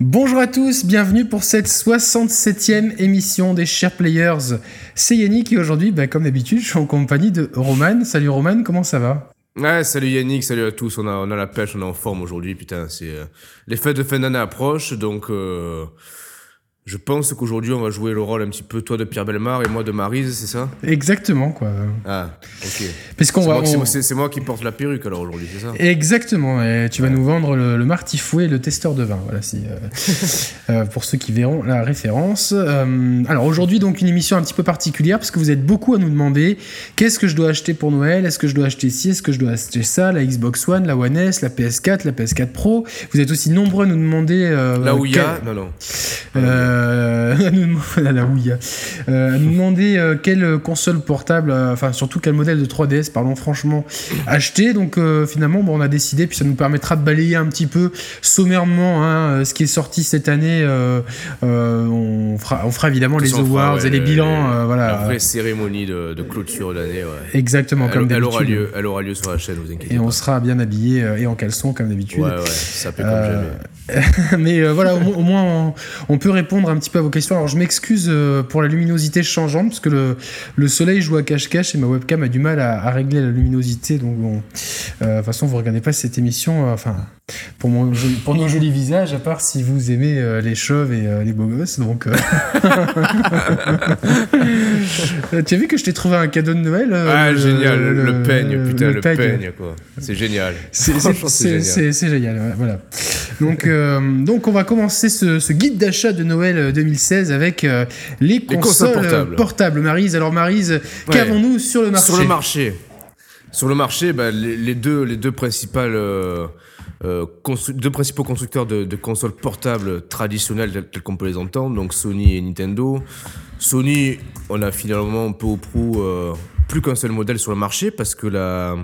Bonjour à tous, bienvenue pour cette 67e émission des Share Players. C'est Yannick et aujourd'hui, bah, comme d'habitude, je suis en compagnie de Roman. Salut Roman, comment ça va? Ouais, salut Yannick, salut à tous. On a, on a la pêche, on est en forme aujourd'hui. Putain, c'est euh, les fêtes de fin d'année approchent, donc euh, je pense qu'aujourd'hui, on va jouer le rôle un petit peu toi de Pierre Belmar et moi de Marise, c'est ça? Exactement, quoi. Ah, ok. Parce qu'on C'est va. on- c'est moi- qui porte la perruque alors aujourd'hui, c'est ça? Exactement, et tu vas nous vendre le, le martifouet et le testeur de vin, voilà, si, euh, euh, pour ceux qui verront la référence. Euh, alors aujourd'hui, donc une émission un petit peu particulière, parce que vous êtes beaucoup à nous demander qu'est-ce que je dois acheter pour Noël, est-ce que je dois acheter ci, est-ce que je dois acheter ça, la Xbox One, la One S, la PS4, la PS4 Pro. Vous êtes aussi nombreux à nous demander... Là où il y a, non, non. Euh, à la Ouya. Euh, à nous demander euh, quelle console portable, enfin surtout quel modèle de 3DS, parlons franchement, acheter. Donc finalement, bon, on a décidé, puis ça nous permettra de balayer un petit peu sommairement hein, ce qui est sorti cette année. on, fera, on fera évidemment les awards ouais, et les le- bilans. euh, La voilà. vraie cérémonie de, de clôture d'année, ouais. Exactement, comme Elle, elle aura d'habitude. lieu, elle aura lieu sur la chaîne, vous inquiétez Et pas. on sera bien habillé et en caleçon comme d'habitude. Ouais, ouais, ça fait comme jamais. Mais voilà, au moins on, on peut répondre un petit peu à vos questions. Alors je m'excuse euh, pour la luminosité changeante parce que le, le soleil joue à cache-cache et ma webcam a du mal à, régler la luminosité. Donc bon, euh, de toute façon vous regardez pas cette émission. euh, Enfin, pour, mon pour nos jolis visages, à part si vous aimez les chauves et les beaux gosses. Donc, tu as vu que je t'ai trouvé un cadeau de Noël euh, Ah, génial, le, le- peigne, putain, le, peigne. peigne, quoi. C'est génial. C'est- génial. voilà. Donc, euh, donc on va commencer ce, ce guide d'achat de Noël euh, 2016 avec euh, les consoles, consoles euh, portables. portables. Maryse, alors Ouais. qu'avons-nous sur le marché Sur le marché? Sur le marché, bah, les, les deux, les deux principales, euh, deux principaux constructeurs de, de consoles portables traditionnelles telles, telles qu'on peut les entendre, donc Sony et Nintendo. Sony, on a finalement peu ou prou euh, plus qu'un seul modèle sur le marché parce que la,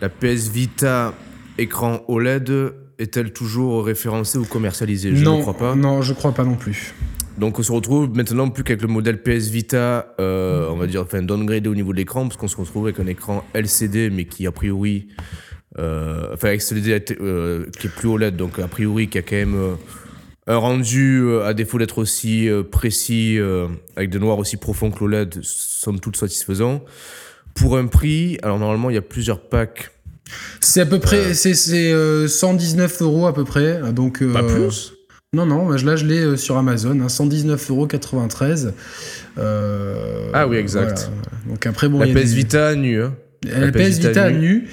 la PS Vita écran OLED est-elle toujours référencée ou commercialisée? Je non, ne crois pas. Non, je crois pas non plus. Donc on se retrouve maintenant plus qu'avec le modèle PS Vita, euh, on va dire, enfin downgradé au niveau de l'écran, parce qu'on se retrouve avec un écran LCD, mais qui a priori, euh, enfin LCD euh, qui est plus OLED, donc a priori qui a quand même euh, un rendu, à défaut d'être aussi précis, avec des noirs aussi profonds que l'OLED, somme toute satisfaisant. Pour un prix, alors normalement il y a plusieurs packs. C'est à peu près, c'est c'est, euh, 119 euros à peu près. Donc, euh, Pas plus? Non, non, là je l'ai sur Amazon, hein, 119,93 euros. Ah oui, exact. voilà. Donc après, bon, La PS des- Vita nue, hein. La, PS Vita nue.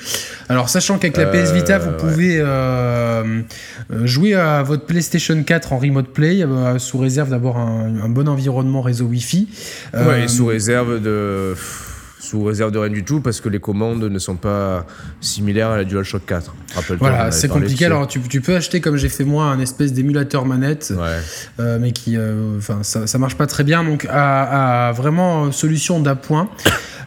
Alors, sachant qu'avec la PS Vita, vous Euh, pouvez euh, euh, jouer à votre PlayStation 4 en remote play, sous réserve d'avoir un, un bon environnement réseau Wi-Fi. Ouais, et sous réserve de sous réserve de rien du tout parce que les commandes ne sont pas similaires à la DualShock 4. Rappelle-toi. on en Voilà, c'est compliqué. Alors, tu, tu peux acheter, comme j'ai fait moi, un espèce d'émulateur manette, Ouais. euh, mais qui, euh, enfin, ça, ça marche pas très bien. Donc, à, à vraiment solution d'appoint.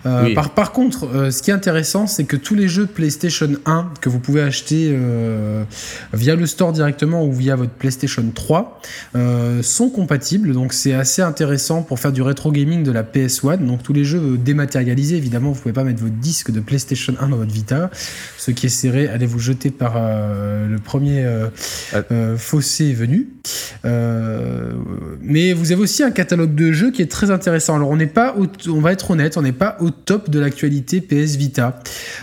Euh, Oui. par, par contre, euh, ce qui est intéressant, c'est que tous les jeux PlayStation 1 que vous pouvez acheter euh, via le store directement ou via votre PlayStation 3 euh, sont compatibles. Donc, c'est assez intéressant pour faire du rétro gaming de la PS1. Donc, tous les jeux dématérialisés, évidemment, vous pouvez pas mettre votre disque de PlayStation 1 dans votre Vita. Ce qui est serré, allez vous jeter par le premier Ah. fossé venu. Mais vous avez aussi un catalogue de jeux qui est très intéressant. Alors on n'est pas, on va être honnête, on n'est pas au top de l'actualité PS Vita.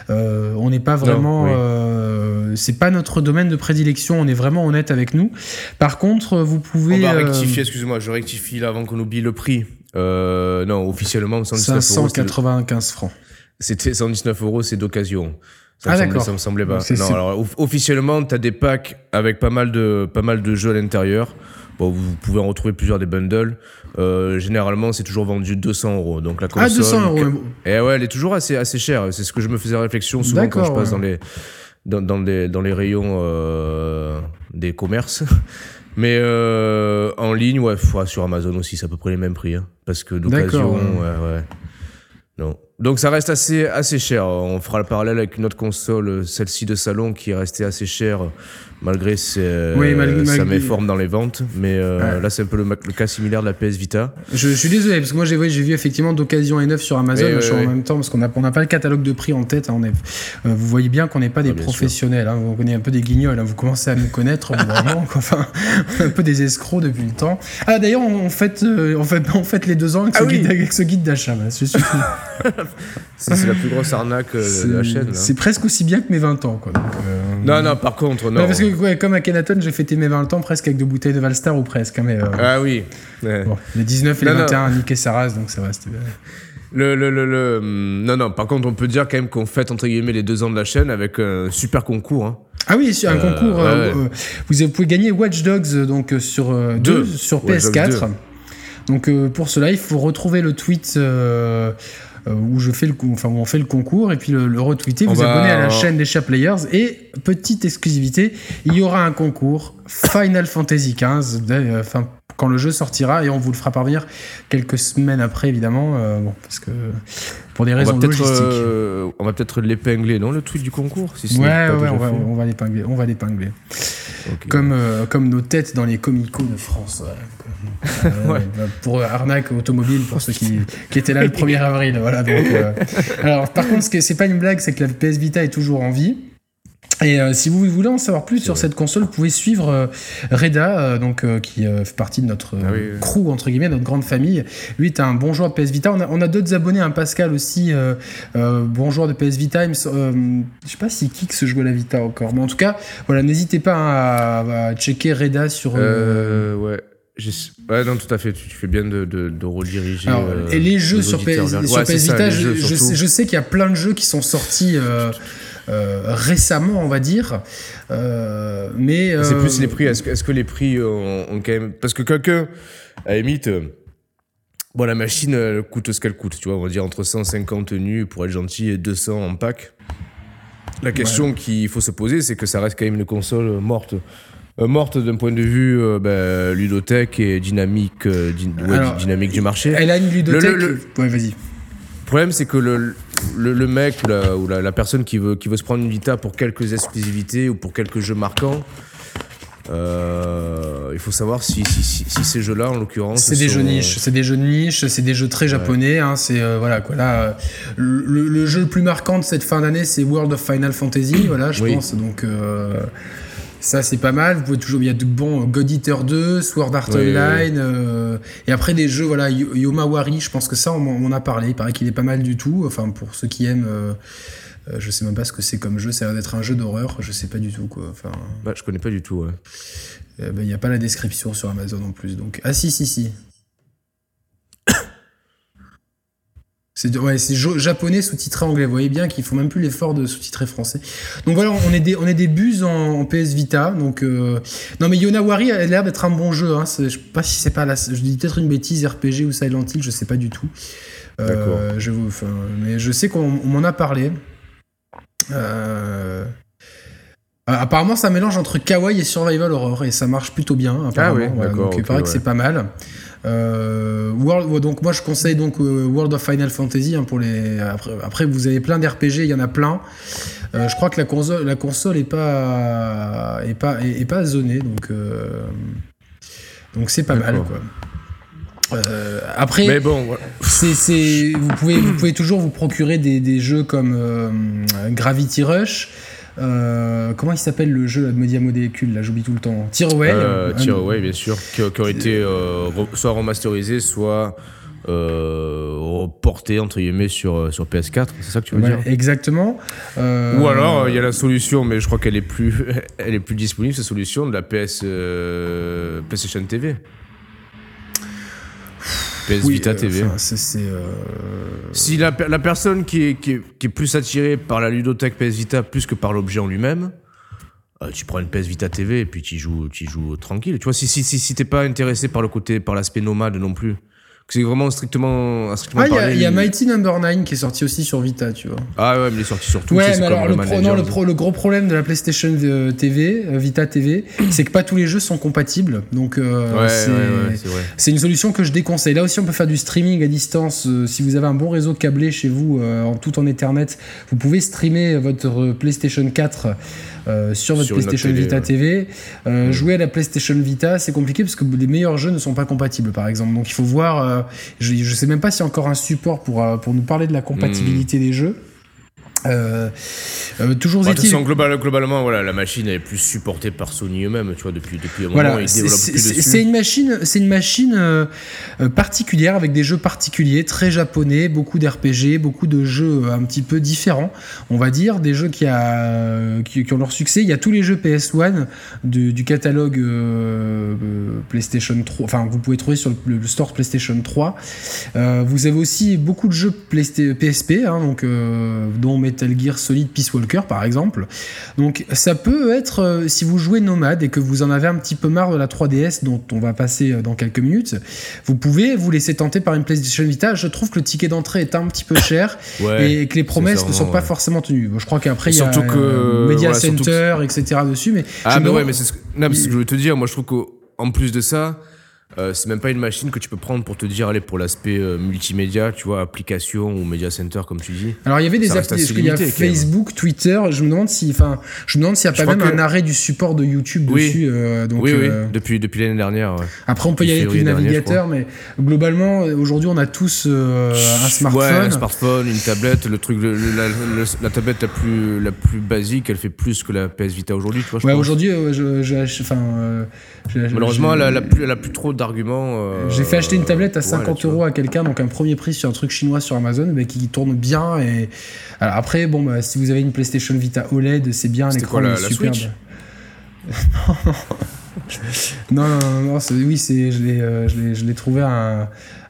Euh, on n'est pas vraiment, oui. euh, c'est pas notre domaine de prédilection. On est vraiment honnête avec nous. Par contre, vous pouvez. On va euh, rectifier, excuse-moi, je rectifie là avant qu'on oublie le prix. Euh, non, officiellement, 119 euros. 595 francs. C'était 119 euros, c'est d'occasion. Ça Ah, me semblait- d'accord. Ça me semblait pas. Non, alors off- officiellement, tu as des packs avec pas mal de, pas mal de jeux à l'intérieur. Bon, vous pouvez en retrouver plusieurs des bundles. Euh, généralement, c'est toujours vendu 200 euros. Donc la Ah, console. 200 euros. Et ouais, elle est toujours assez, assez chère. C'est ce que je me faisais réflexion souvent quand je passe ouais. dans, les, dans, dans les, dans les rayons euh, des commerces. Mais euh, en ligne, ouais, sur Amazon aussi, c'est à peu près les mêmes prix. hein. parce que d'occasion, ouais, ouais. Non. Donc ça reste assez, assez cher. On fera le parallèle avec une autre console, celle-ci de salon, qui est restée assez chère malgré, ses- Oui, malgré- sa malgré- méforme dans les ventes. Mais euh, Ouais. là, c'est un peu le, le cas similaire de la PS Vita. Je, je suis désolé parce que moi j'ai ouais, vu effectivement d'occasion et neuf sur Amazon je suis en même temps parce qu'on n'a on pas le catalogue de prix en tête. hein, on est, euh, vous voyez bien qu'on n'est pas des Ah, sûr. professionnels. Hein, on est un peu des guignols. hein, vous commencez à nous connaître vraiment. quoi. Enfin, on est un peu des escrocs depuis le temps. Ah d'ailleurs on, fête euh, on fait on fête les deux ans avec, Ah ce, oui. guide, avec ce guide d'achat. c'est la plus grosse arnaque euh, de la chaîne. C'est presque aussi bien que mes 20 ans. Quoi, donc, euh, Non, non, par contre, non. Ouais, parce que ouais, comme à Kenaton, j'ai fêté mes 20 ans presque avec deux bouteilles de Valstar ou presque. hein, mais, euh, Ah oui. Ouais. bon, les 19 et les Non, non. 21 niqué sa race, donc ça va. c'était bien. Le, le, le, le- hum, Non, non, par contre, on peut dire quand même qu'on fête entre guillemets les deux ans de la chaîne avec un super concours. Hein. Ah oui, un Euh, concours. ouais, euh, vous pouvez gagner Watch Dogs donc sur Deux. 2 sur Watch Dogs PS4. 2. Donc pour cela, il faut retrouver le tweet où je fais le enfin où on fait le concours et puis le, le retweeter, On vous abonner à la chaîne des Chat Players et petite exclusivité, il y aura un concours Final Fantasy XV dès, euh, quand le jeu sortira et on vous le fera parvenir quelques semaines après évidemment euh, bon parce que pour des On raisons peut-être logistiques. euh, on va peut-être l'épingler, non, le tweet du concours si ce Ouais, pas ouais, on va, on va l'épingler, on va l'épingler. Comme, euh, comme nos têtes dans les comicos de France. ouais. Euh, Ouais. bah, Pour arnaque automobile, pour ceux qui, qui étaient là le 1er avril. Voilà, donc, euh, Alors, par contre, ce que c'est pas une blague, c'est que la PS Vita est toujours en vie. Et euh, si vous voulez en savoir plus sur vrai. cette console, vous pouvez suivre euh, Reda, euh, donc, qui fait partie de notre Ah oui, oui. crew, entre guillemets, notre grande famille. Lui est un bon joueur de PS Vita. On a, on a d'autres abonnés, un Pascal aussi, bon joueur de PS Vita. Je sais pas si Kix joue à la Vita encore, mais en tout cas, voilà, n'hésitez pas hein, à, à checker Reda sur. ouais. Non, tout à fait. Tu, fais bien de, de, de rediriger. alors, euh, et les jeux sur PS, sur Vita, je, sais, qu'il y a plein de jeux qui sont sortis euh, euh, récemment, on va dire. Euh, mais C'est euh, plus les prix. Est-ce que, les prix ont, ont quand même. Parce que quelqu'un, à limite, euh, bon, la machine elle coûte ce qu'elle coûte. Tu vois, on va dire entre 150 nus pour être gentil et 200 en pack. La question qu'il faut se poser, c'est que ça reste quand même une console morte. Euh, morte d'un point de vue euh, ben, ludothèque et dynamique, euh, ouais, dynamique du marché. Elle a une ludothèque. Le- le- le- Ouais, vas-y. Le problème, c'est que le, le, le mec ou, la, ou la, la personne qui veut, qui veut se prendre une Vita pour quelques exclusivités ou pour quelques jeux marquants, euh, il faut savoir si, si, si, si ces jeux-là, en l'occurrence, C'est des sont- jeux niches, c'est des jeux de niche, c'est des jeux très japonais. Hein, c'est euh, voilà quoi. Là, euh, le, le jeu le plus marquant de cette fin d'année, c'est World of Final Fantasy. Voilà, je Oui. pense. Donc ça, c'est pas mal. Vous pouvez toujours, il y a de bons God Eater 2, Sword Art Online, euh, et après des jeux voilà Yo- Yomawari. Je pense que ça, on, a parlé. Il paraît qu'il est pas mal du tout. Enfin, pour ceux qui aiment. euh, euh, je sais même pas ce que c'est comme jeu, ça a l'air d'être un jeu d'horreur, je sais pas du tout quoi. Enfin, Bah, je connais pas du tout. ouais. il n'y a pas la description sur Amazon en plus. Donc... Ah si, si, si. C'est ouais, japonais sous-titré anglais. Vous voyez bien qu'ils font même plus l'effort de sous-titrer français. Donc voilà, on est des, on est des buses en, en PS Vita. Donc euh, non mais Yonawari a l'air d'être un bon jeu. Hein. Je sais pas si c'est pas la, je dis peut-être une bêtise RPG ou Silent Hill, je sais pas du tout. Euh, D'accord. je vous, enfin, mais je sais qu'on on m'en a parlé. Euh, apparemment, un mélange entre kawaii et survival horror et ça marche plutôt bien. Apparemment, Voilà, d'accord, donc il paraît que c'est pas mal. Euh, World, donc moi je conseille donc euh, World of Final Fantasy hein, pour les. Après, après, vous avez plein d'RPG, il y en a plein. Euh, je crois que la console, la console est pas est pas est, est pas zonée donc donc c'est pas mal quoi. Euh, après, Mais bon, c'est, c'est, vous, pouvez, vous pouvez toujours vous procurer des, des jeux comme euh, Gravity Rush. Euh, comment il s'appelle le jeu de Media Molecule Là, j'oublie tout le temps. Tearaway. Euh, Tearaway, bien sûr, qui, qui ont été euh, soit remasterisés, soit euh, reportés entre guillemets sur, sur PS4. C'est ça que tu veux Ouais, dire? exactement. Euh, Ou alors, il y a la solution, mais je crois qu'elle est plus, elle est plus disponible, cette solution de la PS, euh, PlayStation TV. PS oui, Vita euh, TV. enfin, euh, Si la, per- la personne qui est, qui, est, qui est plus attirée par la ludothèque PS Vita plus que par l'objet en lui-même, euh, tu prends une PS Vita TV et puis tu joues, tu joues tranquille. Tu vois, si, si, si, si t'es pas intéressé par le côté, par l'aspect nomade non plus, c'est vraiment strictement, strictement Ah, il y a- y, Mighty Number 9 qui est sorti aussi sur Vita, tu vois. Ah ouais, mais il est sorti sur tout. Ouais, mais alors le, Rayman pro- non, le, Legends. pro- le gros problème de la PlayStation euh, TV, euh, Vita TV, c'est que pas tous les jeux sont compatibles. Donc euh, Ouais, c'est, ouais, ouais, une solution que je déconseille. Là aussi, on peut faire du streaming à distance. Si vous avez un bon réseau câblé chez vous, en tout en Ethernet, vous pouvez streamer votre PlayStation 4 euh, sur votre Sur PlayStation télé, Vita ouais. TV. Euh. Jouer à la PlayStation Vita, c'est compliqué parce que les meilleurs jeux ne sont pas compatibles, par exemple. Donc il faut voir. euh, je, je sais même pas s'il y a encore un support pour, euh, pour nous parler de la compatibilité des jeux. Euh, euh, toujours Bon, toute est-il. global- globalement, voilà, la machine elle est plus supportée par Sony eux-mêmes, tu vois, depuis, depuis un moment, Voilà, c'est- une machine, c'est une machine euh, particulière avec des jeux particuliers, très japonais, beaucoup d'RPG, beaucoup de jeux un petit peu différents, on va dire, des jeux qui, a, qui, qui ont leur succès. Il y a tous les jeux PS1 du, du catalogue PlayStation 3, enfin vous pouvez trouver sur le, le store PlayStation 3. Euh, vous avez aussi beaucoup de jeux PSP, hein, donc dont Metal Gear Solid Peace Walker par exemple. Donc ça peut être, euh, si vous jouez Nomade et que vous en avez un petit peu marre de la 3DS dont on va passer euh, dans quelques minutes, vous pouvez vous laisser tenter par une PlayStation Vita. Je trouve que le ticket d'entrée est un petit peu cher Ouais, et que les promesses ne sont pas ouais. forcément tenues. Bon, je crois qu'après il y a Surtout que, euh, Media voilà, surtout Center, etc. dessus, mais Ah, mais ouais, mais c'est ce que, non, mais c'est ce que je veux te dire. Moi, je trouve qu'en plus de ça, euh, c'est même pas une machine que tu peux prendre pour te dire, allez, pour l'aspect euh, multimédia, tu vois, application ou media center, comme tu dis. Alors il y avait des Ça reste applis, assez il y a limité, quand même. Facebook, Twitter? Je me demande si, enfin, je me demande s'il n'y a Je pas même que- un arrêt du support de YouTube Oui. dessus. euh, donc, oui, oui, depuis, depuis l'année dernière. ouais. Après, on peut y Depuis aller avec le navigateur, mais globalement, aujourd'hui, on a tous un smartphone. Ouais, un smartphone, une tablette, le truc, le- la, le- la tablette la plus, la plus basique, elle fait plus que la PS Vita aujourd'hui, tu vois. Ouais, aujourd'hui, je, je- je- Malheureusement, elle a plus, elle a plus trop d'arguments. euh, J'ai fait acheter une tablette à pour elle, 50 tu vois. euros à quelqu'un, donc un premier prix sur un truc chinois sur Amazon, mais qui tourne bien. Et alors après, bon, bah, si vous avez une PlayStation Vita OLED, c'est bien, l'écran est superbe. Non, non, non, non, c'est- oui, c'est, je l'ai, euh, je l'ai, trouvé à un,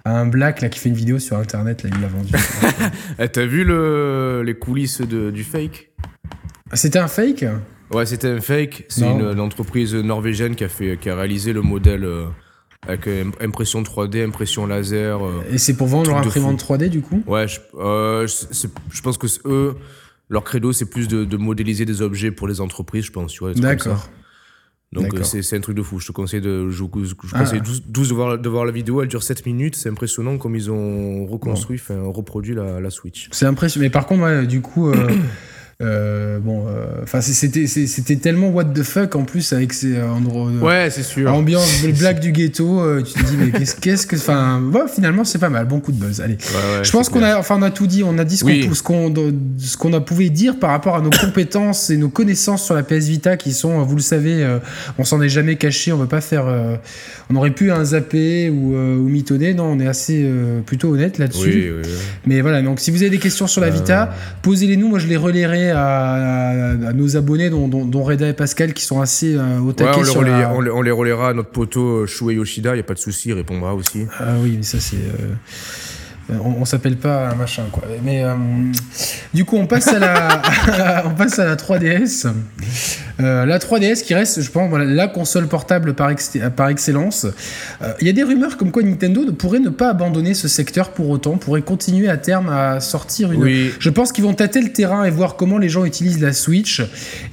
à un black là qui fait une vidéo sur internet, là, il l'a vendu. Eh, T'as vu le, les coulisses de, du fake? C'était un fake? Ouais, c'était un fake. C'est Non. une, une entreprise norvégienne qui a, fait, qui a réalisé le modèle euh, avec euh, impression 3D, impression laser. euh. Et c'est pour vendre leur imprimante 3D du coup Ouais, je, euh, je pense que eux, leur credo, c'est plus de, de modéliser des objets pour les entreprises, je pense. D'accord. Donc c'est c'est un truc de fou. Je te conseille de, je, je Ah. conseille 12, 12 de, voir, de voir la vidéo. Elle dure 7 minutes. C'est impressionnant comme ils ont reconstruit, enfin reproduit la, la Switch. C'est impressionnant. Mais par contre, ouais, du coup, euh, euh, bon, euh, enfin, c'était, tellement what the fuck en plus avec ces euh, endroits- Ouais, c'est sûr. ambiance blague du ghetto. tu te dis mais qu'est-ce, qu'est-ce que, enfin, ouais, finalement c'est pas mal. Bon coup de buzz. Allez. Ouais, ouais, Je pense qu'on a, enfin, on a tout dit. On a dit ce qu'on, Oui. qu'on, ce qu'on a pouvait dire par rapport à nos compétences et nos connaissances sur la PS Vita qui sont, vous le savez, euh, on s'en est jamais caché. On veut pas faire, on aurait pu un zapper ou, ou mitonner. Non, on est assez plutôt honnête là-dessus. Oui, oui, oui. Mais voilà, donc si vous avez des questions sur la Vita, posez-les nous. Moi, je les relayerai à, nos abonnés, dont, dont, dont Reda et Pascal, qui sont assez euh, au Ouais, taquet on, les sur relaye- la- on, les, on les relaiera à notre poteau euh, Shuei Yoshida, il n'y a pas de souci, il répondra aussi. Ah oui, mais ça, c'est. euh, On, on s'appelle pas un machin, quoi. Mais euh, du coup, on passe à la, on passe à la 3DS. Euh, la 3DS qui reste, je pense, voilà, la console portable par, ex- par excellence. Euh, Il y a des rumeurs comme quoi Nintendo ne pourrait ne pas abandonner ce secteur pour autant, pourrait continuer à terme à sortir une. Oui. Je pense qu'ils vont tâter le terrain et voir comment les gens utilisent la Switch.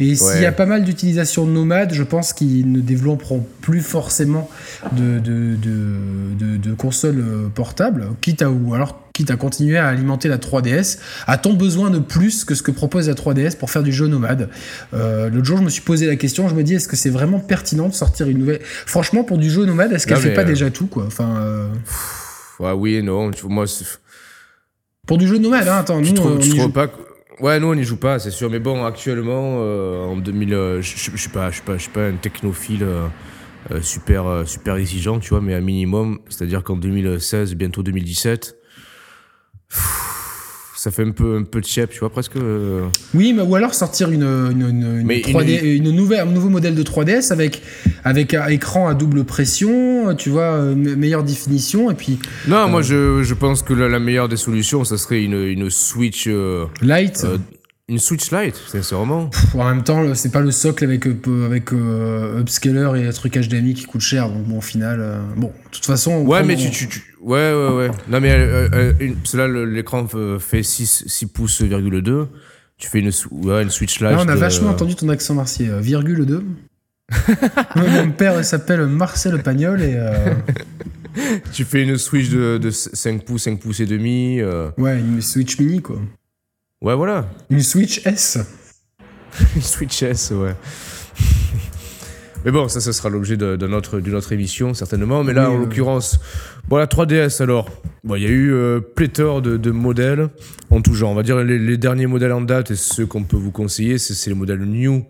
Et s'il y a pas mal d'utilisation nomade, je pense qu'ils ne développeront plus forcément de, de, de, de, de consoles euh, portables, quitte à ou alors quitte à continuer à alimenter la 3DS. A-t-on besoin de plus que ce que propose la 3DS pour faire du jeu nomade? Euh, L'autre jour, je me suis posé la question, je me dis, est-ce que c'est vraiment pertinent de sortir une nouvelle? Franchement, pour du jeu nomade, est-ce qu'elle fait pas euh, déjà tout, quoi? Enfin, euh, Ouais, oui et non. Moi, pour du jeu nomade, hein, attends, tu nous, trouves, on tu y joue pas Ouais, nous on n'y joue pas, c'est sûr. Mais bon, actuellement, euh, en 2000, euh, je suis pas, je suis pas, je suis pas un technophile euh, super, euh, super exigeant, tu vois, mais un minimum, c'est-à-dire qu'en 2016, bientôt 2017, pff, ça fait un peu, un peu de chep, tu vois, presque. euh, Oui, mais ou alors sortir une, une, une, une Mais 3D, une, nouvelle, un nouveau modèle de 3DS avec, avec un écran à double pression, tu vois, euh, me- meilleure définition, et puis Non, moi je, je pense que la, la meilleure des solutions, ça serait une, une Switch, euh, light. euh, une Switch Lite, sincèrement. Pff, en même temps, c'est pas le socle avec, euh, avec euh, upscaler et un truc HDMI qui coûte cher, donc bon, au final, euh, bon, de toute façon. on Ouais, mais tu, tu, tu- Ouais, ouais, ouais. Non, mais euh, euh, là, l'écran fait 6, 6 pouces, virgule 2. Tu fais une, sw- ouais, une Switch Lite. Là, on a de- vachement entendu ton accent euh, virgule 2. Moi, Mon père s'appelle Marcel Pagnol et Tu fais une Switch de, de 5 pouces, 5 pouces et demi. ouais, une Switch mini quoi. Ouais, voilà. Une Switch S. Switch S, ouais. Mais bon, ça, ça sera l'objet de- d'une autre, émission, certainement. Mais là, Oui, en euh. l'occurrence, bon, la 3DS, alors, bon, il y a eu euh, pléthore de, de modèles en tout genre. On va dire les, les derniers modèles en date et ceux qu'on peut vous conseiller, c'est les modèles New.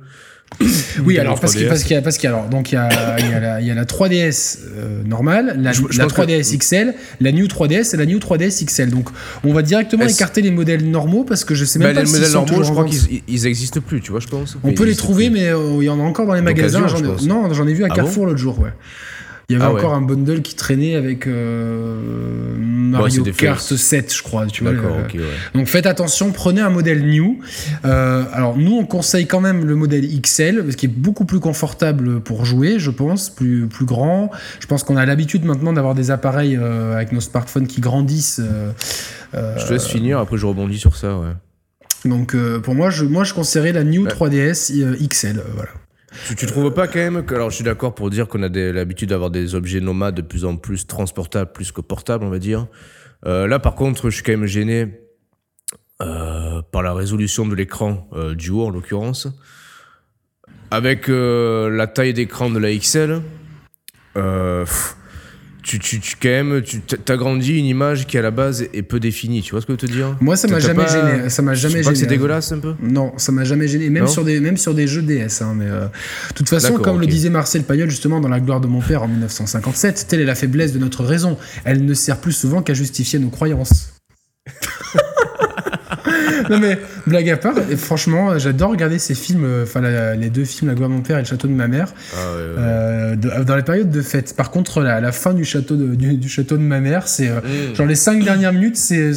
Oui, alors parce qu'il 3DS. parce qu'il y a parce qu'il y a alors donc il y a, il y a la, il y a la 3DS euh, normale, la, Je- je la pense que- 3DS XL, la New 3DS et la New 3DS XL. Donc on va directement écarter les modèles normaux parce que je sais Bah, même pas les modèles normaux, je crois qu'ils ils existent plus, tu vois, je pense. On peut les trouver, plus. mais euh, il y en a encore dans les magasins. J'en ai- non, j'en ai vu à Ah Carrefour l'autre jour. Ouais. Il y avait Ah ouais. encore un bundle qui traînait avec euh, Mario Kart faits. 7, je crois. Tu vois, ouais. Donc faites attention, prenez un modèle new. Euh, alors nous, on conseille quand même le modèle XL, parce qu'il est beaucoup plus confortable pour jouer, je pense, plus, plus grand. Je pense qu'on a l'habitude maintenant d'avoir des appareils euh, avec nos smartphones qui grandissent. euh, Je te laisse finir, après je rebondis sur ça, donc pour moi, je, moi, je conseillerais la New Ouais. 3DS euh, XL. voilà. Tu, tu trouves pas quand même que, alors je suis d'accord pour dire qu'on a l'habitude d'avoir des objets nomades de plus en plus transportables, plus que portables, on va dire. Euh, là, par contre, je suis quand même gêné euh, par la résolution de l'écran euh, du haut, en l'occurrence. Avec la taille d'écran de la XL, pff, tu, tu, tu, quand même, tu t'agrandis une image qui à la base est peu définie. Tu vois ce que je veux te dire? Moi, ça m'a jamais pas- gêné. Ça m'a Tu jamais gêné. c'est dégueulasse un peu? Non, ça m'a jamais gêné, même Non sur des même sur des jeux DS. Hein, mais euh, de toute façon, comme le disait Marcel Pagnol justement dans La gloire de mon père en 1957, telle est la faiblesse de notre raison. Elle ne sert plus souvent qu'à justifier nos croyances. non mais blague à part, franchement, j'adore regarder ces films, euh, enfin les deux films La gloire de mon père et Le château de ma mère, Ah ouais, ouais. euh, de- dans les périodes de fête. Par contre, la, la fin du château de, du, du château de ma mère, c'est euh, Mmh. genre les cinq dernières minutes, c'est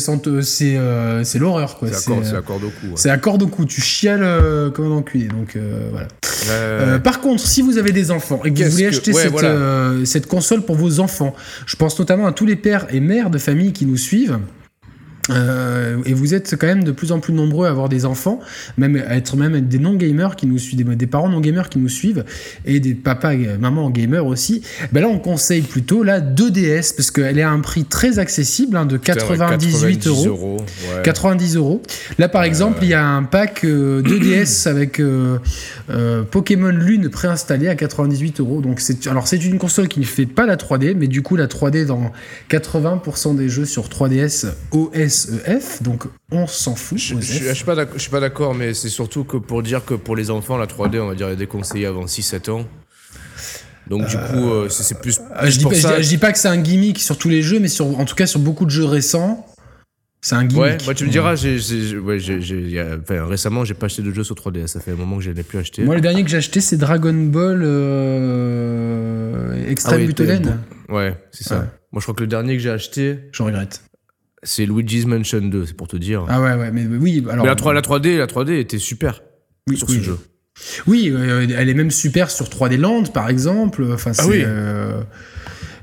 euh, l'horreur quoi. C'est accord, C'est, c'est euh, accord de coup. ouais. c'est à corde au cou, tu chiales euh, comme un enculé. Donc euh, voilà. Euh, par contre, si vous avez des enfants et que vous voulez acheter ouais, cette, voilà. euh, cette console pour vos enfants, je pense notamment à tous les pères et mères de famille qui nous suivent. Euh, et vous êtes quand même de plus en plus nombreux à avoir des enfants, même à être même des non gamers qui nous suivent, des, des parents non gamers qui nous suivent et des papas, et mamans gamers aussi. Ben là, on conseille plutôt la 2DS parce qu'elle est à un prix très accessible hein, de 98 euros. ouais. 90 euros. Là, par exemple, il y a un pack euh, 2DS avec euh, euh, Pokémon Lune préinstallé à 98 euros. Donc, c'est alors c'est une console qui ne fait pas la 3D, mais du coup, la 3D dans 80% des jeux sur 3DS OSEF. Donc, on s'en fout. Je, je- OSEF. je suis pas d'accord- je suis pas d'accord, mais c'est surtout que pour dire que pour les enfants, la 3D, on va dire, est déconseillée avant 6-7 ans. Donc du coup, euh, c'est c'est plus, Euh, je, dis pour pas, je ça. dis- je dis pas que c'est un gimmick sur tous les jeux, mais sur, en tout cas sur beaucoup de jeux récents, c'est un gimmick. Ouais, moi tu me diras, j'ai, ouais, enfin, récemment, j'ai pas acheté de jeux sur 3DS. Ça fait un moment que je n'ai plus acheté. Moi, le dernier que j'ai acheté, c'est Dragon Ball euh, Extreme Ah oui, Butoden. Ouais, c'est ça. Ouais. Moi, je crois que le dernier que j'ai acheté, Je regrette. C'est Luigi's Mansion 2, c'est pour te dire. Ah ouais, ouais, mais oui, alors. mais la, 3, la 3D, la 3D était super oui, sur oui. ce jeu. Oui, euh, elle est même super sur 3D Land, par exemple. Enfin, Ah oui. euh,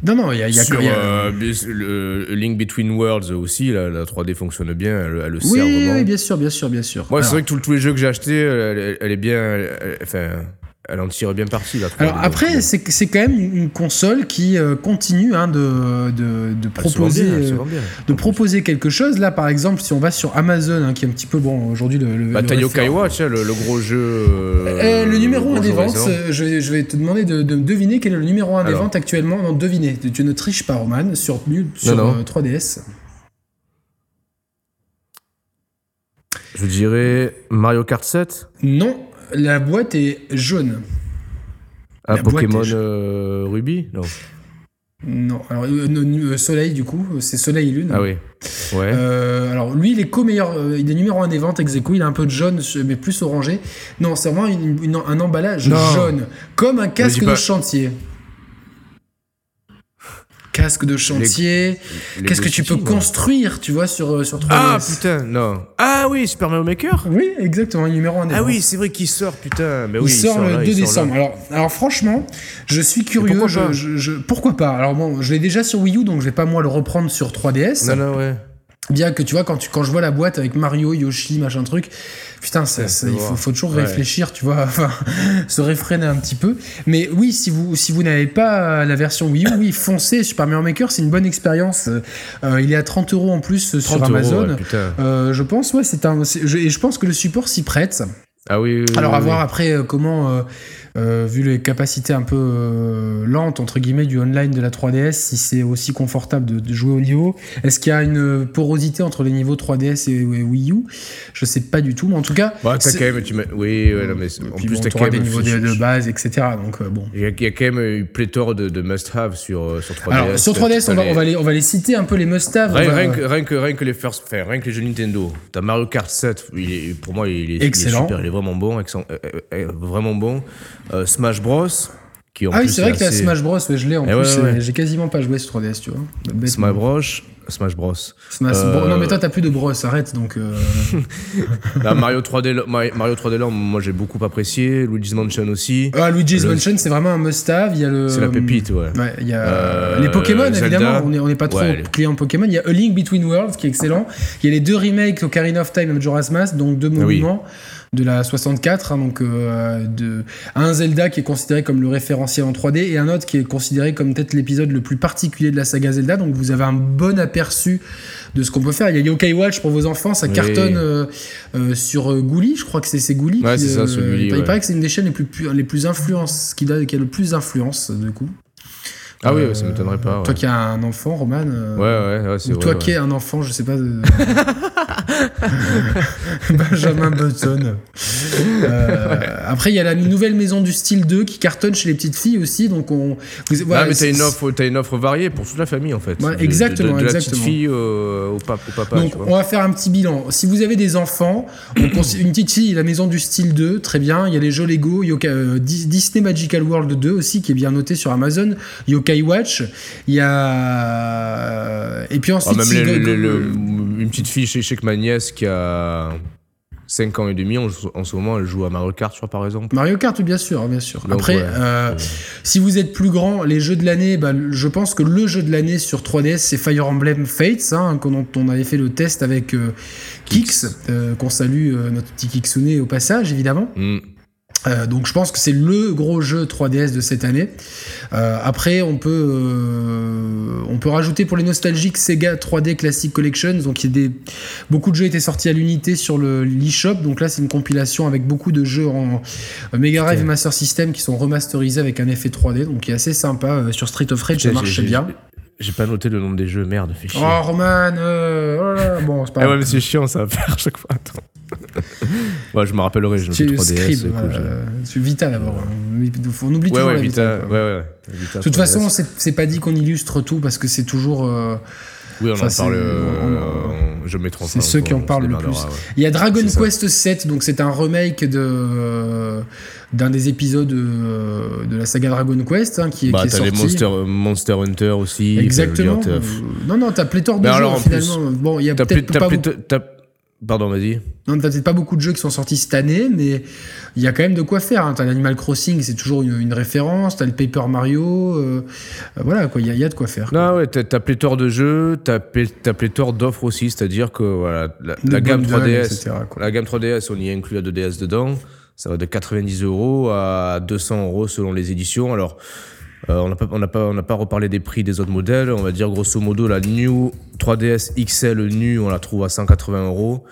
Non, non, il y a, y a- Sur il y a- euh, bis- le Link Between Worlds aussi, la, la 3D fonctionne bien, elle, elle le Oui, sert vraiment. oui, bien sûr, bien sûr, bien sûr. Moi, c'est vrai que tous les jeux que j'ai achetés, elle, est bien. enfin, elle en tire bien parti, 3D. Alors après, c'est c'est quand même une console qui euh, continue hein, de, de, proposer, bien, euh, bien. de proposer quelque chose. Là, par exemple, si on va sur Amazon, hein, qui est un petit peu bon aujourd'hui le, le, Bah, le Kaiwa, tu sais, le, le gros jeu. euh, le numéro 1 gros des ventes, je, vais- je vais te demander de, de deviner quel est le numéro 1 des ventes actuellement. Non, deviner. Tu ne triches pas, Roman, sur, sur Non, non. euh, 3DS. Je dirais Mario Kart 7 Non, la boîte est jaune. à La boîte Pokémon euh, Ruby Non. Non, alors euh, euh, Soleil du coup, c'est Soleil et Lune. Ah oui. Ouais. Euh, alors lui, il est co-meilleur, il est numéro 1 des ventes ex aequo, il a un peu de jaune, mais plus orangé. Non, c'est vraiment une- une- un emballage Non. jaune, comme un casque de chantier. Casque de chantier. Qu'est-ce que tu peux construire, tu vois, sur, euh, sur 3DS Ah putain, non. Ah oui, Super Mario Maker? Oui, exactement, numéro 1 des Ah oui, c'est vrai qu'il sort, putain. Mais Il oui, sort le là, 2 il sort décembre. là. Alors, alors franchement, je suis curieux. pourquoi je- pas? je- je- pourquoi pas? Alors bon, je l'ai déjà sur Wii U, donc je vais pas moi le reprendre sur 3DS. Non, non, ouais. Bien que tu vois, quand, tu, quand je vois la boîte avec Mario, Yoshi, machin truc, putain, ça, Ouais, ça- faut il faut, toujours Ouais. réfléchir, tu vois, enfin, se réfréner un petit peu. Mais oui, si vous, si vous n'avez pas la version Wii U, oui, foncez. Super Mario Maker, c'est une bonne expérience. Euh, il est à 30 euros en plus sur 30 euros, Amazon. ouais. Euh, je pense, ouais, c'est un. je- Et je pense que le support s'y prête. Ah oui. oui, Alors oui, à voir après euh, comment, euh, euh, vu les capacités un peu euh, lentes entre guillemets du online de la 3DS, si c'est aussi confortable de, de jouer au niveau. Est-ce qu'il y a une porosité entre les niveaux 3DS et, et Wii U? Je sais pas du tout, mais en tout cas. Bah, c'est- quand même, tu oui, ouais, non, mais c'est- Et en plus, bon, t'auras quand des même. niveaux de, de base, etc. Donc euh, bon. Il y, a, il y a quand même une pléthore de, de must-have sur, euh, sur 3DS. Alors sur 3DS, on va, on va les, on va les citer un peu les must-have. Rien, on va- rien que, rien, que, rien que les first, enfin, rien que les jeux Nintendo. T'as Mario Kart 7, il est, pour moi, il est, il est Excellent. super, il est vraiment bon, excellent, euh, euh, euh, vraiment bon. Euh, Smash Bros, qui en Ah oui, plus c'est vrai que assez- Smash Bros. Ouais, je l'ai en Eh plus. ouais, c'est- ouais. J'ai quasiment pas joué sur 3DS, tu vois. Smash Bros, Smash Bros. Smash Euh. Non, mais toi, t'as plus de Bros. Arrête donc. euh, Là, Mario 3D, Lo- Mario Mario 3D Land, moi j'ai beaucoup apprécié. Luigi's Mansion aussi. Ah, Luigi's Le- Mansion, c'est vraiment un must-have. Le. C'est la pépite, ouais. Ouais, il y a Euh, les Pokémon Zelda. évidemment, on n'est on est pas trop Ouais, client Pokémon. Il y a A Link Between Worlds qui est excellent. Il y a les deux remakes Ocarina of Time et Majora's Mask, donc deux Ah oui. De la 64, hein, donc euh, de un Zelda qui est considéré comme le référentiel en 3D et un autre qui est considéré comme peut-être l'épisode le plus particulier de la saga Zelda. Donc vous avez un bon aperçu de ce qu'on peut faire. Il y a Yokai Watch pour vos enfants, ça Oui. cartonne euh, euh, sur euh, Gouli, je crois que c'est Gouli. Ouais, qui, c'est ça, sur Gulli, il ouais. paraît que c'est une des chaînes les plus les plus influences, qui, a- qui a le plus d'influence du coup. Ah oui, ouais, ça m'étonnerait pas. Toi qui as un enfant, Roman. euh, ouais, ouais, ouais, c'est ou vrai. toi qui es un enfant, je sais pas. de- Benjamin Button. Euh, après, il y a la nouvelle maison du style 2 qui cartonne chez les petites filles aussi. Donc, on. vous- Ah, mais t'as une offre, t'as une offre variée pour toute la famille en fait. De- exactement, De, de, de la exactement. petite fille au, pap- au papa. Donc, on va faire un petit bilan. Si vous avez des enfants, on une petite fille, la maison du style 2, très bien. Il y a les jeux Lego, Yoka- euh, Dis- Disney Magical World 2 aussi, qui est bien noté sur Amazon. Yokai Watch. Il y a. Et puis Ah, ensuite, même les- les- le- une petite fille chez, chez ma nièce qui a 5 ans et demi, en, en ce moment, elle joue à Mario Kart, je crois, par exemple. Mario Kart, bien sûr, bien sûr. Donc, Après, ouais. euh, si vous êtes plus grand, les jeux de l'année, bah, je pense que le jeu de l'année sur 3DS, c'est Fire Emblem Fates, hein, dont on avait fait le test avec euh, Kix, euh, qu'on salue, euh, notre petit Kixune au passage, évidemment. Hmm. Euh, donc je pense que c'est le gros jeu 3DS de cette année. Euh, après, on peut, euh, on peut rajouter pour les nostalgiques Sega 3D Classic Collection. Donc il y a des, beaucoup de jeux étaient sortis à l'unité sur le l'eShop. Donc là, c'est une compilation avec beaucoup de jeux en Mega Drive et Master System qui sont remasterisés avec un effet 3D. Donc qui est assez sympa. Sur Street of Rage, ça marche bien. J'ai pas noté le nombre des jeux, merde, fait chier. Oh Roman, euh, oh là là, bon c'est pas Ah grave. ouais, mais c'est chiant ça à faire à chaque fois. Ouais, je me rappellerai, noté Tu 3DS. scribes, écoute, voilà, je- euh, c'est Vita d'abord. On oublie toujours ouais, la Vita. Ouais. Vita De toute 3DS. façon, c'est c'est pas dit qu'on illustre tout parce que c'est toujours. euh, oui, on en parle. euh, on- je mettrai c'est ceux qui en parlent le plus. Il y a Dragon. Quest 7, donc c'est un remake de d'un des épisodes euh, de la saga Dragon Quest hein, qui, Bah, qui est t'as les sorti. Monster, Monster Hunter aussi. Exactement. je dire, Euh, t'as- non, non, t'as pléthore de jeux finalement. Bon, il y a peut-être pas, plé- Pardon, vas-y. non, t'as peut-être pas beaucoup de jeux qui sont sortis cette année, mais il y a quand même de quoi faire. hein. T'as l'Animal Crossing, c'est toujours une, une référence. T'as le Paper Mario. euh, euh, voilà, quoi. Il y, a- il y a de quoi faire. quoi. Non, ouais, t'as t'as pléthore de jeux, t'as t'as pléthore d'offres aussi, c'est-à-dire que voilà, la, gamme bundles, 3DS, etc., quoi. la gamme 3DS, on y inclut la 2DS dedans, ça va de 90 euros à 200 euros selon les éditions. Alors, euh, on n'a pas, reparlé des prix des autres modèles. On va dire grosso modo la New 3DS XL nue, on la trouve à 180 euros.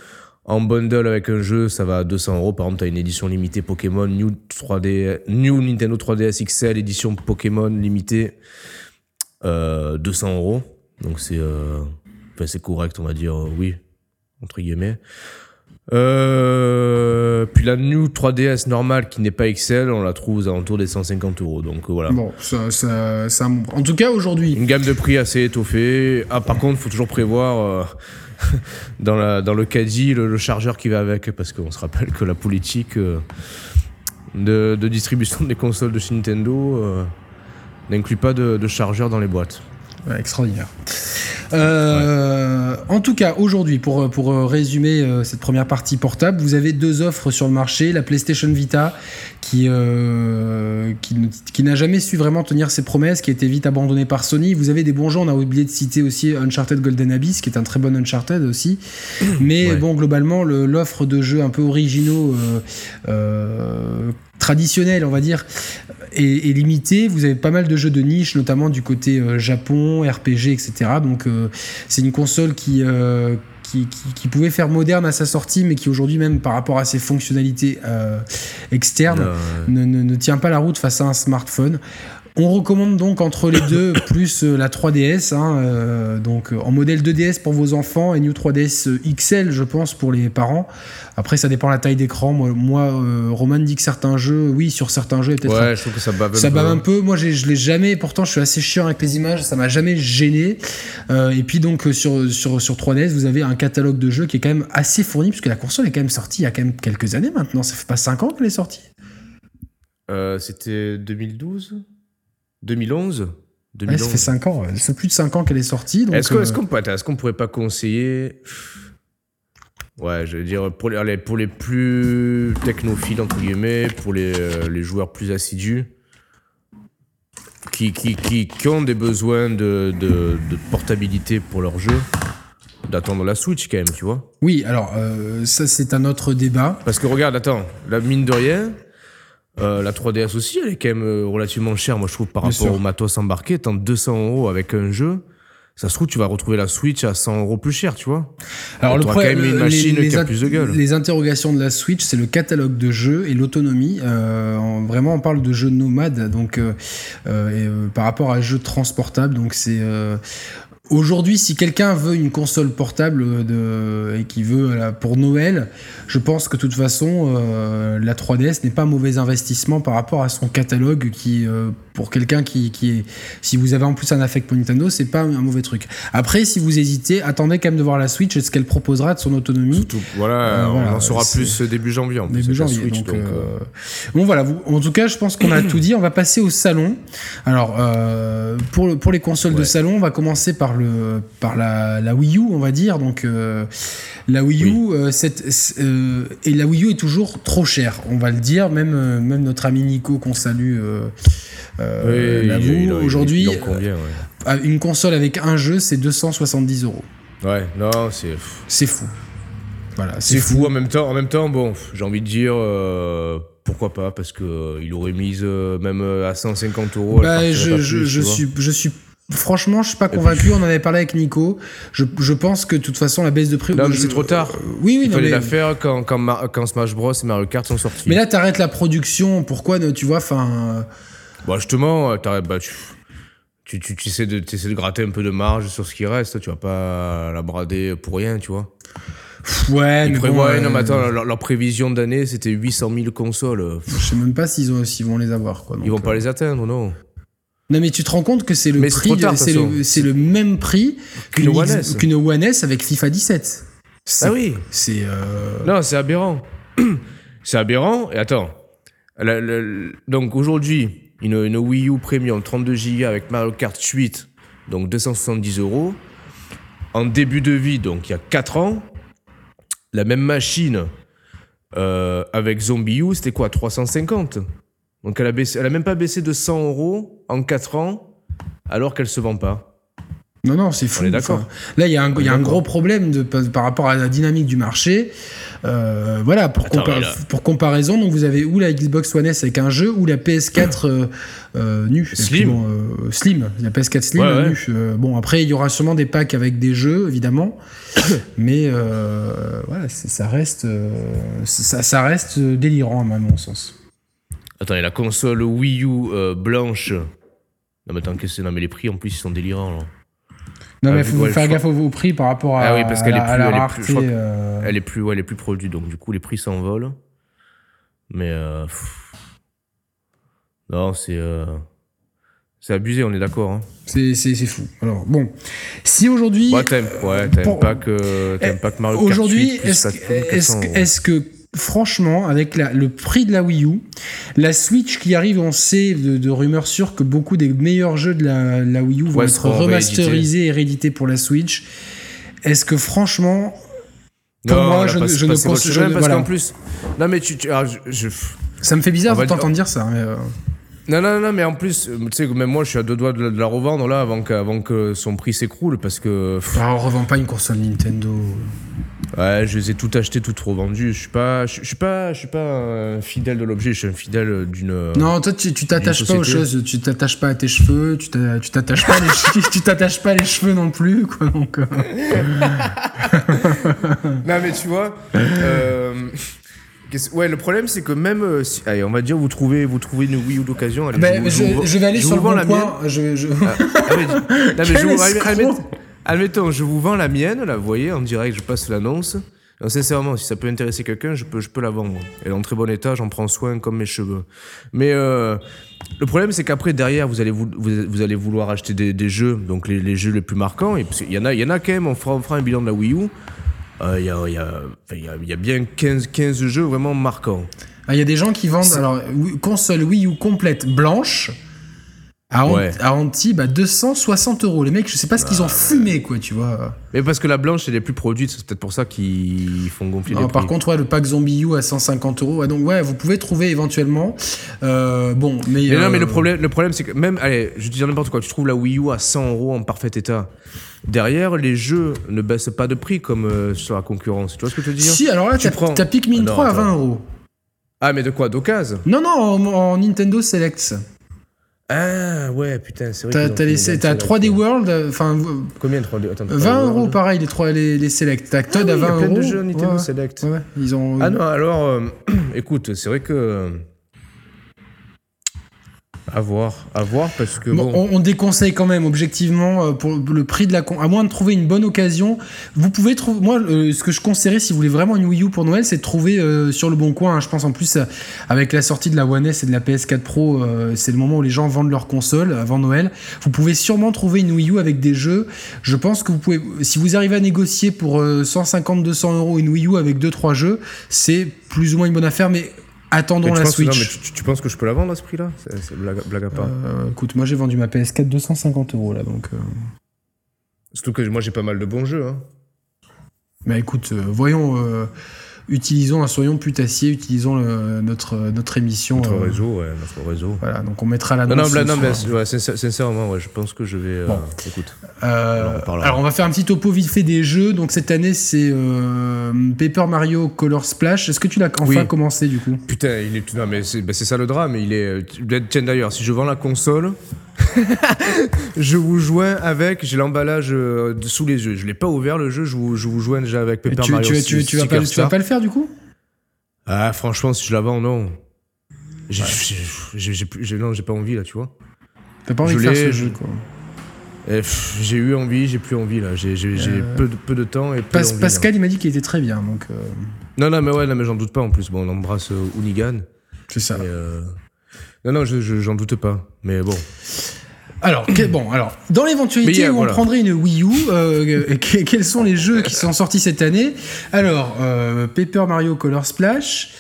En bundle avec un jeu, ça va à 200 euros. Par exemple, t'as une édition limitée Pokémon New 3D, New Nintendo 3DS XL édition Pokémon limitée, euh, 200 euros. Donc c'est, euh, c'est correct, on va dire, euh, oui, entre guillemets. Euh, puis la New 3DS normale qui n'est pas XL, on la trouve aux alentours des 150 euros. Donc euh, voilà. Bon, ça, ça, ça- en tout cas aujourd'hui, Une gamme de prix assez étoffée. Ah, par contre, faut toujours prévoir euh, dans, la, dans le caddie le, le chargeur qui va avec, parce qu'on se rappelle que la politique euh, de, de distribution des consoles de chez Nintendo n'inclut pas de, de chargeur dans les boîtes. Ouais, extraordinaire. Euh, En tout cas, aujourd'hui, pour, pour résumer euh, cette première partie portable, vous avez deux offres sur le marché. La PlayStation Vita, qui, euh, qui, n'a jamais su vraiment tenir ses promesses, qui a été vite abandonnée par Sony. Vous avez des bons jeux, on a oublié de citer aussi Uncharted Golden Abyss, qui est un très bon Uncharted aussi. Mais Ouais. bon, globalement, le- l'offre de jeux un peu originaux, euh, euh, traditionnels, on va dire, est, est limitée. Vous avez pas mal de jeux de niche, notamment du côté euh, Japon, RPG, etc. Donc euh, c'est une console qui, euh, qui, qui, pouvait faire moderne à sa sortie, mais qui aujourd'hui même par rapport à ses fonctionnalités externes ne, ne, ne, tient pas la route face à un smartphone. On recommande donc entre les deux plus euh, la 3DS, hein, euh, donc en modèle 2DS pour vos enfants et New 3DS XL, je pense, pour les parents. Après, ça dépend de la taille d'écran. Moi, euh, Roman dit que certains jeux, oui, sur certains jeux, peut-être. Ouais, je trouve que ça bave un ça peu. bave un peu. Moi, je l'ai jamais. Pourtant, je suis assez chiant avec les images. Ça m'a jamais gêné. et puis donc sur sur sur 3DS, vous avez un catalogue de jeux qui est quand même assez fourni puisque la console est quand même sortie il y a quand même quelques années maintenant. Ça fait pas 5 ans qu'elle est sortie. C'était 2012 2011 ça fait 5 ans. C'est plus de 5 ans qu'elle est sortie. Est-ce qu'on est pourrait pas conseiller. Ouais, je veux dire, pour les, pour les plus technophiles, entre guillemets, pour les, euh, les joueurs plus assidus, qui, qui, qui, ont des besoins de, de, portabilité pour leur jeu, d'attendre la Switch quand même, tu vois? Oui, alors, euh, ça, c'est un autre débat. Parce que regarde, attends, la mine de rien, euh, la 3DS aussi, elle est quand même euh, relativement chère, moi je trouve, par rapport au matos embarqué. Tant 200 euros avec un jeu, ça se trouve, tu vas retrouver la Switch à 100 euros plus cher, tu vois. Alors, le problème, une machine les, qui a plus de gueule. Les interrogations de la Switch, c'est le catalogue de jeux et l'autonomie. Euh, vraiment, on parle de jeux nomades, donc par rapport à jeux transportables. Donc, c'est Aujourd'hui, si quelqu'un veut une console portable de, et qui veut pour Noël, je pense que de toute façon, euh, la 3DS n'est pas un mauvais investissement par rapport à son catalogue qui, euh, pour quelqu'un qui, qui, est. Si vous avez en plus un affect pour Nintendo, c'est pas un mauvais truc. Après, si vous hésitez, attendez quand même de voir la Switch et ce qu'elle proposera de son autonomie. voilà, euh, on en saura plus début janvier en plus. Début janvier. donc, Bon, voilà, vous, en tout cas, je pense qu'on a tout dit. On va passer au salon. Alors, pour, pour les consoles de salon, on va commencer par le par la, la, Wii U, on va dire. Donc euh, la Wii U, euh, euh, et la Wii U est toujours trop chère, on va le dire. Même même notre ami Nico qu'on salue. Aujourd'hui, une console avec un jeu, c'est 270 euros. Ouais, non, c'est c'est fou. Voilà, c'est fou. En même temps, en même temps, bon, j'ai envie de dire pourquoi pas parce que il aurait mise même à 150 euros. Bah, je, je, suis, je suis Franchement, je suis pas convaincu. On en avait parlé avec Nico. Je, je pense que de toute façon, la baisse de prix. Non, mais c'est trop tard. Euh, oui, oui, Il fallait la faire quand, quand, quand, Smash Bros et Mario Kart sont sortis. Mais là, t'arrêtes la production. Pourquoi, tu vois, enfin. Bah, justement, euh, t'arrêtes. Bah, tu, tu, tu, tu essaies de, tu essaies de gratter un peu de marge sur ce qui reste. Tu vas pas la brader pour rien, tu vois. Ouais, mais bon, non, mais attends, leur, prévision d'année, c'était 800 000 consoles. Je sais même pas s'ils vont les avoir. Quoi, Ils vont pas euh. les atteindre, non non mais tu te rends compte que c'est le prix, c'est le, même prix qu'une One, S. One S avec FIFA 17. Ah oui. C'est euh... non, c'est aberrant. c'est aberrant. Et attends, donc aujourd'hui, une, une, Wii U Premium 32 Go avec Mario Kart 8, donc 270 euros. En début de vie, donc il y a 4 ans, la même machine euh, avec Zombie U, c'était quoi? 350 donc elle a, baissé, elle a même pas baissé de 100 euros en 4 ans, alors qu'elle se vend pas. Non, non, c'est fou. On est d'accord. là, il y a, un, y a un gros problème de, par rapport à la dynamique du marché. Euh, voilà, pour, pour comparaison, donc vous avez ou la Xbox One S avec un jeu, ou la PS4 euh, euh, nue. Slim. slim. La PS4 Slim nue. bon, après, il y aura sûrement des packs avec des jeux, évidemment. mais voilà, ça reste, ça, ça, reste délirant, à mon sens. Attendez, la console Wii U euh, blanche. Non, mais que Non, mais les prix en plus, ils sont délirants. Là. Non, mais il ah, faut faire gaffe aux prix par rapport à, ah oui, parce qu'elle est plus, la rareté. Elle est plus, euh. elle est plus, ouais, elle est plus produite, donc du coup, les prix s'envolent. Mais. Euh, non, c'est. C'est abusé, on est d'accord. Hein. C'est fou. Alors, bon. Si aujourd'hui. Ouais, t'aimes ouais, pas, que, eh, pas que Mario Kart Aujourd'hui, est-ce est est que franchement, avec le prix de la Wii U, la Switch qui arrive, on sait de, rumeurs sûres que beaucoup des meilleurs jeux de la, Wii U vont être remasterisés et réédités pour la Switch. Est-ce que franchement, pour moi, je, ne pense pas. Parce qu'en plus, non mais tu, ah, ça me fait bizarre de t'entendre dire ça. Mais euh. Non, non, non, mais en plus, tu sais, même moi, je suis à deux doigts de la, revendre là avant que, avant que son prix s'écroule parce que. Ah, on revend pas une console Nintendo. Ouais, je les ai tout achetés, tout revendu. Je suis pas, je, je suis pas, je suis pas un fidèle de l'objet. Je suis un fidèle d'une. Non, toi, tu tu t'attaches pas aux choses. Tu t'attaches pas à tes cheveux. Tu t'a- tu t'attaches pas les tu t'attaches pas les cheveux non plus, quoi. Donc, euh, Non, mais tu vois. euh, Ouais, le problème, c'est que même. euh, si- allez, on va dire, vous trouvez, vous trouvez une Wii U d'occasion. allez, vous- je, vous- je vais aller je sur le bon la mienne. coin. Je, je- Ah, mais- non, mais je vous- admettons, je vous vends la mienne, là, vous voyez, en direct, je passe l'annonce. Sincèrement, si ça peut intéresser quelqu'un, je peux, je peux la vendre. Elle est en très bon état, j'en prends soin comme mes cheveux. Mais euh, le problème, c'est qu'après, derrière, vous allez, vou- vous, vous allez vouloir acheter des, des jeux, donc les, les jeux les plus marquants. Et parce qu'il y en a, il y en a quand même, on fera, on fera un bilan de la Wii U. Euh, Il y, a, il y, a, il y, a, il bien 15, 15 jeux vraiment marquants. Ah, Il y a des gens qui vendent alors console Wii U complète blanche à, Ant- Ouais. à Antibes à 260 euros. Les mecs, je sais pas ce qu'ils ont fumé, quoi, tu vois. Mais parce que la blanche, elle est plus produite, c'est peut-être pour ça qu'ils font gonfler les par prix. contre, ouais, le pack Zombie U à 150 euros. Ouais, donc, ouais, vous pouvez trouver éventuellement. Euh, bon, mais. Mais non, mais euh, le problème, le problème c'est que même, allez, je te dire n'importe quoi, tu trouves la Wii U à 100 euros en parfait état. Derrière, les jeux ne baissent pas de prix comme euh, sur la concurrence. Tu vois ce que je veux dire? Si, alors là, Tu t'as prends- t'as Pikmin Ah non, 3 à attends. 20 euros. Ah, mais de quoi? D'occasion Non, non, en, en Nintendo Selects. Ah, ouais, putain, c'est vrai. T'as ont t'as fait les- une t'as gamme 3D select, ouais. World, euh, enfin, Combien 3D Attends, 20 3D euros pareil, les, trois, les, les Selects. T'as Ah Todd oui, à il y 20 a euros. plein de jeux Nintendo Ouais, Select. ouais, ouais, ils ont. Ah non, alors, euh, écoute, c'est vrai que. À voir, à voir, parce que Bon, bon. on, on déconseille quand même objectivement euh, pour le prix de la con à moins de trouver une bonne occasion vous pouvez trouver moi euh, ce que je conseillerais si vous voulez vraiment une Wii U pour Noël c'est de trouver euh, sur le bon coin hein, je pense en plus euh, avec la sortie de la One S et de la PS4 Pro c'est le moment où les gens vendent leur console avant Noël. Vous pouvez sûrement trouver une Wii U avec des jeux. Je pense que vous pouvez si vous arrivez à négocier pour euh, 150 200 euros une Wii U avec 2-3 jeux c'est plus ou moins une bonne affaire mais attendons la penses que- non, Switch tu, tu penses que je peux la vendre à ce prix-là blague, blague à part. Euh, écoute moi j'ai vendu ma PS4 250 euros là donc euh, Surtout que moi j'ai pas mal de bons jeux. Hein. Bah écoute, euh, voyons, euh, utilisons, hein, soyons putassiers, utilisons le- notre, notre émission. Notre euh, réseau, ouais, notre réseau. Voilà, donc on mettra la Non, non, non, mais ouais, sincèrement, ouais, je pense que je vais. euh, Bon. écoute. Euh, on alors on va faire un petit topo vite fait des jeux. Donc cette année c'est Paper Mario Color Splash. Est-ce que tu l'as enfin Oui. commencé du coup? Putain, il est. Non, mais c'est bah, ça le drame. Il est. Tiens, d'ailleurs, si je vends la console, je vous joins avec. J'ai l'emballage euh, sous les yeux. Je l'ai pas ouvert le jeu, je vous, je vous joins déjà avec Paper tu, Mario. tu, tu, tu vas pas, tu vas Star. pas le faire du coup? Ah, franchement, si je la vends, non. J'ai j'ai- non, j'ai pas envie là, tu vois. T'as pas envie Je de faire ce je- jeu quoi. Pff, J'ai eu envie, j'ai plus envie là. J'ai Euh, peu, de, peu de temps et là. Pascal il m'a dit qu'il était très bien donc euh, Non, non, mais ouais, non, mais j'en doute pas en plus. Bon, on embrasse euh, Hoonigan. c'est ça. Et, Non, non, je, je- j'en doute pas. Mais bon. Alors, que- bon, alors, dans l'éventualité où voilà. on prendrait une Wii U, euh, que- quels sont les jeux qui sont sortis cette année? Alors, euh, Paper Mario Color Splash,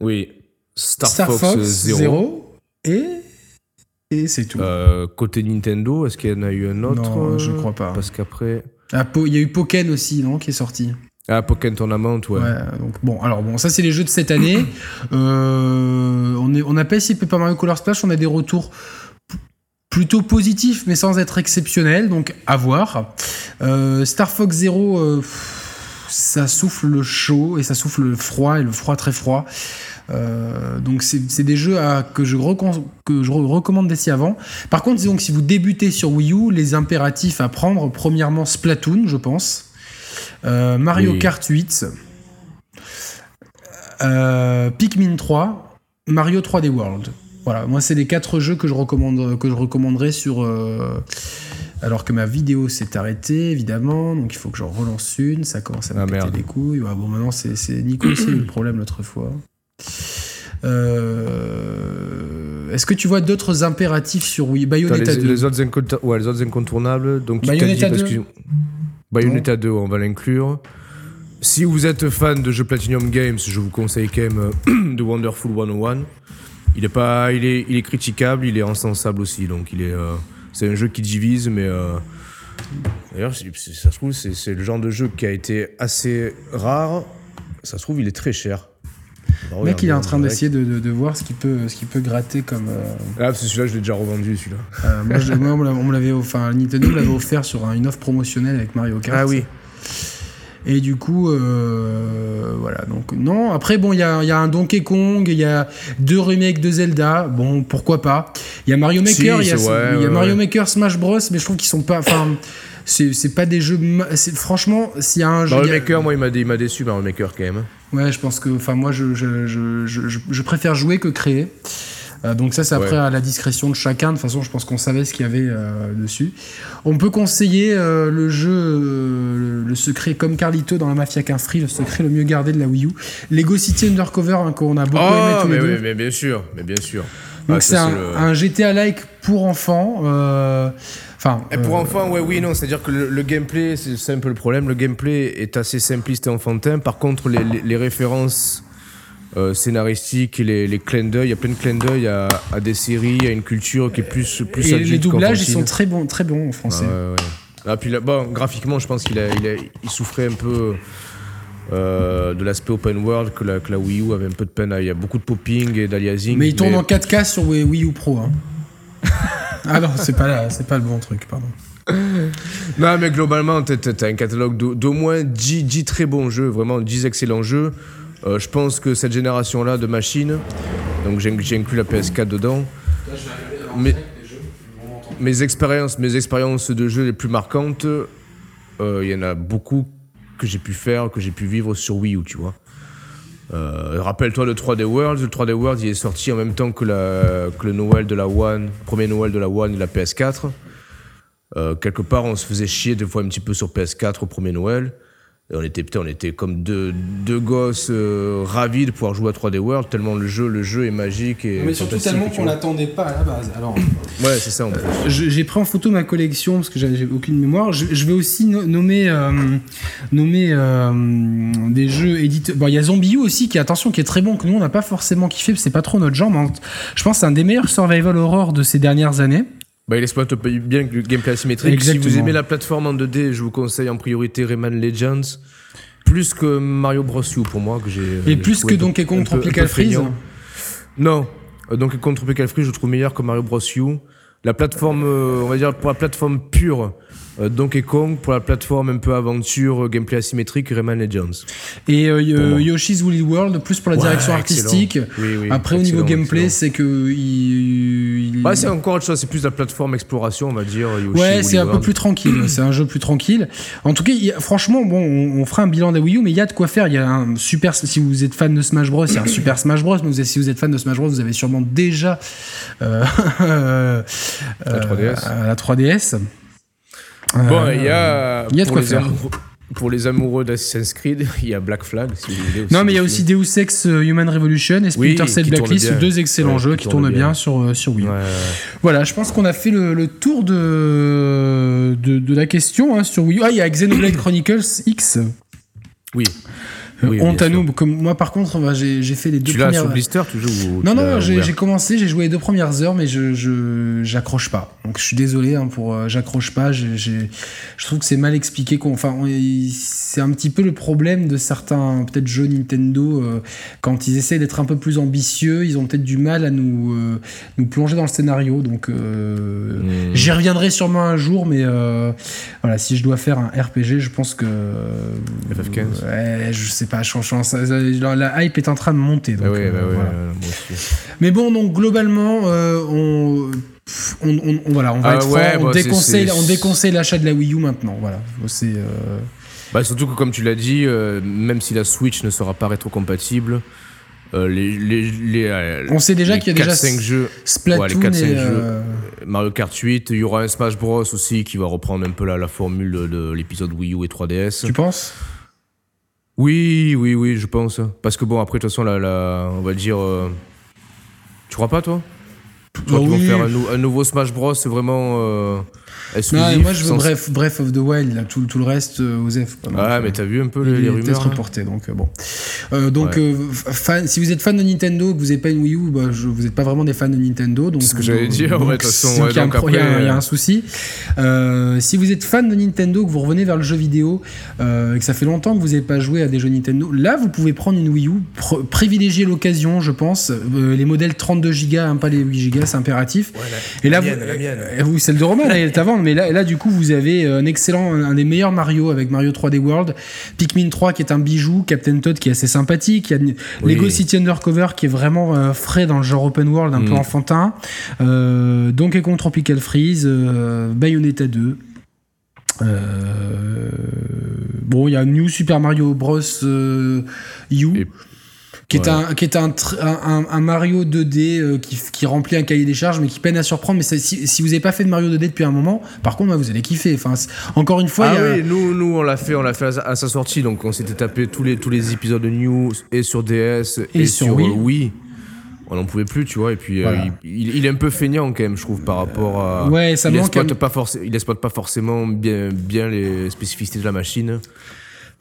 Oui. Star, Star, Fox, Fox, euh, 0. Zero. et et c'est tout. Euh, côté Nintendo, est-ce qu'il y en a eu un autre? Non, je euh, crois pas. Parce qu'après. Ah, Il y a eu Pokken aussi, non, qui est sorti. Ah, Pokémon Tournament, ouais. Ouais. donc bon, alors bon, ça c'est les jeux de cette année. Euh, on est, on n'a pas essayé Paper Mario Color Splash, on a des retours plutôt positifs, mais sans être exceptionnels, donc à voir. Euh, Star Fox Zero, euh, ça souffle le chaud et ça souffle le froid et le froid très froid. Euh, donc c'est des jeux à- que je, que je re- recommande d'essayer avant. Par contre, disons que si vous débutez sur Wii U, les impératifs à prendre, premièrement Splatoon, je pense. Euh, Mario Oui. Kart 8. Euh, Pikmin 3. Mario 3D World. Voilà, moi c'est les quatre jeux que je recommande que je recommanderais sur euh, alors que ma vidéo s'est arrêtée évidemment donc il faut que j'en relance une ça commence à me Ah, péter merde. les couilles Ouais, bon maintenant c'est c'est Nico qui a eu le problème l'autre fois Euh, est-ce que tu vois d'autres impératifs sur Wii T'as Bayonetta les, 2 les autres ouais, les autres incontournables. Donc, Bayonetta dit, parce 2. que- Bayonetta 2, on va l'inclure. Si vous êtes fan de jeux Platinum Games, je vous conseille quand même euh, The Wonderful 101. Il est pas, il est, il est critiquable, il est insensable aussi. Donc il est, euh, c'est un jeu qui divise, mais euh, d'ailleurs, si ça se trouve, c'est, c'est le genre de jeu qui a été assez rare. Ça se trouve, il est très cher. Le mec il est en train d'essayer de, de- de voir ce qu'il peut ce qu'il peut gratter comme euh, Ah, parce que celui-là, je l'ai déjà revendu, celui-là. euh, moi, je- moi, on me l'avait enfin Nintendo me l'avait offert sur un- une offre promotionnelle avec Mario Kart Ah oui. Et du coup, euh, voilà. Donc, non. Après, bon, il y a, y a, un Donkey Kong, il y a deux remakes de Zelda. Bon, pourquoi pas. Il y a Mario Maker, il y a, y a Mario Maker Smash Bros, mais je trouve qu'ils sont pas. Enfin, c'est pas des jeux. Franchement, s'il y a un jeu. Mario Maker, moi, il m'a déçu, Mario Maker, quand même. Ouais, je pense que. Enfin, moi, je, je, je, je, préfère jouer que créer. Euh, donc ça, c'est après à la discrétion de chacun. De toute façon, je pense qu'on savait ce qu'il y avait euh, dessus. On peut conseiller euh, le jeu, le, secret comme Carlito dans la Mafia 15 Free, le secret le mieux gardé de la Wii U. Lego City Undercover, hein, qu'on a beaucoup aimé tous mais les deux. mais bien sûr, mais bien sûr. Donc ah, c'est un, un, GTA-like pour enfants. Enfin, et pour enfants, ouais, oui, non. C'est-à-dire que le, gameplay, c'est un peu le problème. Le gameplay est assez simpliste et enfantin. Par contre, les, les références euh, scénaristique et les, clins d'œil. Il y a plein de clins d'œil à, des séries, à une culture qui est plus, plus Et les doublages, ils sont très bons, très bons en français. Ah, puis là, bon, graphiquement, je pense qu'il a, il, souffrait un peu. Euh, de l'aspect open world que la, que la, Wii U avait un peu de peine. Il y a beaucoup de popping et d'aliasing. Mais il tourne en 4K sur Wii U Pro. Hein. Ah non, c'est pas, pas le bon truc, pardon. non, mais globalement, t'as as un catalogue d'au moins 10, 10, très bons jeux, vraiment 10 excellents jeux. Euh, je pense que cette génération-là de machines, donc j'ai inclus la PS4 dedans, mais, mes expériences, mes expériences de jeu les plus marquantes, euh, il y en a beaucoup que j'ai pu faire, que j'ai pu vivre sur Wii U, tu vois. Euh, rappelle-toi le 3D World. Le 3D World, il est sorti en même temps que, la, que le Noël de la One, premier Noël de la One et la PS4. quelque part, on se faisait chier des fois un petit peu sur PS4 au premier Noël on était, on était comme deux, deux gosses euh, ravis de pouvoir jouer à 3D World, tellement le jeu, le jeu est magique. Et Mais surtout tellement qu'on l'attendait pas à la base. Alors, ouais, c'est ça. J'ai pris en photo ma collection parce que j'avais aucune mémoire. Je, vais aussi nommer, euh, nommer euh, des jeux édités. Bon, il y a Zombie U aussi qui, attention, qui est très bon, que nous on n'a pas forcément kiffé, c'est pas trop notre genre. Mais je pense que c'est un des meilleurs survival horror de ces dernières années. Bah, il exploite bien le gameplay asymétrique. Si vous aimez la plateforme en 2D, je vous conseille en priorité Rayman Legends. Plus que Mario Bros. U pour moi. que j'ai. Et plus que Donkey Kong Tropical Freeze Non. Euh, Donkey Kong Tropical Freeze, je trouve meilleur que Mario Bros. U. La plateforme, euh, on va dire, pour la plateforme pure, euh, Donkey Kong pour la plateforme un peu aventure, gameplay asymétrique, Rayman Legends. Et Yoshi's Woolly World, plus pour la direction artistique. Après, au niveau gameplay, c'est que. Il, c'est encore autre chose, c'est plus la plateforme exploration, on va dire. ouais, c'est un peu plus tranquille. c'est un jeu plus tranquille. En tout cas, franchement, bon, on, fera un bilan des Wii U, mais il y a de quoi faire. Il y a un super. Si vous êtes fan de Smash Bros, il y a un super Smash Bros. Mais si vous êtes fan de Smash Bros, vous avez sûrement déjà. la 3DS. la 3DS. Bon, il y a. Il y a de quoi faire. Pour les amoureux d'Assassin's Creed, il y a Black Flag. Si vous voulez non, mais il y a aussi Deus Ex euh, Human Revolution et Splinter Cell Blacklist, deux excellents jeux qui, tournent bien, sur, euh, sur Wii. Voilà, je pense qu'on a fait le, tour de, de, de, la question hein, sur Wii. Ah, il y a Xenoblade Chronicles X. Oui. Oui, honte à nous. Comme moi, par contre, j'ai fait les deux tu premières. Tu l'as sur blister toujours Non, non, j'ai commencé, j'ai joué les deux premières heures, mais je j'accroche pas. Donc je suis désolé hein, pour euh, j'accroche pas. je trouve que c'est mal expliqué. Enfin, c'est un petit peu le problème de certains peut-être jeux Nintendo euh, quand ils essaient d'être un peu plus ambitieux, ils ont peut-être du mal à nous euh, nous plonger dans le scénario. Donc hmm. j'y reviendrai sûrement un jour, mais voilà, si je dois faire un RPG, je pense que FF15. Ouais, je sais pas, la hype est en train de monter. Donc, bah bah Mais bon, donc globalement, on on, voilà, on va ah être on, bah, déconseille, on déconseille l'achat de la Wii U maintenant. Voilà, c'est. Euh, bah, surtout que comme tu l'as dit, euh, même si la Switch ne sera pas rétrocompatible, euh, les, les, on sait déjà qu'il y a déjà 5 jeux, Splatoon les 4, jeux, Mario Kart 8, il y aura un Smash Bros aussi qui va reprendre un peu la, la formule de, l'épisode Wii U et 3DS. Tu penses? Oui, oui, oui, je pense. Parce que bon, après de toute façon, la, on va dire, tu crois pas toi? Toi, bah faire un, nouveau Smash Bros, c'est vraiment. Euh, non, moi je veux Breath, Breath, of the Wild, là, tout, tout le reste, euh, Osef. Ah, mais t'as vu un peu les, les rumeurs peut-être reporté, donc euh, bon. Euh, donc, euh, fan, si vous êtes fan de Nintendo, que vous n'avez pas une Wii U, bah, je, vous n'êtes pas vraiment des fans de Nintendo. Donc, C'est ce que j'allais dire, ouais, de toute façon. il, y a un, il, y a, un souci. si vous êtes fan de Nintendo, que vous revenez vers le jeu vidéo, et que ça fait longtemps que vous n'avez pas joué à des jeux Nintendo, là vous pouvez prendre une Wii U, privilégier l'occasion, je pense. les modèles 32 Go, hein, pas les 8 Go, c'est impératif. Ouais, la, et là, mienne, vous, la mienne. vous, celle de Romain, elle est avant mais là, là, du coup, vous avez un excellent, un des meilleurs Mario avec Mario 3D World, Pikmin 3 qui est un bijou, Captain Toad qui est assez sympathique, il y a Lego City Undercover qui est vraiment frais dans le genre open world, un peu mm. enfantin, Donkey Kong Tropical Freeze, Bayonetta 2. bon, il y a New Super Mario Bros. U qui est, un, qui est un, un, Mario 2D euh, qui, qui, remplit un cahier des charges, mais qui peine à surprendre. Mais si, si, vous n'avez pas fait de Mario 2D depuis un moment, par contre, vous allez kiffer. Enfin, encore une fois, ah oui, nous, nous, on l'a fait, on l'a fait à, sa sortie, donc on s'était tapé tous les, tous les épisodes de New et sur DS et, sur, Wii. On n'en pouvait plus, tu vois. Et puis, euh, il, il, est un peu feignant quand même, je trouve, par rapport à. Ouais, ça il manque. Exploite pas il exploite pas forcément bien, bien les spécificités de la machine.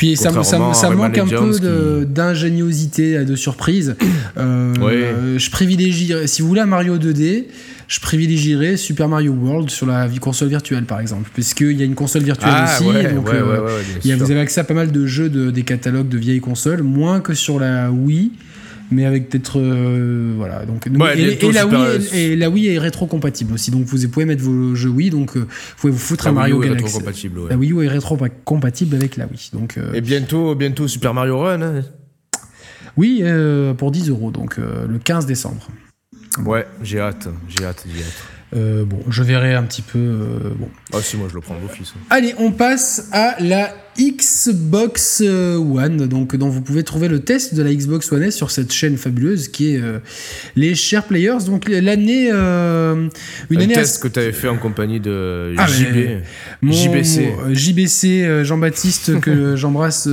Puis ça, ça, manque un peu d'ingéniosité, de, surprise. Euh, je privilégie, si vous voulez un Mario 2D, je privilégierais Super Mario World sur la console virtuelle par exemple, puisqu'il y a une console virtuelle ah, aussi. donc, euh, vous avez accès à pas mal de jeux de, des catalogues de vieilles consoles, moins que sur la Wii mais avec peut-être euh, voilà donc et, la Wii et, la Wii est rétro compatible aussi donc vous pouvez mettre vos jeux Wii donc euh, vous pouvez vous foutre un Mario Galaxy la Wii U est rétro compatible avec la Wii donc euh, et bientôt bientôt Super Mario Run hein. oui pour 10 euros donc le 15 décembre ouais j'ai hâte j'ai hâte j'ai hâte bon, je verrai un petit peu. Bon. Ah si, moi je le prends d'office. Allez, on passe à la Xbox euh, One, donc dont vous pouvez trouver le test de la Xbox One S sur cette chaîne fabuleuse qui est les Share Players. Donc l'année, une année. test que tu avais fait en compagnie de ah, JB, JBC, JBC Jean-Baptiste que j'embrasse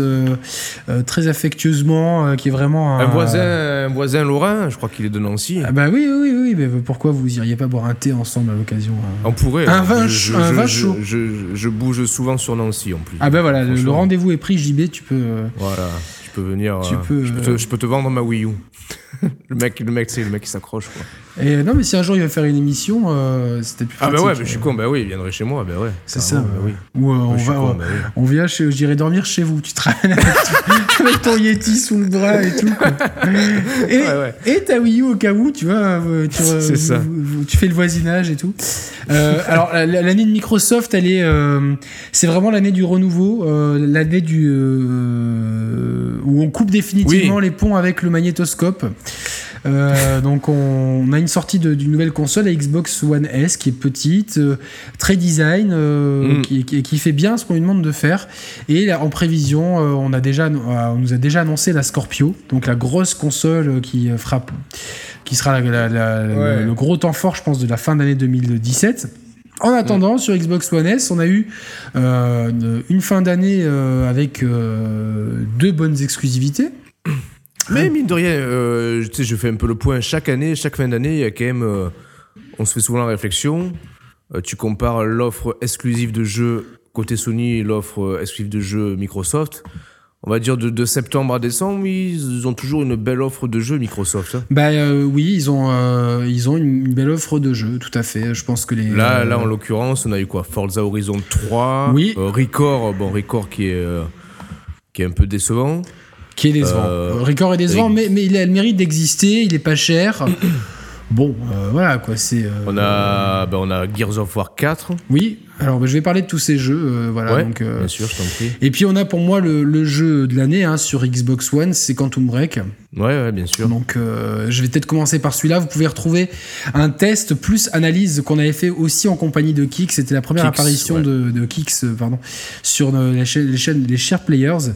très affectueusement, qui est vraiment un, voisin, un voisin lorrain. Je crois qu'il est de Nancy. Ah bah oui, oui, oui, mais pourquoi vous iriez pas boire un thé ensemble à l'occasion. Hein? On pourrait. Un vin, chaud. Je, bouge souvent sur Nancy en plus. Ah ben voilà, le, rendez-vous est pris, JB, tu peux. Euh, voilà, tu peux venir. Tu euh, peux, je, peux te, vendre ma Wii U. le mec, le mec, c'est le mec qui s'accroche quoi. Et non, mais si un jour il va faire une émission, euh, c'était plus. Ah bah ouais, mais je suis con, bah oui, il viendrait chez moi, bah ouais. C'est ça. Bah oui. Ou on va, con, bah on, vient chez, je dirais dormir chez vous. Tu ramènes avec, ton Yeti sous le bras et tout. Et, ouais, ouais. et ta Wii U au cas où, tu vois, tu, ça. tu fais le voisinage et tout. Euh, alors l'année de Microsoft, elle est, euh, c'est vraiment l'année du renouveau, euh, l'année du où on coupe définitivement les ponts avec le magnétoscope. donc on, a une sortie d'une nouvelle console, la Xbox One S, qui est petite, très design, mm. qui, qui, fait bien ce qu'on lui demande de faire. Et en prévision, on, a déjà, on nous a déjà annoncé la Scorpio, donc la grosse console qui frappe qui sera le, gros temps fort, je pense, de la fin d'année 2017. En attendant, sur Xbox One S, on a eu euh, une fin d'année euh, avec euh, deux bonnes exclusivités. Mais mine de rien, sais, je fais un peu le point. Chaque année, chaque fin d'année, il y a quand même. on se fait souvent la réflexion. tu compares l'offre exclusive de jeux côté Sony et l'offre exclusive de jeux Microsoft on va dire de, septembre à décembre, ils ont toujours une belle offre de jeux Microsoft. Hein. Bah euh, oui, ils ont euh, ils ont une belle offre de jeux, tout à fait. Je pense que les là là en l'occurrence, on a eu quoi? Forza Horizon 3, oui, euh, Record, bon Record qui est qui est un peu décevant. Qui est décevant. Record est décevant, mais mais il a le mérite d'exister. Il est pas cher. Bon, voilà quoi, c'est. on a, bah, on a Gears of War 4. Oui, alors, bah, je vais parler de tous ces jeux. Euh, voilà, donc, euh, bien sûr, je t'en prie. Et puis, on a pour moi le, jeu de l'année hein, sur Xbox One, c'est Quantum Break. Ouais, ouais, bien sûr. Donc, euh, je vais peut-être commencer par celui-là. Vous pouvez retrouver un test plus analyse qu'on avait fait aussi en compagnie de Kix. C'était la première apparition de, de, Kix pardon, sur les chaînes, les, chaînes, les Share Players.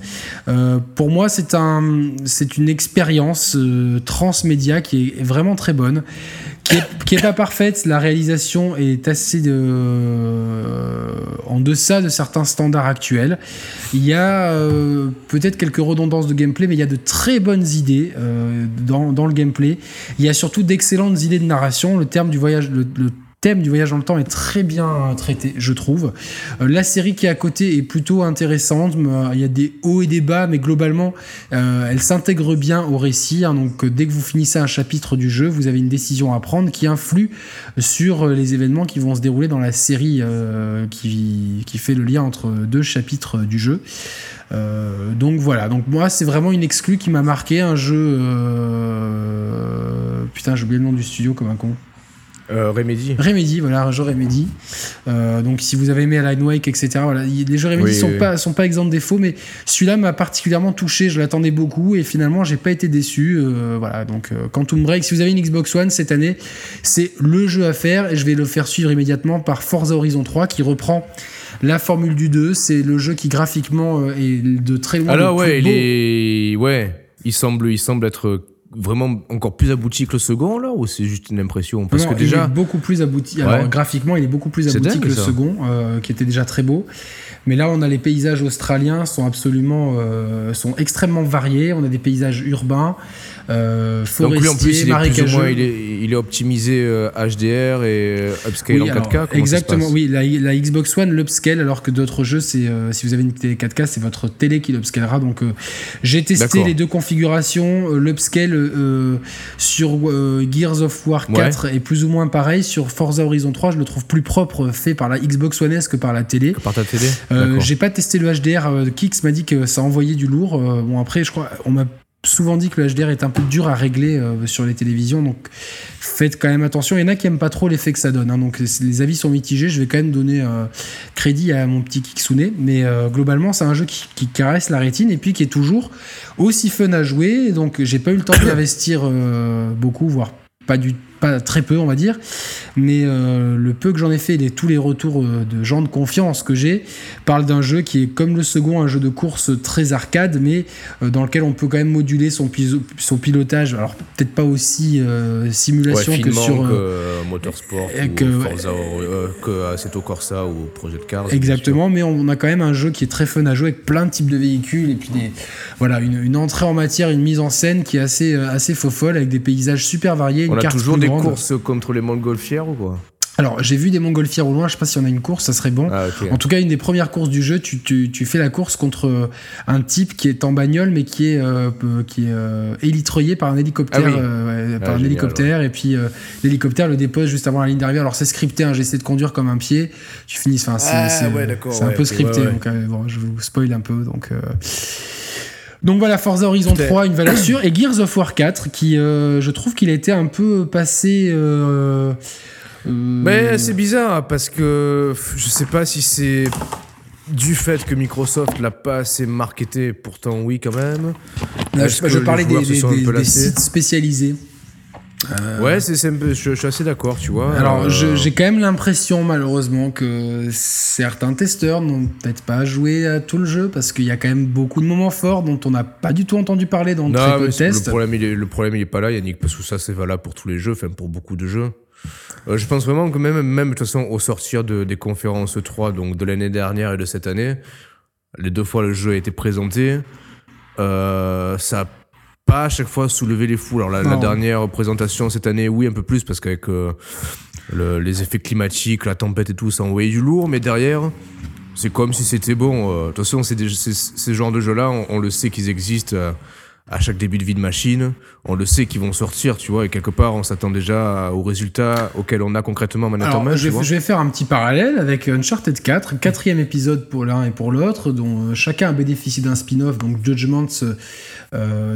pour moi, c'est un, c'est une expérience transmédia qui est vraiment très bonne qui est, pas parfaite. La réalisation est assez de, euh, en deçà de certains standards actuels. Il y a euh, peut-être quelques redondances de gameplay, mais il y a de très bonnes idées euh, dans, dans, le gameplay. Il y a surtout d'excellentes idées de narration. Le terme du voyage, le, thème du voyage dans le temps est très bien traité, je trouve. Euh, la série qui est à côté est plutôt intéressante. Euh, il y a des hauts et des bas, mais globalement, euh, elle s'intègre bien au récit. Hein. donc, dès que vous finissez un chapitre du jeu, vous avez une décision à prendre qui influe sur les événements qui vont se dérouler dans la série qui, qui, fait le lien entre deux chapitres du jeu. donc voilà, donc moi c'est vraiment une exclue qui m'a marqué, un jeu... Putain j'ai oublié le nom du studio comme un con. Euh, Remedy. Remedy, voilà, un jeu Remedy. Euh, donc si vous avez aimé Alan Wake, etc. Voilà, y- les jeux Remedy Oui, sont oui. pas sont pas exempts de défauts, mais celui-là m'a particulièrement touché. Je l'attendais beaucoup et finalement j'ai pas été déçu. Euh, voilà, donc euh, Quantum Break. Si vous avez une Xbox One cette année, c'est le jeu à faire et je vais le faire suivre immédiatement par Forza Horizon 3 qui reprend la formule du 2. C'est le jeu qui graphiquement est de très loin Alors le plus ouais, il est, ouais, il semble, il semble être vraiment encore plus abouti que le second là, ou c'est juste une impression? Parce Non, que il déjà, est beaucoup plus abouti. Alors Ouais. graphiquement, il est beaucoup plus abouti que le ça. second, euh, qui était déjà très beau. Mais là, on a les paysages australiens sont absolument, euh, sont extrêmement variés. On a des paysages urbains, euh, donc lui en plus, il est plus ou moins, il est, il est optimisé euh, HDR et euh, upscale Oui, en 4K. alors, comment ça se exactement, oui. La, la Xbox One l'upscale, alors que d'autres jeux, c'est euh, si vous avez une télé 4K, c'est votre télé qui l'upscalera. Donc, euh, j'ai testé les deux configurations. Euh, L'upscale euh, sur euh, Gears of War Ouais. 4 est plus ou moins pareil. Sur Forza Horizon 3, je le trouve plus propre, fait par la Xbox One S que par la télé. Que par ta télé Euh, j'ai pas testé le HDR. euh, Kix m'a dit que ça envoyait du lourd. Euh, bon après, je crois, on m'a souvent dit que le HDR est un peu dur à régler euh, sur les télévisions, donc faites quand même attention. Il y en a qui aiment pas trop l'effet que ça donne, hein, donc les- avis sont mitigés. Je vais quand même donner euh, crédit à mon petit Kixune, mais euh, globalement c'est un jeu qui, caresse la rétine et puis qui est toujours aussi fun à jouer. Donc j'ai pas eu le temps d'y investir euh, beaucoup, voire pas du pas très peu on va dire. Mais euh, le peu que j'en ai fait et tous les retours euh, de gens de confiance que j'ai. Parlent d'un jeu qui est comme le second un jeu de course très arcade mais euh, dans lequel on peut quand même moduler son, son pilotage. Alors peut-être pas aussi euh, Ouais, simulation que sur que Motorsport et ou que- Forza, que Assetto Corsa ou Project Cars. Exactement, mais on a quand même un jeu qui est très fun à jouer avec plein de types de véhicules et puis des, voilà, une, une entrée en matière, une mise en scène qui est assez, assez faux folle avec des paysages super variés, une On a carte toujours des grande. courses contre les montgolfières ou quoi Alors, j'ai vu des montgolfières au loin, je sais pas si on a une course, ça serait bon. Ah. En tout cas, une des premières courses du jeu, tu, tu, tu fais la course contre un type qui est en bagnole, mais qui est, euh, peu- qui est euh, élitreillé par un hélicoptère. Ah oui. euh, ouais, par Ah, un hélicoptère, et puis euh, l'hélicoptère le dépose juste avant la ligne d'arrivée. Alors, c'est scripté, hein, j'essaie de conduire comme un pied. Tu finis, enfin, c'est Ah, ouais, un peu scripté. ouais, ouais. Donc, euh, bon, je vous spoil un peu. Donc. Donc voilà, Forza Horizon Putain. 3, une valeur sûre. Et Gears of War 4, qui euh, je trouve qu'il a été un peu passé. euh, euh, Mais c'est bizarre parce que je sais pas si c'est du fait que Microsoft l'a pas assez marketé, pourtant oui quand même. Je, parlais des, des- des- sites spécialisés. Euh, Ouais, c'est, peu- je, je suis assez d'accord, tu vois. Alors, Euh, j'ai quand même l'impression, malheureusement, que certains testeurs n'ont peut-être pas joué à tout le jeu parce qu'il y a quand même beaucoup de moments forts dont on n'a pas du tout entendu parler dans très non, peu mais de le problème, il est, le problème, il est pas là, Yannick, parce que ça, c'est valable pour tous les jeux, enfin pour beaucoup de jeux. Euh, je pense vraiment que même, même de toute façon, au sortir de, des conférences 3, donc de l'année dernière et de cette année, les deux fois le jeu a été présenté, ça a pas à chaque fois soulevé les foules. Alors la, dernière présentation cette année, oui, un peu plus, parce qu'avec euh, le- les effets climatiques, la tempête et tout, ça a envoyé du lourd, mais derrière, c'est comme si c'était bon. euh, De toute façon, c'est ces genres de jeux-là, on, on le sait qu'ils existent euh, à chaque début de vie de machine. On le sait qu'ils vont sortir, tu vois, et quelque part, on s'attend déjà aux résultats auxquels on a concrètement manette en Alors, main, je, je vais faire un petit parallèle avec Uncharted 4, quatrième épisode pour l'un et pour l'autre, dont chacun a bénéficié d'un spin-off, donc Judgment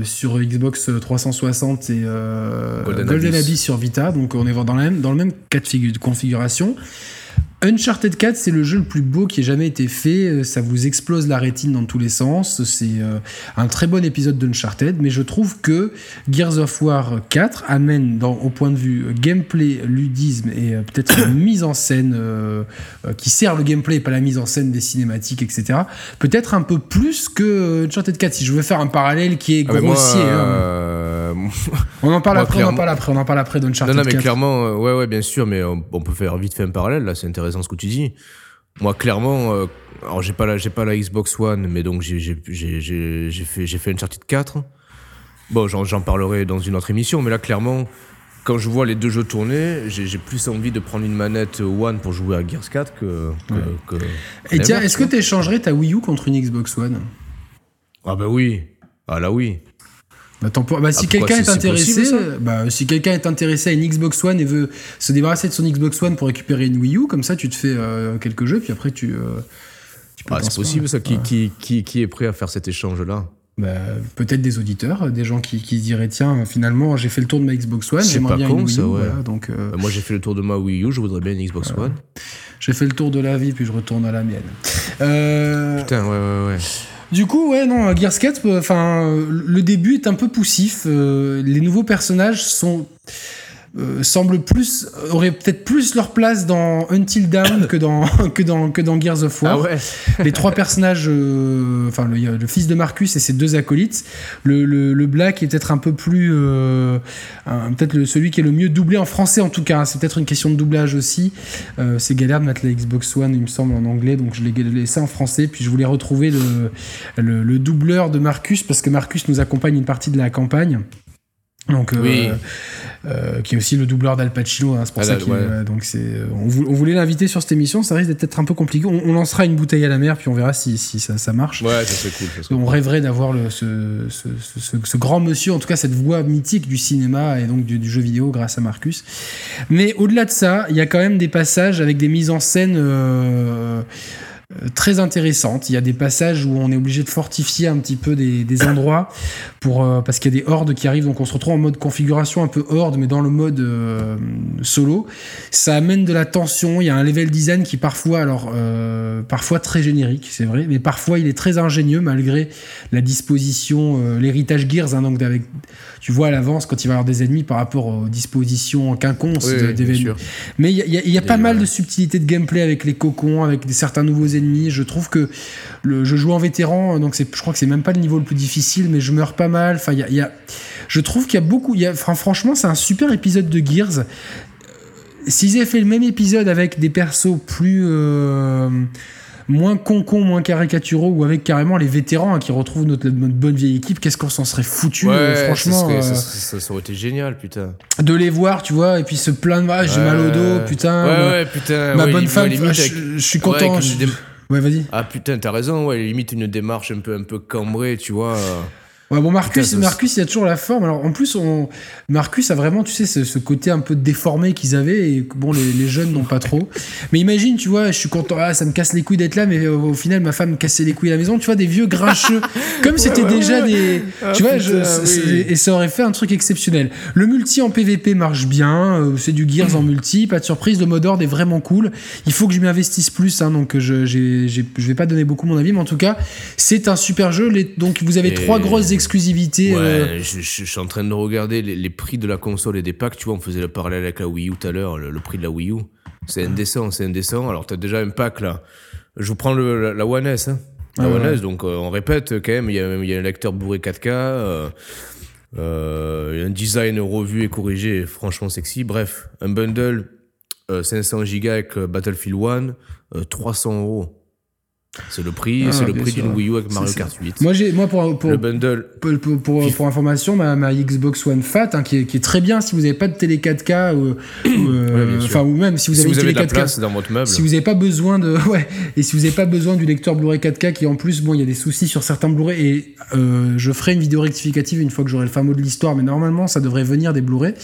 sur Xbox 360 et euh, Golden Golden, Abyss. Abyss. sur Vita, donc on est dans, la même, dans le même cas de figu- de configuration. Uncharted 4, c'est le jeu le plus beau qui ait jamais été fait. Euh, Ça vous explose la rétine dans tous les sens. C'est euh, un très bon épisode d'Uncharted, mais je trouve que Gears of War 4 amène, dans, au point de vue euh, gameplay, ludisme et euh, peut-être une mise en scène euh, euh, qui sert le gameplay et pas la mise en scène des cinématiques, etc. Peut-être un peu plus que euh, Uncharted 4. Si je veux faire un parallèle qui est Ah, moi, grossier, hein. euh, on en parle moi, après, on en parle après, on en parle après Non, d'Uncharted non, mais 4. clairement, euh, ouais, ouais, bien sûr, mais on, on peut faire vite fait un parallèle, là, c'est intéressant ce que tu dis. Moi, clairement, euh, alors j'ai pas la, j'ai pas la Xbox One, mais donc j'ai, j'ai, j'ai, j'ai, j'ai fait, j'ai fait Uncharted 4. Bon, j'en, j'en parlerai dans une autre émission, mais là, clairement, quand je vois les deux jeux tourner, j'ai, j'ai plus envie de prendre une manette One pour jouer à Gears 4 que, que, que- Et tiens, est-ce que tu échangerais ta Wii U contre une Xbox One? Ah bah oui, ah là oui. Attends, pour- bah, si Ah, quelqu'un est, intéressé, possible, ça bah, si quelqu'un est intéressé à une Xbox One et veut se débarrasser de son Xbox One pour récupérer une Wii U, comme ça tu te fais euh, quelques jeux, puis après tu, euh, tu Ah, c'est possible ça. Qui, Ouais. qui, qui, qui est prêt à faire cet échange-là? Bah, peut-être des auditeurs, des gens qui, qui se diraient tiens, finalement, j'ai fait le tour de ma Xbox One, j'aimerais bien con, une Wii U, ça, ouais. voilà, donc euh, Euh, Moi, j'ai fait le tour de ma Wii U, je voudrais bien une Xbox One. j'ai fait le tour de la vie, puis je retourne à la mienne. Euh, Putain, ouais, ouais, ouais. Du coup, ouais, non, Gears 4, euh, enfin, euh, le début est un peu poussif. euh, les nouveaux personnages sont euh, semblent plus auraient peut-être plus leur place dans Until Dawn que dans que dans que dans Gears of War. Ah ouais Les trois personnages, euh, enfin le, le fils de Marcus et ses deux acolytes. Le, le, le Black est peut-être un peu plus, euh, peut-être celui qui est le mieux doublé en français en tout cas. hein. C'est peut-être une question de doublage aussi. Euh, c'est galère de mettre la Xbox One, il me semble, en anglais, donc je l'ai laissé en français. Puis je voulais retrouver le, le, le doubleur de Marcus parce que Marcus nous accompagne une partie de la campagne. Donc, euh, Oui. euh, qui est aussi le doubleur d'Al Pacino. hein, c'est pour Ah, ça qu'il ouais. euh, donc c'est. On, vou- on voulait l'inviter sur cette émission. Ça risque d'être peut-être un peu compliqué. On, on lancera une bouteille à la mer puis on verra si, si ça, ça marche. Ouais, ça serait cool. ça serait On rêverait d'avoir le- ce, ce, ce- ce- ce grand monsieur, en tout cas cette voix mythique du cinéma et donc du, du jeu vidéo grâce à Marcus. Mais au-delà de ça, il y a quand même des passages avec des mises en scène euh, très intéressantes. Il y a des passages où on est obligé de fortifier un petit peu des, des endroits pour, euh, parce qu'il y a des hordes qui arrivent, donc on se retrouve en mode configuration un peu horde, mais dans le mode euh, solo. Ça amène de la tension. Il y a un level design qui parfois, alors euh, parfois très générique, c'est vrai, mais parfois il est très ingénieux malgré la disposition, euh, l'héritage Gears, hein, donc avec, tu vois à l'avance quand il va y avoir des ennemis par rapport aux dispositions quinconces Oui, de- oui, bien d'événements. sûr. Mais il y a, il y a- il y a Il y pas mal de subtilités de gameplay avec les cocons, avec des, certains nouveaux ennemis. Je trouve que le, je joue en vétéran, donc je crois que c'est même pas le niveau le plus difficile, mais je meurs pas mal. Enfin, y y a- je trouve qu'il y a beaucoup. enfin, franchement, c'est un super épisode de Gears. Euh, S'ils avaient fait le même épisode avec des persos plus. euh, moins concons, moins caricaturaux, ou avec carrément les vétérans hein, qui retrouvent notre, notre bonne vieille équipe, qu'est-ce qu'on s'en serait foutu, Ouais, euh, franchement. ça, serait- euh, ça, ça- ça aurait été génial, putain. de les voir, tu vois, et puis se plaindre, ah, j'ai Ouais. mal au dos, putain. Ouais, ma- ouais, putain. ma ouais, bonne femme, ah, je, je suis content. dé- Ouais, vas-y. Ah putain, t'as raison, ouais, limite une démarche un peu, un peu cambrée, tu vois. Ouais, bon, Marcus, Marcus, il a toujours la forme. Alors, en plus, on... Marcus a vraiment, tu sais, ce, ce côté un peu déformé qu'ils avaient, et bon, les, les jeunes n'ont pas trop. Mais imagine, tu vois, je suis content, ah, ça me casse les couilles d'être là, mais euh, au final, ma femme me cassait les couilles à la maison, tu vois, des vieux grincheux. Comme c'était ouais, déjà ouais. des. Ah, tu vois, je- oui. et ça aurait fait un truc exceptionnel. Le multi en PVP marche bien, euh, c'est du Gears en multi, pas de surprise, le mode horde est vraiment cool. Il faut que je m'y investisse plus, hein, donc je, je vais pas donner beaucoup mon avis, mais en tout cas, c'est un super jeu. Les- donc, vous avez Et- trois grosses exclusivités. Ouais, euh, je, je- je suis en train de regarder les, les prix de la console et des packs, tu vois, on faisait le parallèle avec la Wii U tout à l'heure, le, le prix de la Wii U. C'est indécent, c'est indécent. Alors, t'as déjà un pack là. Je vous prends le, la, la One S, hein. La Ah One ouais. S, donc euh, on répète quand même, il y a, il y a un lecteur Blu-ray 4K, euh, euh, un design revu et corrigé, franchement sexy. Bref, un bundle euh, 500 Go avec euh, Battlefield 1, euh, 300 euros. C'est le prix, Ah, c'est le prix d'une Wii U avec Mario. Kart 8. Moi, j'ai, moi pour, pour, le bundle pour, pour, pour- pour information, ma, ma Xbox One Fat, hein, qui, est, qui est très bien si vous n'avez pas de télé 4K, ou, ou, euh, Ouais, enfin, ou même si vous si avez vous une avez télé de la 4K. place dans votre meuble. Si vous n'avez pas besoin de, ouais, et si vous n'avez pas besoin du lecteur Blu-ray 4K, qui en plus, bon, il y a des soucis sur certains Blu-ray, et euh, je ferai une vidéo rectificative une fois que j'aurai le fin mot de l'histoire, mais normalement, ça devrait venir des Blu-ray,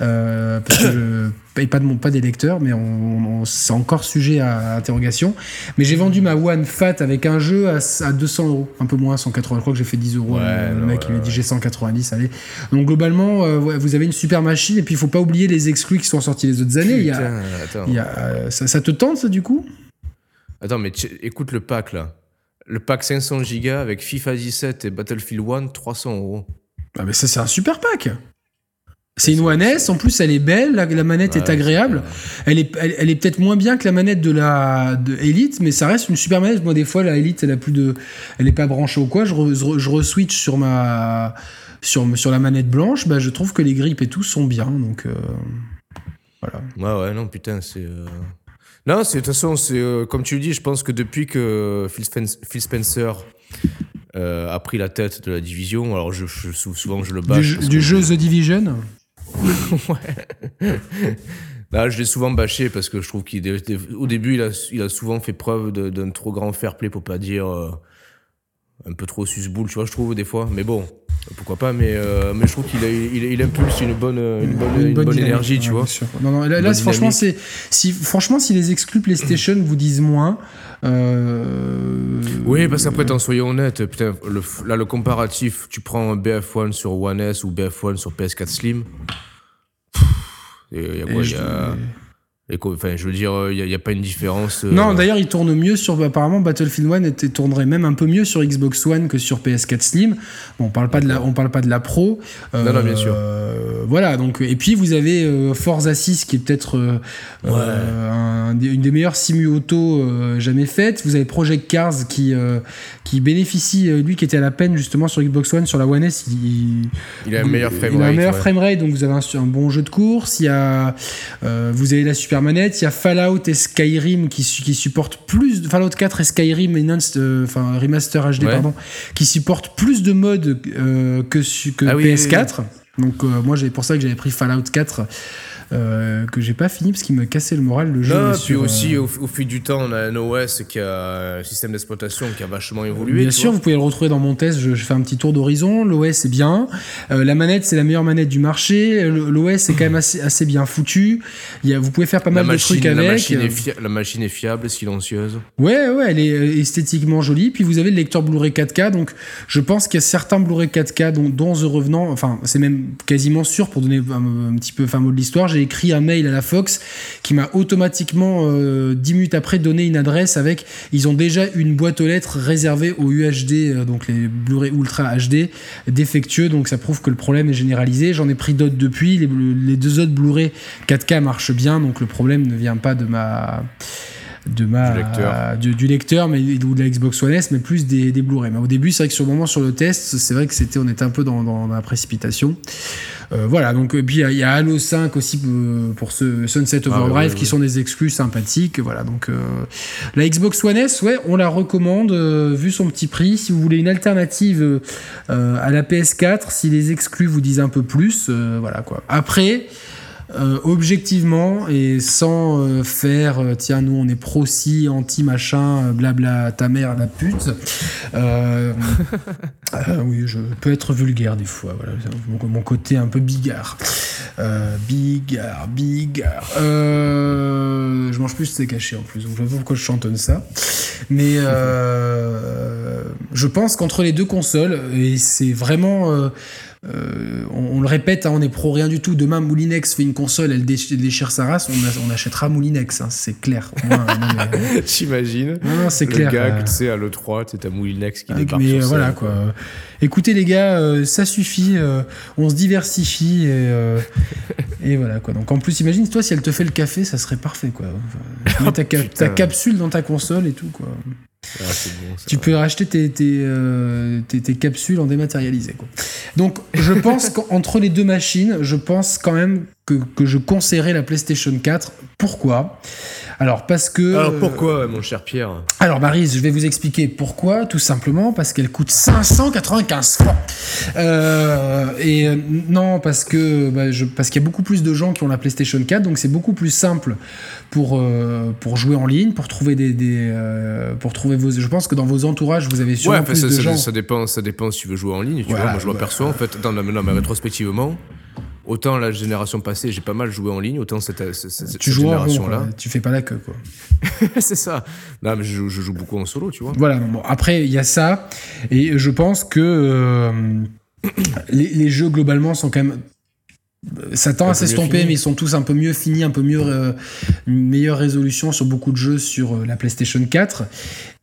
euh, parce que je paye pas de mon, pas des lecteurs, mais on, on- c'est encore sujet à interrogation. Mais j'ai vendu ma One Fat avec un jeu à, à 200 euros, un peu moins, 180. Je crois que j'ai fait 10 euros. Ouais, le mec, ouais, il m'a dit j'ai 190, allez. Donc globalement, euh, vous avez une super machine, et puis il faut pas oublier les exclus qui sont sortis les autres années. Il y a, Putain, attends. il y a, euh, ça, ça te tente, ça, du coup? Attends, mais écoute le pack là. Le pack 500 Go avec FIFA 17 et Battlefield 1, 300 euros. Ah mais ça c'est un super pack. C'est une One S, en plus elle est belle, la, la manette est agréable. Elle est, elle, elle est peut-être moins bien que la manette de la de Elite, mais ça reste une super manette. Moi des fois la Elite elle a plus de, elle est pas branchée ou quoi. Je, re- je, re- je re-switch sur ma sur, sur la manette blanche, bah, je trouve que les grips et tout sont bien. Donc euh, voilà. Ouais, ouais, non, putain, c'est. euh, Non, c'est de toute façon, c'est euh, comme tu le dis, je pense que depuis que Phil, Spen- Phil Spencer a pris la tête de la division, alors je, je- sou- souvent je le bâche. du du jeu The Division? Là, je l'ai souvent bâché parce que je trouve qu'il est- au début, il a, souvent fait preuve d'un trop grand fair play pour pas dire euh, un peu trop susboule, tu vois, je trouve des fois. Mais bon, pourquoi pas. Mais, euh, mais je trouve qu'il a, il, il impulse une bonne, une bonne, une bonne dynamique, énergie, tu vois. Non, non, là, là, franchement, c'est si franchement si les exclus PlayStation vous disent moins, euh, Oui, parce qu'après, t'en soyons honnête, putain, le, là, le comparatif, tu prends un BF1 sur One S ou BF1 sur PS4 Slim. Il y a quoi Il y a. Enfin, je veux dire, il n'y a, pas une différence. Euh, non, d'ailleurs, il tourne mieux sur. Apparemment, Battlefield 1 était, tournerait même un peu mieux sur Xbox One que sur PS4 Slim. Bon, on parle pas de la, on parle pas de la Pro. non, non, bien sûr. Euh, voilà, donc. Et puis, vous avez euh, Forza 6 qui est peut-être une des meilleures simu auto jamais faites. Vous avez Project Cars qui, qui bénéficie, lui qui était à la peine justement sur Xbox One, sur la One S. Il, il a un meilleur framerate. Il a un meilleur framerate, donc vous avez un, un, bon jeu de course. Il y a, vous avez la Super manette. Il y a Fallout et Skyrim qui, qui supportent plus de Fallout 4 et Skyrim et euh, enfin remaster HD pardon, qui supportent plus de modes euh, que, que ah PS4. Donc euh, moi j'ai pour ça que j'avais pris Fallout 4 euh, que j'ai pas fini parce qu'il me cassait le moral le jeu. Non, puis aussi euh, au, fil du temps, on a un OS qui a un système d'exploitation qui a vachement évolué. Bien sûr, vous pouvez le retrouver dans mon test. Je, fais un petit tour d'horizon. L'OS est bien. Euh, la manette, c'est la meilleure manette du marché. L'OS est quand même assez, assez, bien foutu. Il y a, vous pouvez faire pas mal de trucs avec. La machine, est la machine est fiable, silencieuse. Ouais, ouais, elle est esthétiquement jolie. Puis vous avez le lecteur Blu-ray 4K. Donc je pense qu'il y a certains Blu-ray 4K dont, dont The Revenant. Enfin, c'est même quasiment sûr pour donner un, petit peu fin mot de l'histoire j'ai écrit un mail à la Fox qui m'a automatiquement, euh, 10 minutes après, donné une adresse avec. Ils ont déjà une boîte aux lettres réservée aux UHD, euh, donc les Blu-ray Ultra HD, défectueux. Donc ça prouve que le problème est généralisé. J'en ai pris d'autres depuis. Les, deux autres Blu-ray 4K marchent bien, donc le problème ne vient pas de ma de ma du lecteur, du, lecteur mais ou de la Xbox One S mais plus des, des Blu-ray mais au début c'est vrai que sur le moment sur le test c'est vrai que c'était on était un peu dans, dans la précipitation euh, voilà, donc euh, puis il y, a Halo 5 aussi euh, pour ce Sunset ah, Overdrive qui sont des exclus sympathiques. Voilà, donc la Xbox One S, ouais, on la recommande vu son petit prix. Si vous voulez une alternative à la PS4, si les exclus vous disent un peu plus, voilà quoi. Après. Euh, objectivement et sans euh, faire euh, tiens nous on est pro si anti machin blabla ta mère la pute oui je peux être vulgaire des fois voilà mon, côté un peu bigard. Bigard bigard. Je mange plus c'est caché en plus donc je vois pourquoi je chantonne ça. Mais je pense qu'entre les deux consoles et c'est vraiment euh, on, le répète, hein, on est pro rien du tout. Demain, Moulinex fait une console, elle déchire sa race, on, achètera Moulinex, hein, c'est clair. J'imagine. Non, c'est clair. Le gars, tu sais, à l'E3, tu as Moulinex qui débarque. Mais voilà, quoi. Écoutez, les gars, euh, ça suffit, euh, on se diversifie et, voilà, quoi. Donc en plus, imagine, toi, si elle te fait le café, ça serait parfait, quoi. Enfin, ta, ta capsule dans ta console et tout, quoi. Ah, tu peux racheter euh, tes, tes, capsules en dématérialisé. Quoi. Donc, je pense qu'entre les deux machines, je pense quand même que, que je conseillerais la PlayStation 4. Pourquoi? Alors parce que. Alors pourquoi, mon cher Pierre? Alors Marise, je vais vous expliquer pourquoi. Tout simplement parce qu'elle coûte 595 francs. Euh, et euh, non, parce que bah, je, parce qu'il y a beaucoup plus de gens qui ont la PlayStation 4, donc c'est beaucoup plus simple pour euh, pour jouer en ligne, pour trouver des, des pour trouver vos. Je pense que dans vos entourages, vous avez sûrement plus ça, de ça, gens. Ça dépend, ça dépend si tu veux jouer en ligne. Tu vois, moi je vois perso en fait. Dans, non, mais rétrospectivement. Autant la génération passée, j'ai pas mal joué en ligne, autant cette, cette, tu génération-là. Tu fais pas la queue, quoi. c'est ça. Non, mais je, joue beaucoup en solo, tu vois. Voilà, bon, après, il y a ça. Et je pense que euh, les, les, jeux, globalement, sont quand même ça tend à s'estomper, mais ils sont tous un peu mieux finis, un peu mieux, euh, une meilleure résolution sur beaucoup de jeux sur euh, la PlayStation 4.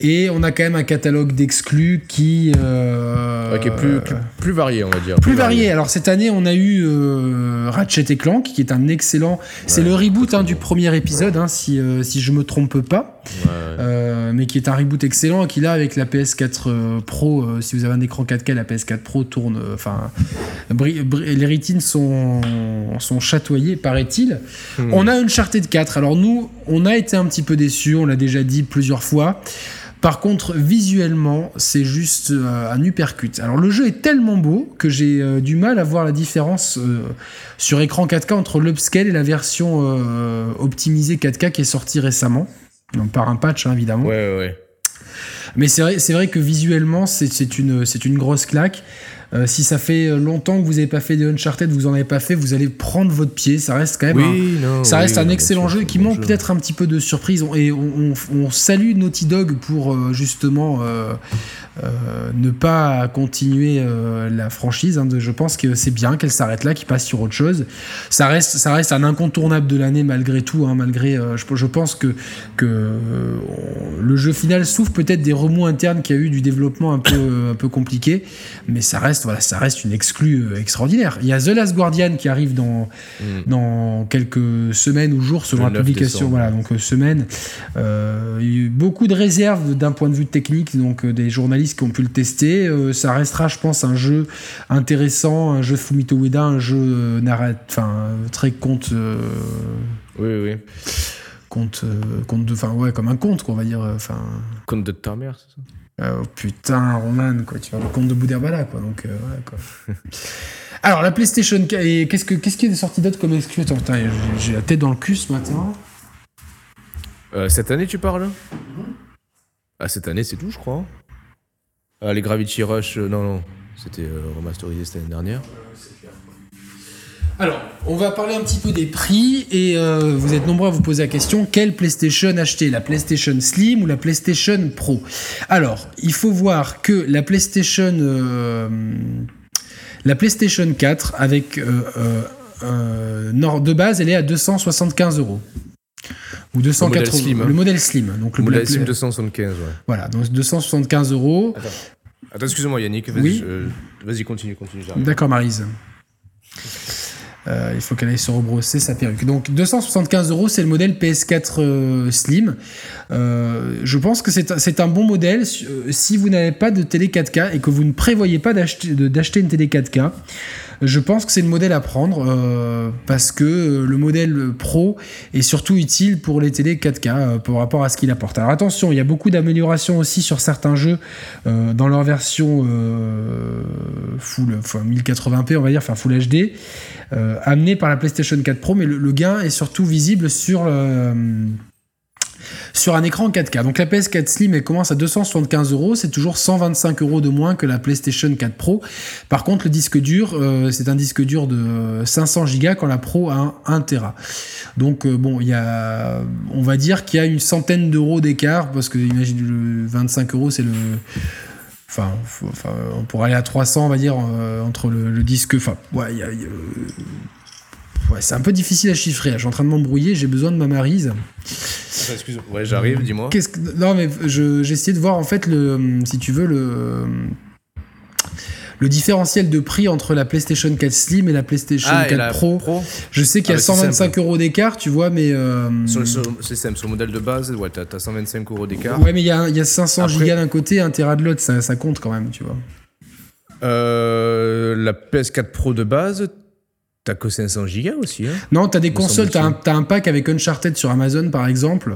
Et on a quand même un catalogue d'exclus qui, euh, qui est plus, plus, varié, on va dire. Plus, varié. Alors cette année, on a eu Ratchet et Clank, qui est un excellent. c'est le reboot hein, du premier épisode, hein, si, si je me trompe pas. mais qui est un reboot excellent et qui là avec la PS4 Pro, si vous avez un écran 4K, la PS4 Pro tourne. Enfin, les rétines sont sont chatoyés, paraît-il. Hmm. On a Uncharted 4. Alors nous, on a été un petit peu déçus, on l'a déjà dit plusieurs fois. Par contre, visuellement, c'est juste euh, un uppercut. Alors le jeu est tellement beau que j'ai euh, du mal à voir la différence euh, sur écran 4K entre l'upscale et la version optimisée 4K qui est sortie récemment. Donc par un patch, hein, évidemment. Ouais, ouais. Mais c'est vrai, vrai, que visuellement, c'est une, une grosse claque. Euh, si ça fait longtemps que vous n'avez pas fait de Uncharted, vous en avez pas fait, vous allez prendre votre pied. Ça reste quand même, Oui, un, non, ça reste oui, un excellent jeu qui manque peut-être un petit peu de surprise. Et on, on- on salue Naughty Dog pour euh, justement euh, ne pas continuer euh, la franchise. hein, de- je pense que c'est bien qu'elle s'arrête là, qu'il passe sur autre chose. Ça reste, ça reste un incontournable de l'année malgré tout. hein, malgré, euh, je, je pense que, le jeu final souffre peut-être des remous internes qu'il y a eu du développement un peu, un peu compliqué, mais ça reste, voilà, ça reste une exclue extraordinaire. Il y a The Last Guardian qui arrive dans, Mm. dans quelques semaines ou jours selon la 9 publication. décembre. Voilà, donc semaine. Il y a eu beaucoup de réserves d'un point de vue technique, donc des journalistes qui ont pu le tester. Euh, ça restera, je pense, un jeu intéressant, un jeu Fumito Ueda, un jeu euh, enfin euh, très conte, Oui, oui. conte, conte de, enfin ouais, comme un conte, quoi, on va dire. Enfin, Compte de ta mère, c'est ça? Oh, putain, Roman, quoi, tu vois, le conte de Boudherbala, quoi. Donc, euh, ouais, quoi. Alors, la PlayStation 4, et qu'est-ce que qu'est-ce qui est sorti d'autre comme exclu Attends, putain, j'ai- la tête dans le cul ce matin. Euh, Cette année, tu parles? Ah, cette année, c'est tout, je crois. Ah, les Gravity Rush, euh, non, non. C'était euh, remasterisé cette année dernière. Alors, on va parler un petit peu des prix et euh, vous êtes nombreux à vous poser la question quelle PlayStation acheter? La PlayStation Slim ou la PlayStation Pro? Alors, il faut voir que la PlayStation, la PlayStation 4 avec de base, elle est à 275 euros. Ou 280 modèle slim, hein. Le modèle slim. Donc le Le modèle Sim 275, ouais. Voilà, donc 275 euros. Attends, excuse-moi, Yannick. Vas-y, Oui. vas-y, continue, continue. D'accord, Marise. Euh, il faut qu'elle aille se rebrosser sa perruque. Donc 275 euros, c'est le modèle PS4 euh, Slim. Euh, je pense que c'est un- bon modèle si vous n'avez pas de télé 4K et que vous ne prévoyez pas d'acheter une télé 4K. Je pense que c'est le modèle à prendre parce que le modèle Pro est surtout utile pour les télé 4K euh, par rapport à ce qu'il apporte. Alors attention, il y a beaucoup d'améliorations aussi sur certains jeux dans leur version full, enfin 1080p, on va dire, enfin Full HD, euh, amené par la PlayStation 4 Pro, mais le, gain est surtout visible sur le- sur un écran 4K. Donc la PS4 Slim elle commence à 275 euros, c'est toujours 125 euros de moins que la PlayStation 4 Pro. Par contre, le disque dur, euh, c'est un disque dur de 500 Go quand la Pro a un 1 Tera. Donc euh, bon, il y a, on va dire qu'il y a une centaine d'euros d'écart parce que imagine le 25 euros, c'est le Enfin, enfin, on pourrait aller à 300, on va dire, euh, entre le, le disque. Enfin, ouais, il y a- il y a, euh, ouais, c'est un peu difficile à chiffrer. Je suis en train de m'embrouiller, j'ai besoin de ma marise. Attends, excuse-moi. Ouais, j'arrive, dis-moi. Qu'est-ce que... Non, mais je- j'ai essayé de voir en fait le, si tu veux le, le différentiel de prix entre la PlayStation 4 Slim et la PlayStation Ah, et 4 la Pro. Je sais qu'il y a Ah, bah, c'est 125 euros d'écart, tu vois, mais euh, Sur le, sur- c'est simple, sur le modèle de base, ouais, t'as, t'as 125 euros d'écart. ouais, mais il y a, il y a 500 Après- gigas d'un côté, 1 Tera de l'autre, ça, ça compte quand même, tu vois. Euh, la PS4 Pro de base, t'as que 500 gigas aussi. Hein. Non, t'as des consoles, t'as un, t'as un pack avec Uncharted sur Amazon par exemple,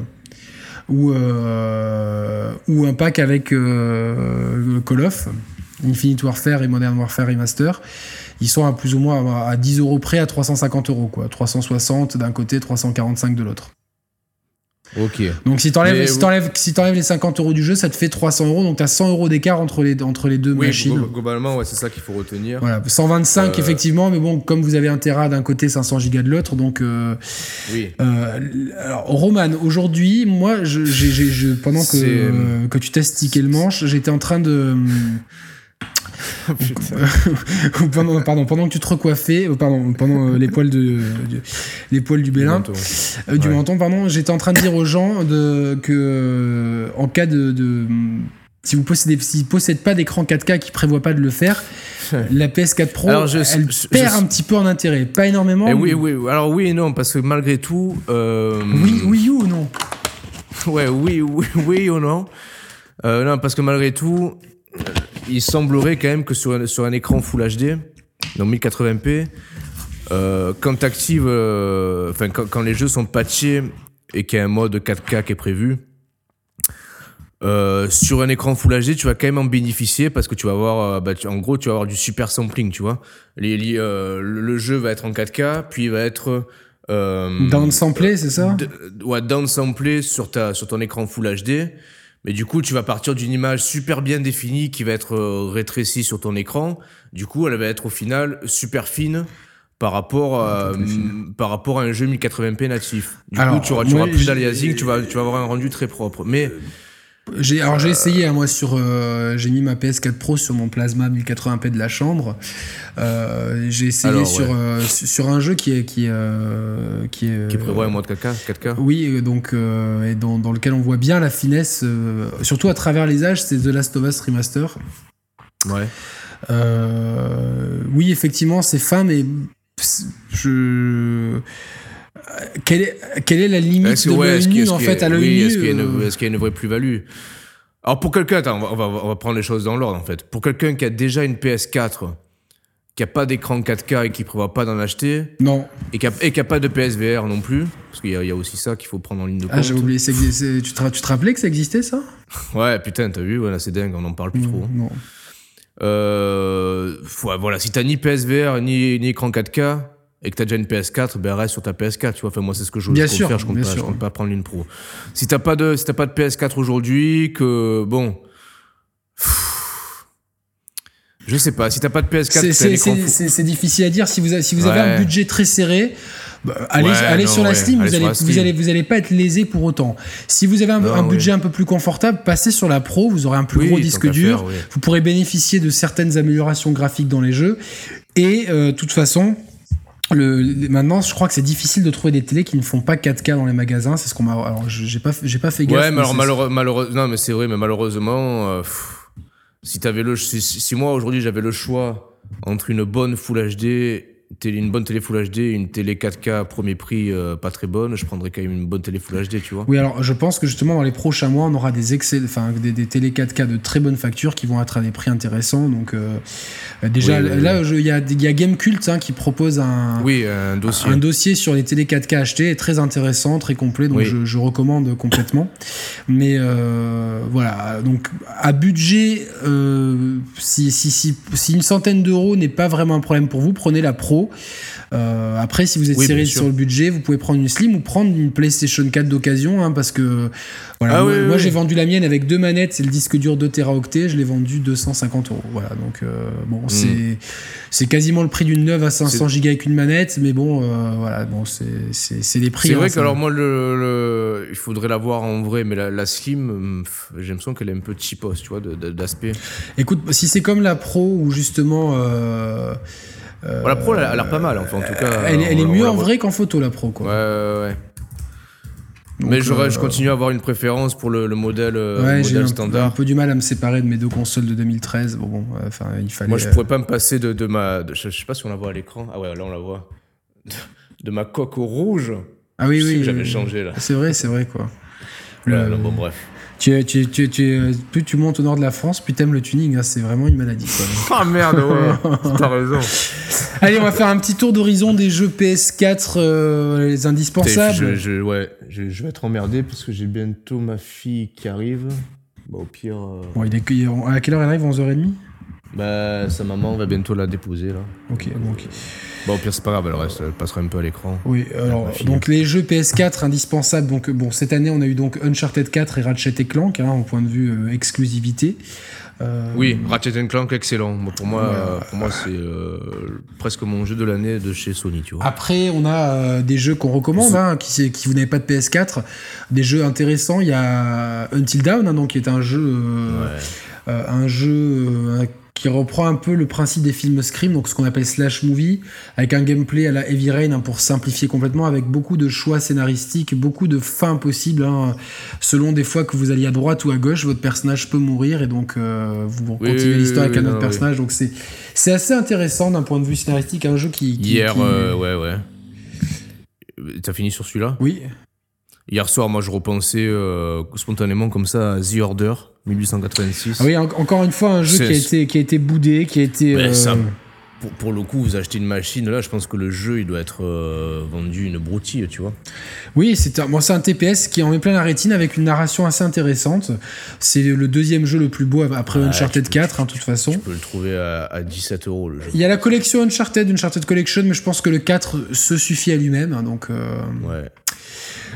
ou, euh, ou un pack avec euh, Call of, Infinite Warfare et Modern Warfare Remaster. Ils sont à plus ou moins à, à 10 euros près à 350 euros, quoi. 360 d'un côté, 345 de l'autre. Ok. Donc si t'enlèves, si t'enlèves, si t'enlèves les 50 euros du jeu, ça te fait 300 euros, donc t'as 100 euros d'écart entre les, entre les deux Oui, machines. glo- globalement, ouais, c'est ça qu'il faut retenir. Voilà, 125 Euh, effectivement, mais bon, comme vous avez un Tera d'un côté, 500 gigas de l'autre, donc euh, Oui. euh, alors, Roman, aujourd'hui, moi, je, j'ai- j'ai- je- pendant que, euh, que tu t'astiquais le manche, j'étais en train de. ou pendant, pardon, pendant que tu te recoiffais, euh, pardon, pendant euh, les poils de, du- les poils du Bélin, Menton. euh, du menton, pardon, j'étais en train de dire aux gens de, que euh, en cas de, de- si vous possédez, s'ils possèdent pas d'écran 4K qui prévoit pas de le faire, la PS4 Pro, Alors, je- elle je- perd je- un petit peu en intérêt, pas énormément. Eh oui, mais- oui, oui. Alors oui et non, parce que malgré tout... euh, oui, oui ou non? Ouais, oui, oui, oui ou non? Euh, non, parce que malgré tout, euh, il semblerait quand même que sur un, sur un écran Full HD, donc 1080p, euh, quand t'actives, euh, enfin quand, quand les jeux sont patchés et qu'il y a un mode 4K qui est prévu, euh, sur un écran Full HD, tu vas quand même en bénéficier parce que tu vas avoir, bah, tu- en gros, tu vas avoir du super sampling, tu vois. Les, les, le, jeu va être en 4K, puis il va être Downsamplé, c'est ça? d- ouais, downsamplé sur, ta, sur ton écran Full HD. Mais du coup, tu vas partir d'une image super bien définie qui va être euh, rétrécie sur ton écran. Du coup, elle va être au final super fine par rapport à, par rapport à un jeu 1080p natif. Du Alors, coup, tu auras, tu plus d'aliasing, tu vas, tu vas avoir un rendu très propre. Mais J'ai alors j'ai essayé hein, moi sur euh, j'ai mis ma PS4 Pro sur mon plasma 1080p de la chambre. Euh, j'ai essayé Alors, sur ouais. euh, su- sur un jeu qui est qui est euh, qui est qui euh, prévoit un mode 4K, 4K. Oui, euh, donc euh, et dans, dans lequel on voit bien la finesse, euh, surtout à travers les âges, c'est The Last of Us Remaster. Ouais. Euh, oui, effectivement, c'est fin, mais je. Quelle est, quelle est la limite que- de ouais, l'œil est-ce qu'il- nu est-ce en fait à l'œil oui, Est-ce qu'il y, a une- euh, est-ce qu'il y a une vraie plus-value? Alors pour quelqu'un, attends, on va, on va- on va prendre les choses dans l'ordre en fait. Pour quelqu'un qui a déjà une PS4, qui a pas d'écran 4K et qui prévoit pas d'en acheter, Non, et qui a, et qui a pas de PSVR non plus, parce qu'il y, a- il y a aussi ça qu'il faut prendre en ligne de compte. ah, j'ai oublié. tu, te, tu te rappelais que ça existait ça? Ouais, putain, t'as vu, voilà, c'est dingue, on en parle plus trop. Non. Euh, voilà, si t'as ni PSVR ni, ni écran 4K et que t'as déjà une PS4, ben reste sur ta PS4, tu vois. Enfin, moi, c'est ce que je, Bien compte sûr, faire. Je compte, je compte pas prendre l'une pro. Si t'as pas de, si t'as pas de PS4 aujourd'hui, que bon. Je sais pas, si t'as pas de PS4, C'est- difficile à dire. Si vous, avez- si vous avez un budget très serré, bah, allez, Ouais, allez non, sur la ouais, allez vous allez, la vous, allez, vous allez pas être lésé pour autant. Si vous avez un, Non, un oui. budget un peu plus confortable, passez sur la Pro, vous aurez un plus Oui, gros disque dur, faire, oui. vous pourrez bénéficier de certaines améliorations graphiques dans les jeux. Et euh, de toute façon, le, le- maintenant, je crois que c'est difficile de trouver des télés qui ne font pas 4K dans les magasins. C'est ce qu'on m'a. Alors, j'ai pas, j'ai pas fait gaffe. Ouais, mais alors malheureux, malheureux- non, mais c'est vrai, mais malheureusement, euh, pff, si t'avais le, si- si moi aujourd'hui j'avais le choix entre une bonne Full HD, télé, une bonne télé Full HD, une télé 4K premier prix euh, pas très bonne, je prendrais quand même une bonne télé Full HD, tu vois. Oui, alors je pense que justement dans les prochains mois, on aura des, excell... enfin, des, des télé 4K de très bonne facture qui vont être à des prix intéressants. Donc euh, déjà Oui, oui, là, il y a, y a Gamecult hein, qui propose un, Oui, un dossier. un dossier sur les télé 4K achetés, très intéressant, très complet. Donc je, je recommande complètement. Mais euh, voilà, donc à budget, si, si, si, si une centaine d'euros n'est pas vraiment un problème pour vous, prenez la Pro. Euh, après, si vous êtes Oui, serré sur le budget, vous pouvez prendre une Slim ou prendre une PlayStation 4 d'occasion, hein, parce que voilà, Ah moi, oui, oui, moi, oui. j'ai vendu la mienne avec deux manettes, c'est le disque dur 2 Teraoctets, je l'ai vendu 250 euros. Voilà, donc euh, bon, Hmm. c'est c'est quasiment le prix d'une neuve à 500 gigas avec une manette, mais bon, euh, voilà, bon, c'est les prix. C'est hein, vrai que alors moi le, le- il faudrait la voir en vrai, mais la, la Slim, j'ai l'impression qu'elle est un peu cheapos, tu vois, d'aspect. Écoute, si c'est comme la Pro où justement. euh, Bon, la Pro, elle a l'air pas mal, enfin en tout cas. elle, est- elle est on- on mieux en vrai qu'en photo, la Pro, Ouais, quoi. ouais, ouais. Donc, mais j'aurais- euh, je continue à avoir une préférence pour le, le modèle, euh, Ouais, le j'ai modèle un, peu- standard. un peu du mal à me séparer de mes deux consoles de 2013. Bon, bon, euh, enfin, il fallait. Moi, je euh, pourrais pas me passer de, de ma. de- je, je sais pas si on la voit à l'écran. Ah ouais, là, on la voit. De, de ma coque rouge. Ah oui, Je oui. que j'avais oui. changé, là. C'est vrai, c'est vrai, quoi. Là, bon, bref. Tu, tu, tu, tu- plus tu montes au nord de la France, plus t'aimes le tuning. hein, c'est vraiment une maladie, quoi. Ah merde, ouais. T'as raison. Allez, on va faire un petit tour d'horizon des jeux PS4, euh, les indispensables. Je, je- ouais, je, je vais être emmerdé parce que j'ai bientôt ma fille qui arrive. Bah, au pire. euh, Bon, il est, à quelle heure elle arrive? 11h30 Bah, sa maman va bientôt la déposer, là. Ok, donc. Bon, au pire, c'est pas grave, elle reste. Elle passera un peu à l'écran. Oui, alors, donc les jeux PS4 indispensables. Donc, bon, cette année, on a eu donc Uncharted 4 et Ratchet et Clank, hein, au point de vue euh, exclusivité. Euh, Oui, Ratchet Clank, excellent. Moi, pour moi, euh, pour moi c'est euh, presque mon jeu de l'année de chez Sony, tu vois. Après, on a euh, des jeux qu'on recommande, hein, qui, qui vous n'avez pas de PS4, des jeux intéressants. Il y a Until Dawn, hein, donc qui est un jeu, euh, Ouais. euh, un jeu euh, qui reprend un peu le principe des films Scream, donc ce qu'on appelle slash movie, avec un gameplay à la Heavy Rain hein, pour simplifier complètement, avec beaucoup de choix scénaristiques, beaucoup de fins possibles. hein. selon des fois que vous alliez à droite ou à gauche, votre personnage peut mourir et donc euh, vous Oui, continuez l'histoire oui, avec un autre personnage. Donc c'est c'est assez intéressant d'un point de vue scénaristique, un jeu qui, qui- Hier, qui- euh, ouais, ouais. T'as fini sur celui-là? Oui. Hier soir, moi, je repensais euh, spontanément comme ça à The Order, 1886. Ah oui, en- encore une fois, un jeu qui a, été, qui a été boudé, qui a été. Euh, ça- Pour, pour le coup, vous achetez une machine, là, je pense que le jeu, il doit être euh, vendu une broutille, tu vois. Oui, c'est un, bon, c'est un TPS qui en met plein la rétine avec une narration assez intéressante. C'est le deuxième jeu le plus beau après Ouais, Uncharted tu peux- 4, hein, de toute façon. Tu peux le trouver à, à 17 euros, le jeu. Il y a la collection Uncharted, Uncharted Collection, mais je pense que le 4 se suffit à lui-même. hein, donc, euh, Ouais.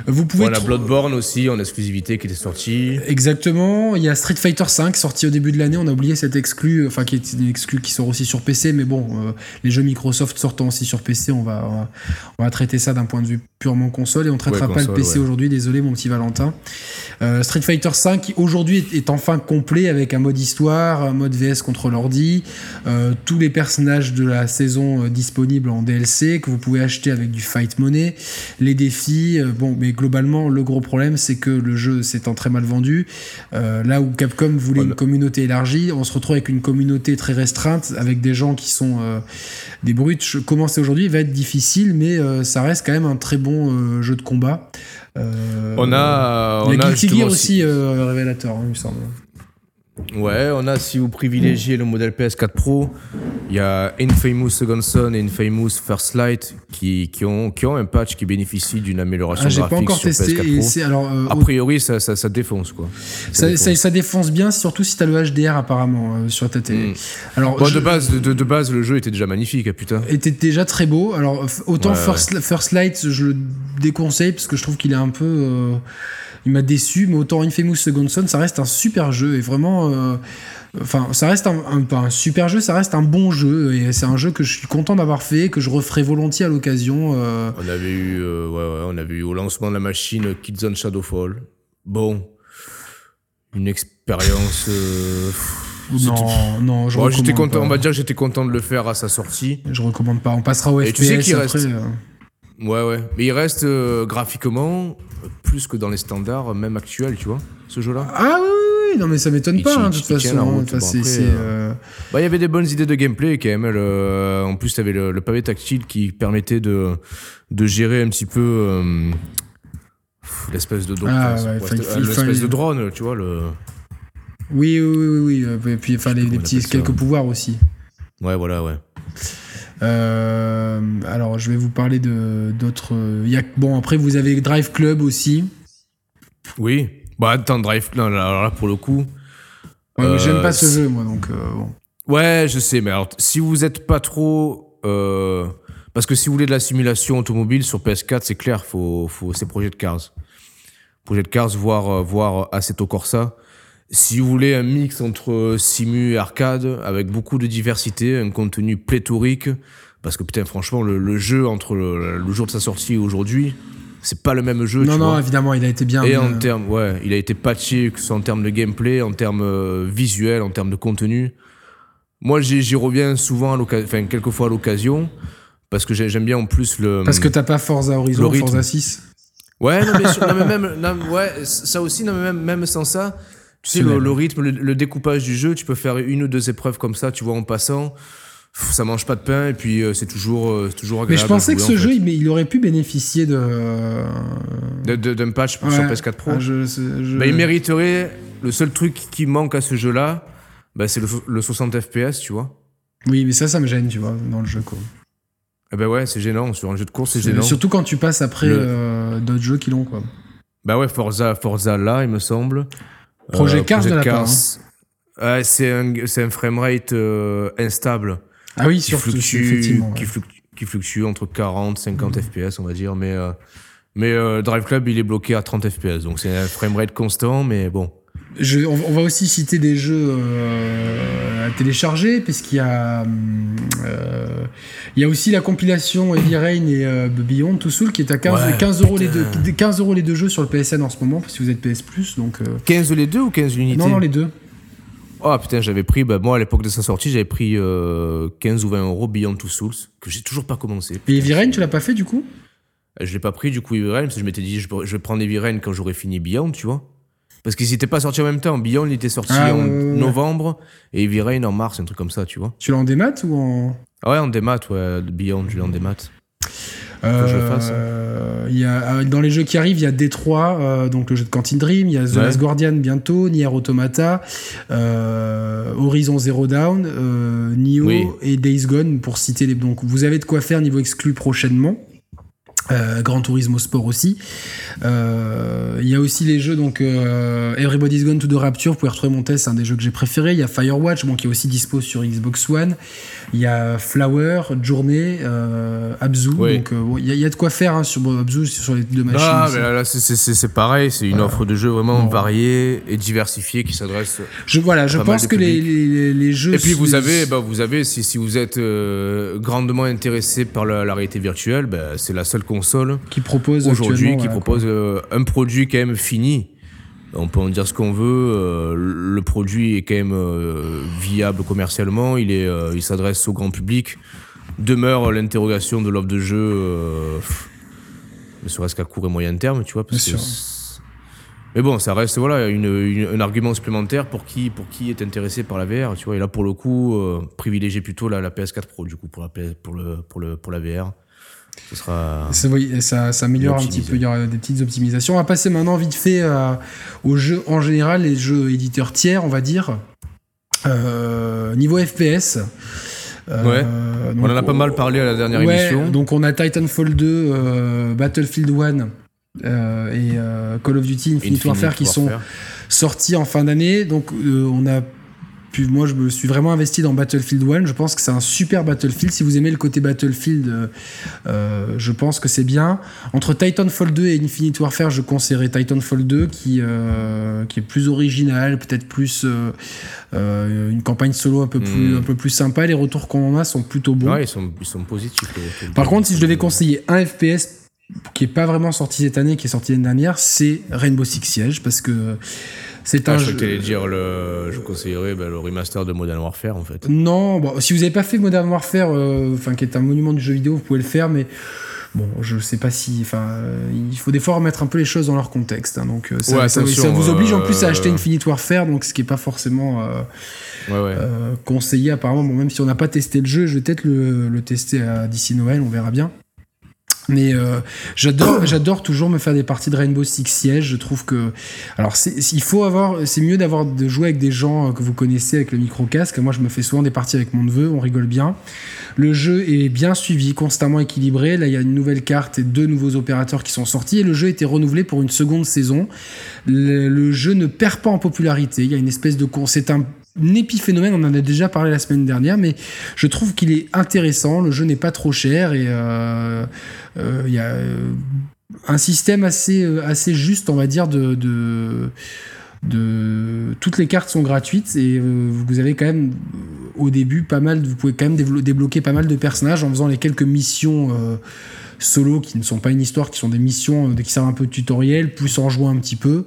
Vous pouvez On a Bloodborne aussi en exclusivité qui était sorti. Exactement. Il y a Street Fighter V sorti au début de l'année. On a oublié cette exclu, enfin qui est une exclu qui sort aussi sur PC, mais bon, euh, les jeux Microsoft sortant aussi sur PC, on va, on va, on va traiter ça d'un point de vue purement console et on traitera Ouais, pas le PC ouais. aujourd'hui. Désolé, mon petit Valentin. Euh, Street Fighter V qui aujourd'hui est, est enfin complet avec un mode histoire, un mode VS contre l'ordi, euh, tous les personnages de la saison euh, disponibles en DLC que vous pouvez acheter avec du fight money, les défis. euh, bon, mais globalement, le gros problème, c'est que le jeu s'étant très mal vendu, euh, là où Capcom voulait une communauté élargie, on se retrouve avec une communauté très restreinte, avec des gens qui sont euh, des brutes. Je- Commencer aujourd'hui va être difficile, mais euh, ça reste quand même un très bon jeu de combat. On a, on Guilty Gear aussi révélateur, hein, il me semble. Ouais, on a, si vous privilégiez le modèle PS4 Pro, il y a Infamous Second Son et Infamous First Light qui, qui, ont, qui ont un patch qui bénéficie d'une amélioration Ah, graphique pas encore sur testé. PS4 Et Pro. alors euh, A priori, ça, ça, ça défonce quoi. ça, défonce. ça, ça défonce bien, surtout si t'as le HDR apparemment euh, sur ta télé. Mm. Alors Bon, je- de, base, de, de base, le jeu était déjà magnifique, ah, putain. était déjà très beau. Alors autant Ouais, First, First Light, je le déconseille parce que je trouve qu'il est un peu, euh, il m'a déçu. Mais autant Infamous Second Son, ça reste un super jeu et vraiment, euh, enfin, ça reste un, un- pas un super jeu, ça reste un bon jeu et c'est un jeu que je suis content d'avoir fait, que je referai volontiers à l'occasion. euh. On avait eu, euh, ouais, ouais, on avait eu au lancement de la machine Kidzone Shadowfall. Bon, une expérience. non, non, je bon, recommande content. pas. On va dire que j'étais content de le faire à sa sortie. Je recommande pas. On passera au Et FPS tu sais qu'il après. reste- euh. Ouais, ouais. Mais il reste euh, graphiquement euh, plus que dans les standards, même actuels, tu vois, ce jeu-là. Ah oui, oui, oui, non mais ça m'étonne pas hein, de toute façon. route. Enfin, Bon, après, euh, euh, Bah, il y avait des bonnes idées de gameplay quand même. le- En plus, tu avais le, le pavé tactile qui permettait de, de gérer un petit peu euh, l'espèce de, drone, Ah, ouais, l'espèce de drone, tu vois. Le... Oui, oui, oui, oui, euh, Et puis, enfin, les, petits quelques pouvoirs aussi. Ouais, voilà, ouais. Euh, alors, je vais vous parler de d'autres. euh, il y a- bon, après, vous avez Drive Club aussi. Oui. Bah, attends, Drive, non, là, là, pour le coup. Ouais, J'aime Euh, pas ce c'est- jeu, moi, donc euh, bon. Ouais, je sais, mais alors, si vous êtes pas trop. euh, Parce que si vous voulez de la simulation automobile sur PS4, c'est clair, faut, faut, c'est Project Cars. Project Cars, voire, euh, voire Assetto Corsa. Si vous voulez un mix entre simu et arcade, avec beaucoup de diversité, un contenu pléthorique, parce que putain, franchement, le, le jeu entre le, le jour de sa sortie et aujourd'hui, c'est pas le même jeu. Non, tu non, vois. évidemment, il a été bien. Et en euh, termes, ouais, il a été patché, que ce soit en termes de gameplay, en termes euh, visuels, en termes de contenu. Moi, j'y reviens souvent, à enfin, quelques fois à l'occasion, parce que j'ai- j'aime bien en plus le. Parce que t'as pas Forza Horizon. Forza 6. Ouais, non, mais, sur- non, mais même, non, ouais, ça aussi, non, mais même, même sans ça, tu sais, le, rythme, le, le découpage du jeu, tu peux faire une ou deux épreuves comme ça, tu vois, en passant. Ça mange pas de pain et puis euh, c'est toujours, euh, toujours Mais agréable. je pensais que ce jeu, fait. il, mais aurait pu bénéficier de. D'un patch sur Ouais. PS4 Pro. Ah, je- je- je- Bah, il mériterait. Le seul truc qui manque à ce jeu-là, bah, c'est le, le 60 FPS, tu vois. Oui, mais ça, ça me gêne, tu vois, dans le jeu, quoi. Eh ben ouais, c'est gênant. Sur un jeu de course, c'est gênant. Surtout quand tu passes après Le- euh, d'autres jeux qui l'ont, quoi. Bah ouais, Forza, Forza là, il me semble. Project Cars Project ne l'a pas, hein. Cars, ouais, c'est un, c'est un framerate euh, instable. Ah oui, Qui surtout, fluctue, effectivement. qui, ouais. fluctue, qui fluctue entre 40 50 FPS, on va dire. Mais, euh, mais euh, Drive Club, il est bloqué à 30 FPS. Donc c'est un framerate constant, mais bon. Je- on, on va aussi citer des jeux euh, à télécharger, puisqu'il y a, euh, il y a aussi la compilation Heavy Rain et euh, Beyond Two Soul qui est à 15, Ouais, 15 euros les deux, putain. 15 euros les deux jeux sur le PSN en ce moment, si vous êtes PS Plus, donc. euh, 15 les deux ou 15 unités? Non, non, les deux. Oh putain, j'avais pris, bah, moi à l'époque de sa sortie, j'avais pris euh, 15 ou 20 euros Beyond Two Souls, que j'ai toujours pas commencé. Et Heavy Rain, tu l'as pas fait du coup? Je l'ai pas pris du coup Heavy Rain, parce que je m'étais dit, je, je vais prendre Heavy Rain quand j'aurai fini Beyond, tu vois. Parce qu'ils étaient pas sortis en même temps. Beyond, il était sorti Ah, en novembre, et Heavy Rain en mars, un truc comme ça, tu vois. Tu l'as en démat ou en. Ah ouais, en démat, ouais, Beyond, je l'ai en démat. que je le fasse. Euh, y a, euh, dans les jeux qui arrivent, il y a Détroit, euh, donc le jeu de Quantum Dream, il y a The Ouais. Last Guardian bientôt, Nier Automata, euh, Horizon Zero Dawn, euh, Nioh Oui. et Days Gone pour citer les. Donc vous avez de quoi faire niveau exclu prochainement. Euh, Gran Turismo Sport aussi. Euh, Il y a aussi les jeux, donc euh, Everybody's Gone to the Rapture, vous pouvez retrouver mon test, c'est un des jeux que j'ai préféré. Il y a Firewatch, bon, qui est aussi dispo sur Xbox One. Il y a Flower, Journée, Abzu. Oui. Donc il y, a- il y a de quoi faire hein, sur Abzu, sur les deux machines. Ah, mais là, là, c'est- pareil, c'est une offre de jeux vraiment Bon. variée et diversifiée qui s'adresse. je, voilà, je pense que les, les, les jeux. Et puis vous les- avez, bah, vous avez si, si vous êtes grandement intéressé par la, la réalité virtuelle, bah, c'est la seule console qui proposent aujourd'hui qui propose euh, un produit quand même fini. On peut en dire ce qu'on veut. euh, le produit est quand même euh, viable commercialement. Il est, il s'adresse au grand public. Demeure l'interrogation de l'offre de jeu, ne serait-ce qu'à court et moyen terme, tu vois. parce Bien que sûr. c'est- Mais bon, ça reste voilà une, une- un argument supplémentaire pour qui, pour qui est intéressé par la VR, tu vois. Et là, pour le coup, privilégier plutôt la, la PS4 Pro, du coup, pour la, pour le, pour le, pour la VR. Ce sera. Ça, oui, ça, ça améliore un petit peu, il y aura des petites optimisations. On va passer maintenant vite fait euh, aux jeux en général, les jeux éditeurs tiers, on va dire. Euh, niveau FPS. euh, Ouais. donc, On en a pas mal parlé à la dernière ouais, émission. Donc on a Titanfall 2, euh, Battlefield 1 euh, et Call of Duty Infinite, Infinite Warfare qui sont Warfare. sortis en fin d'année. Donc on a pu, moi je me suis vraiment investi dans Battlefield 1. Je pense que c'est un super Battlefield. Si vous aimez le côté Battlefield, euh, euh, je pense que c'est bien. Entre Titanfall 2 et Infinite Warfare, je conseillerais Titanfall 2 qui, euh, qui est plus original, peut-être plus euh, une campagne solo un peu plus, Mm. un peu plus sympa. Les retours qu'on en a sont plutôt bons. Ouais, ils sont, ils sont positifs. Par contre, si je devais conseiller un FPS qui est pas vraiment sorti cette année, qui est sorti l'année dernière, c'est Rainbow Six Siege parce que c'est Ah, un je jeu. dire le, je conseillerais ben, le remaster de Modern Warfare en fait. Non, bon, si vous avez pas fait Modern Warfare, euh, enfin qui est un monument du jeu vidéo, vous pouvez le faire, mais bon, je sais pas si, enfin, euh, il faut des fois remettre un peu les choses dans leur contexte. hein, donc euh, ça, Ouais, ça- attention, ça vous oblige en euh, plus à acheter Infinite Warfare, donc ce qui est pas forcément euh, Ouais, ouais. euh, conseillé apparemment. Bon, même si on n'a pas testé le jeu, je vais peut-être le, le tester d'ici Noël, on verra bien. Mais euh, j'adore, toujours me faire des parties de Rainbow Six Siege. Je trouve que, alors, il faut avoir, c'est mieux d'avoir de jouer avec des gens euh, que vous connaissez avec le micro casque. Moi, je me fais souvent des parties avec mon neveu, on rigole bien. Le jeu est bien suivi, constamment équilibré. Là, il y a une nouvelle carte et deux nouveaux opérateurs qui sont sortis. Et le jeu a été renouvelé pour une seconde saison. Le, jeu ne perd pas en popularité. Il y a une espèce de, c'est un épiphénomène, on en a déjà parlé la semaine dernière, mais je trouve qu'il est intéressant, le jeu n'est pas trop cher et euh, euh, il y a euh, un système assez, assez juste, on va dire, de, de, toutes les cartes sont gratuites et vous avez quand même au début pas mal, vous pouvez quand même débloquer pas mal de personnages en faisant les quelques missions solo qui ne sont pas une histoire, qui sont des missions qui servent un peu de tutoriel, plus en jouant un petit peu.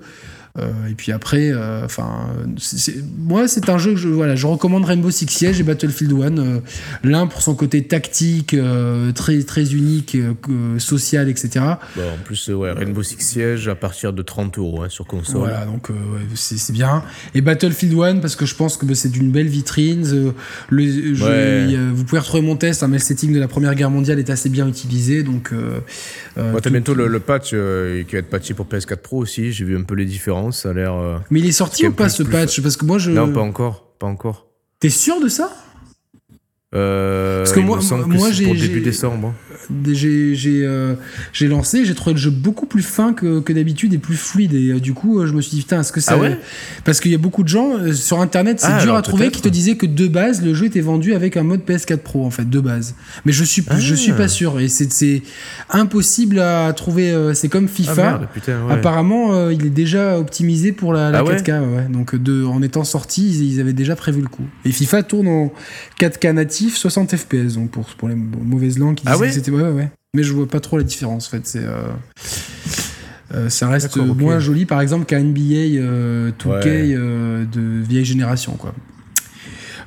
Euh, et puis après, euh, enfin, c'est- moi c'est un jeu que je, voilà, je recommande Rainbow Six Siege et Battlefield 1. euh, L'un pour son côté tactique, euh, très très unique, euh, euh, social, etc. Bon, en plus, euh, ouais, Rainbow Six Siege à partir de 30 euros hein, sur console. Voilà, donc euh, ouais, c'est bien. Et Battlefield 1 parce que je pense que bah, c'est d'une belle vitrine. euh, le, je- Ouais. vous pouvez retrouver mon test. Un le setting de la Première Guerre mondiale est assez bien utilisé, donc. euh, euh, t'as tout- bientôt le, le patch euh, qui va être patché pour PS4 Pro aussi. J'ai vu un peu les différences. Ça a l'air. euh, Mais il est sorti ou pas ce plus- patch Parce que moi je. Non, pas encore. Pas encore. T'es sûr de ça? Euh, Parce que il moi- me semble moi, que c'est j'ai- pour début j'ai- décembre. J'ai j'ai euh, j'ai lancé, j'ai trouvé le jeu beaucoup plus fin que, que d'habitude et plus fluide. Et euh, du coup, euh, je me suis dit, putain, est-ce que ça. Ah ouais? Parce qu'il y a beaucoup de gens euh, sur internet, c'est Ah, dur à trouver, qui te disaient que de base, le jeu était vendu avec un mode PS4 Pro, en fait, de base. Mais je suis, je Ah. suis pas sûr. Et c'est c'est impossible à trouver. c'est comme Ah FIFA. merde, putain, ouais. Apparemment, il est déjà optimisé pour la, la Ah ouais? 4K. ouais. Donc, de, en étant sorti, ils, ils avaient déjà prévu le coup. Et FIFA tourne en 4K natif, 60 FPS. Donc, pour, pour les mauvaises langues qui Ah disaient que c'était. Ouais, ouais. Mais je vois pas trop la différence, en fait. C'est. euh, euh, ça reste moins joli, par exemple, qu'un NBA euh, 2K Ouais. euh, de vieille génération, quoi.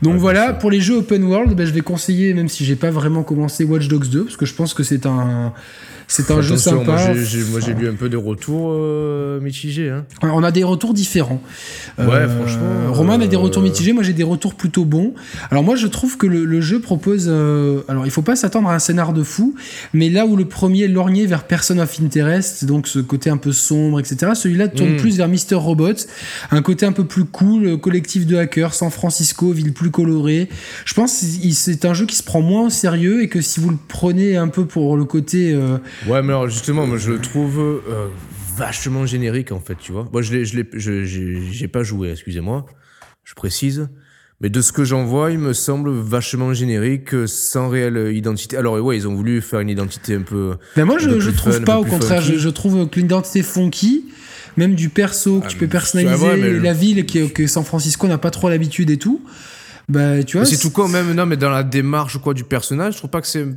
Donc Ouais, voilà, pour les jeux open world, ben, je vais conseiller, même si j'ai pas vraiment commencé Watch Dogs 2, parce que je pense que c'est un, c'est un jeu sympa. Moi, j'ai- j'ai- moi, j'ai lu un peu de retours euh, mitigés. Hein. On a des retours différents. Ouais, franchement, Romain a des euh, retours mitigés, moi j'ai des retours plutôt bons. Alors moi je trouve que le, le jeu propose... euh, alors il faut pas s'attendre à un scénar de fou, mais là où le premier lorgnait vers Person of Interest, donc ce côté un peu sombre, etc., celui-là tourne Mm. plus vers Mr. Robot, un côté un peu plus cool, euh, collectif de hackers, San Francisco, ville plus plus coloré. Je pense que c'est un jeu qui se prend moins au sérieux et que si vous le prenez un peu pour le côté. Euh, ouais, mais alors justement, moi je le trouve euh, vachement générique en fait, tu vois. Moi je l'ai, je j'ai pas joué, excusez-moi, je précise. Mais de ce que j'en vois, il me semble vachement générique, sans réelle identité. Alors ouais, ils ont voulu faire une identité un peu. Mais moi, je, je trouve pas. Au contraire, je, trouve que l'identité funky, même du perso que ah, tu peux personnaliser, la ville qui, que San Francisco n'a pas trop l'habitude et tout. Bah, tu vois. C'est tout quoi, même non, mais dans la démarche quoi du personnage, je trouve pas que c'est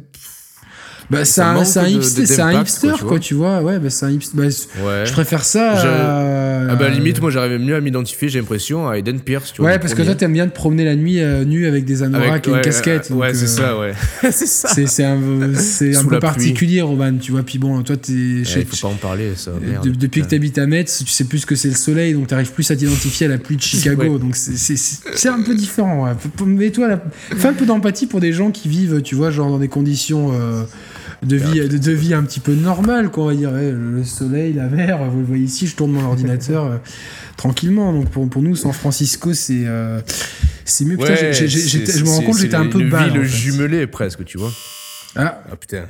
bah, c'est un, un, hipster, un hipster quoi, tu vois. Ouais, bah, c'est un hipster. Bah, ouais. Je préfère ça. À... Ah bah, limite, moi, j'arrivais mieux à m'identifier, j'ai l'impression, à Eden Pierce. Tu vois, ouais, parce que toi, t'aimes bien te promener la nuit euh, nu avec des anoraks et une casquette. ouais, c'est ça, ouais. c'est ça. C'est un, un peu particulier, Roman, tu vois. Puis bon, toi, t'es. Il faut pas en parler, ça. Merde, depuis que t'habites à Metz, tu sais plus que c'est le soleil, donc t'arrives plus à t'identifier à la pluie de Chicago. Donc c'est un peu différent. Mais toi, fais un peu d'empathie pour des gens qui vivent, tu vois, genre dans des conditions. Euh, de vie, de, vie un petit peu normale, quoi, on va dire. le soleil, la mer, vous le voyez ici, je tourne mon ordinateur euh, tranquillement. Donc pour, pour nous, San Francisco, c'est euh, c'est mieux. je me rends compte, j'étais un peu bas. le jumelé presque, tu vois. Ah. ah putain.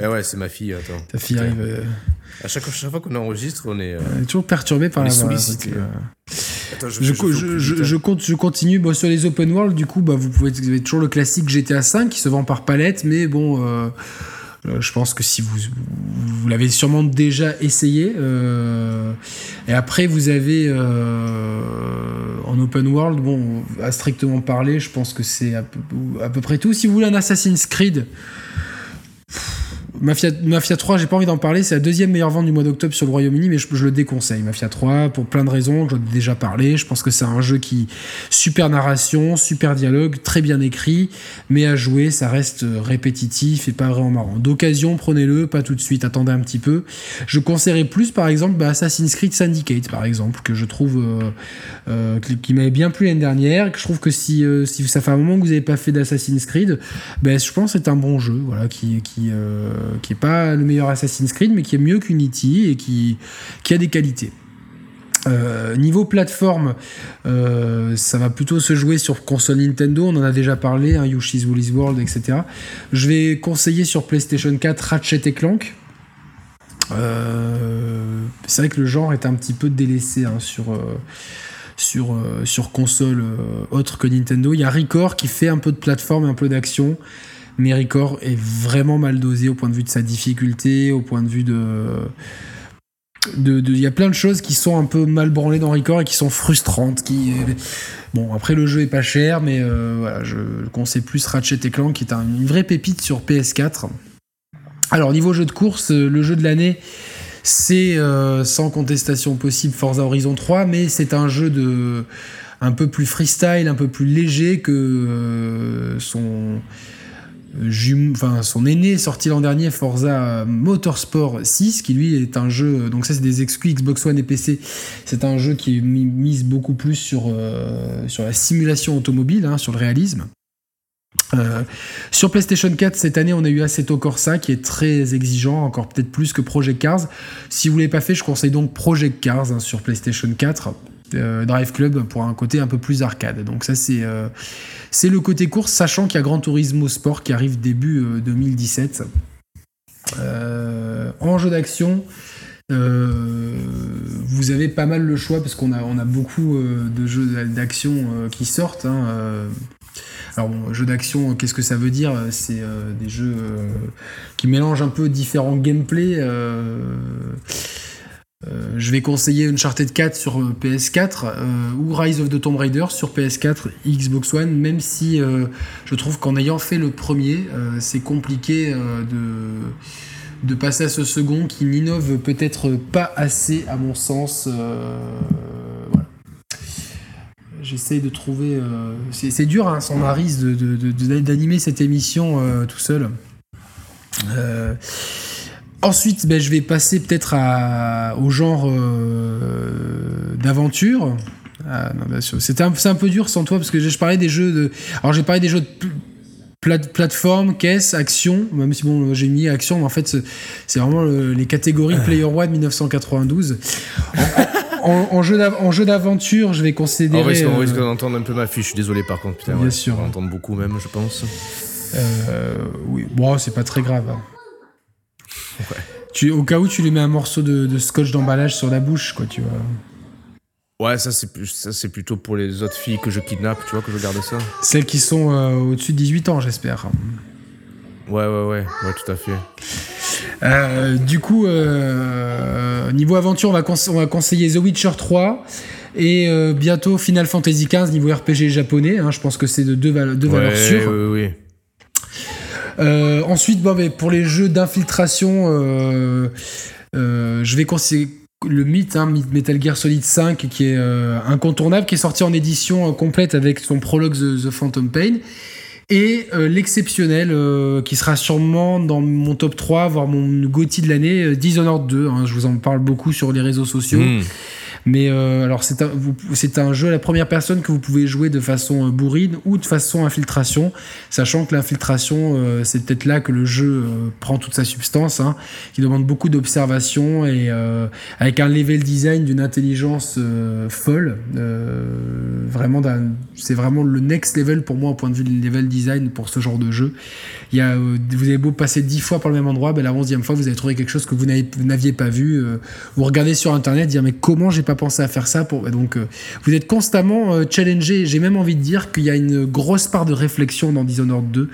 Eh ouais, c'est ma fille, attends. Ta fille arrive. Euh, à chaque, chaque fois qu'on enregistre, on est. toujours perturbé par la sollicité. Attends, je, je, je, je, compte, je continue bon, sur les open world. Du coup, bah, vous pouvez vous avez toujours le classique GTA 5 qui se vend par palette, mais bon. Euh, je pense que si vous, vous l'avez sûrement déjà essayé. Euh, et après, vous avez euh, en open world, bon, à strictement parler, je pense que c'est à, à, peu près tout. Si vous voulez un Assassin's Creed, Mafia, Mafia 3, j'ai pas envie d'en parler, c'est la deuxième meilleure vente du mois d'octobre sur le Royaume-Uni, mais je, le déconseille. Mafia 3, pour plein de raisons, j'en ai déjà parlé. Je pense que c'est un jeu qui. Super narration, super dialogue, très bien écrit, mais à jouer, ça reste répétitif et pas vraiment marrant. D'occasion, prenez-le, pas tout de suite, attendez un petit peu. Je conseillerais plus, par exemple, bah, Assassin's Creed Syndicate, par exemple, que je trouve. Euh, euh, qui m'avait bien plu l'année dernière, que je trouve que si, euh, ça fait un moment que vous n'avez pas fait d'Assassin's Creed, ben, je pense que c'est un bon jeu, voilà, qui qui est pas le meilleur Assassin's Creed, mais qui est mieux qu'Unity et qui, a des qualités. Euh, niveau plateforme, euh, ça va plutôt se jouer sur console Nintendo, on en a déjà parlé, hein, Yoshi's Woolly's World, etc. Je vais conseiller sur PlayStation 4 Ratchet et Clank. Euh, c'est vrai que le genre est un petit peu délaissé hein, sur console autre que Nintendo. Il y a Record qui fait un peu de plateforme et un peu d'action. Mais Record est vraiment mal dosé au point de vue de sa difficulté, au point de vue de. Il y a plein de choses qui sont un peu mal branlées dans Record et qui sont frustrantes. Bon, après, le jeu est pas cher, mais euh, voilà, je conseille plus Ratchet Clank, qui est une vraie pépite sur PS4. Alors, niveau jeu de course, euh, le jeu de l'année, c'est euh, sans contestation possible Forza Horizon 3, mais c'est un jeu de un peu plus freestyle, un peu plus léger que son son aîné sorti l'an dernier, Forza Motorsport 6, qui lui est un jeu, donc ça c'est des exclus Xbox One et PC, c'est un jeu qui mise beaucoup plus sur, euh, la simulation automobile, hein, sur le réalisme. Euh, sur PlayStation 4 cette année on a eu Assetto Corsa qui est très exigeant, encore peut-être plus que Project Cars. Si vous ne l'avez pas fait, je conseille donc Project Cars hein, sur PlayStation 4. Euh, Drive Club pour un côté un peu plus arcade. Donc ça c'est euh, c'est le côté course, sachant qu'il y a Gran Turismo Sport qui arrive début 2017. Euh, en jeu d'action, vous avez pas mal le choix parce qu'on a, on a beaucoup de jeux d'action qui sortent. Hein, alors, bon, jeu d'action, qu'est-ce que ça veut dire? C'est des jeux qui mélangent un peu différents gameplays. Euh, je vais conseiller Uncharted 4 sur euh, PS4 euh, ou Rise of the Tomb Raider sur PS4, Xbox One, même si je trouve qu'en ayant fait le premier, c'est compliqué de, de passer à ce second qui n'innove peut-être pas assez à mon sens. voilà. J'essaye de trouver... c'est dur, hein, sans Maris, d'animer de, cette émission tout seul. Ensuite, ben, je vais passer peut-être au genre euh, d'aventure. Ah, C'était un, un, peu dur sans toi parce que je, parlais des jeux de. Alors j'ai parlé des jeux de plateforme, caisse, action. Même si bon, j'ai mis action, mais en fait c'est vraiment les catégories Player One 1992. en, jeu d'aventure, je vais considérer. On risque, d'entendre un peu ma fiche. Je suis désolé par contre. Putain, Bien sûr. On va entendre beaucoup même, je pense. oui, bon, c'est pas très grave. Hein. Ouais. Tu, au cas où tu lui mets un morceau de, scotch d'emballage sur la bouche, quoi, tu vois. Ouais, ça c'est, ça c'est plutôt pour les autres filles que je kidnappe, tu vois, que je garde ça. Celles qui sont euh, au-dessus de 18 ans, j'espère. Ouais, ouais, ouais, ouais, tout à fait. Euh, du coup, euh, niveau aventure, on va, on va conseiller The Witcher 3 et bientôt Final Fantasy XV niveau RPG japonais. Hein, je pense que c'est de deux, deux valeurs sûres. Oui, oui. Euh, ensuite, pour les jeux d'infiltration, euh, euh, je vais conseiller le mythe, hein, Metal Gear Solid 5, qui est incontournable, qui est sorti en édition complète avec son prologue The, Phantom Pain. Et l'exceptionnel, qui sera sûrement dans mon top 3, voire mon GOTY de l'année, Dishonored 2. Hein, je vous en parle beaucoup sur les réseaux sociaux. Hmm. Mais euh, alors, c'est un, jeu à la première personne que vous pouvez jouer de façon euh, bourrine ou de façon infiltration, sachant que l'infiltration, euh, c'est peut-être là que le jeu prend toute sa substance, hein, qui demande beaucoup d'observation et avec un level design d'une intelligence folle. vraiment, c'est vraiment le next level pour moi au point de vue du level design pour ce genre de jeu. Il y a, vous avez beau passer dix fois par le même endroit, ben la onzième fois, vous avez trouvé quelque chose que vous n'aviez pas vu. vous regardez sur Internet, dire mais comment j'ai pas penser à faire ça. Pour... Donc, euh, vous êtes constamment euh, challengé. J'ai même envie de dire qu'il y a une grosse part de réflexion dans Dishonored 2.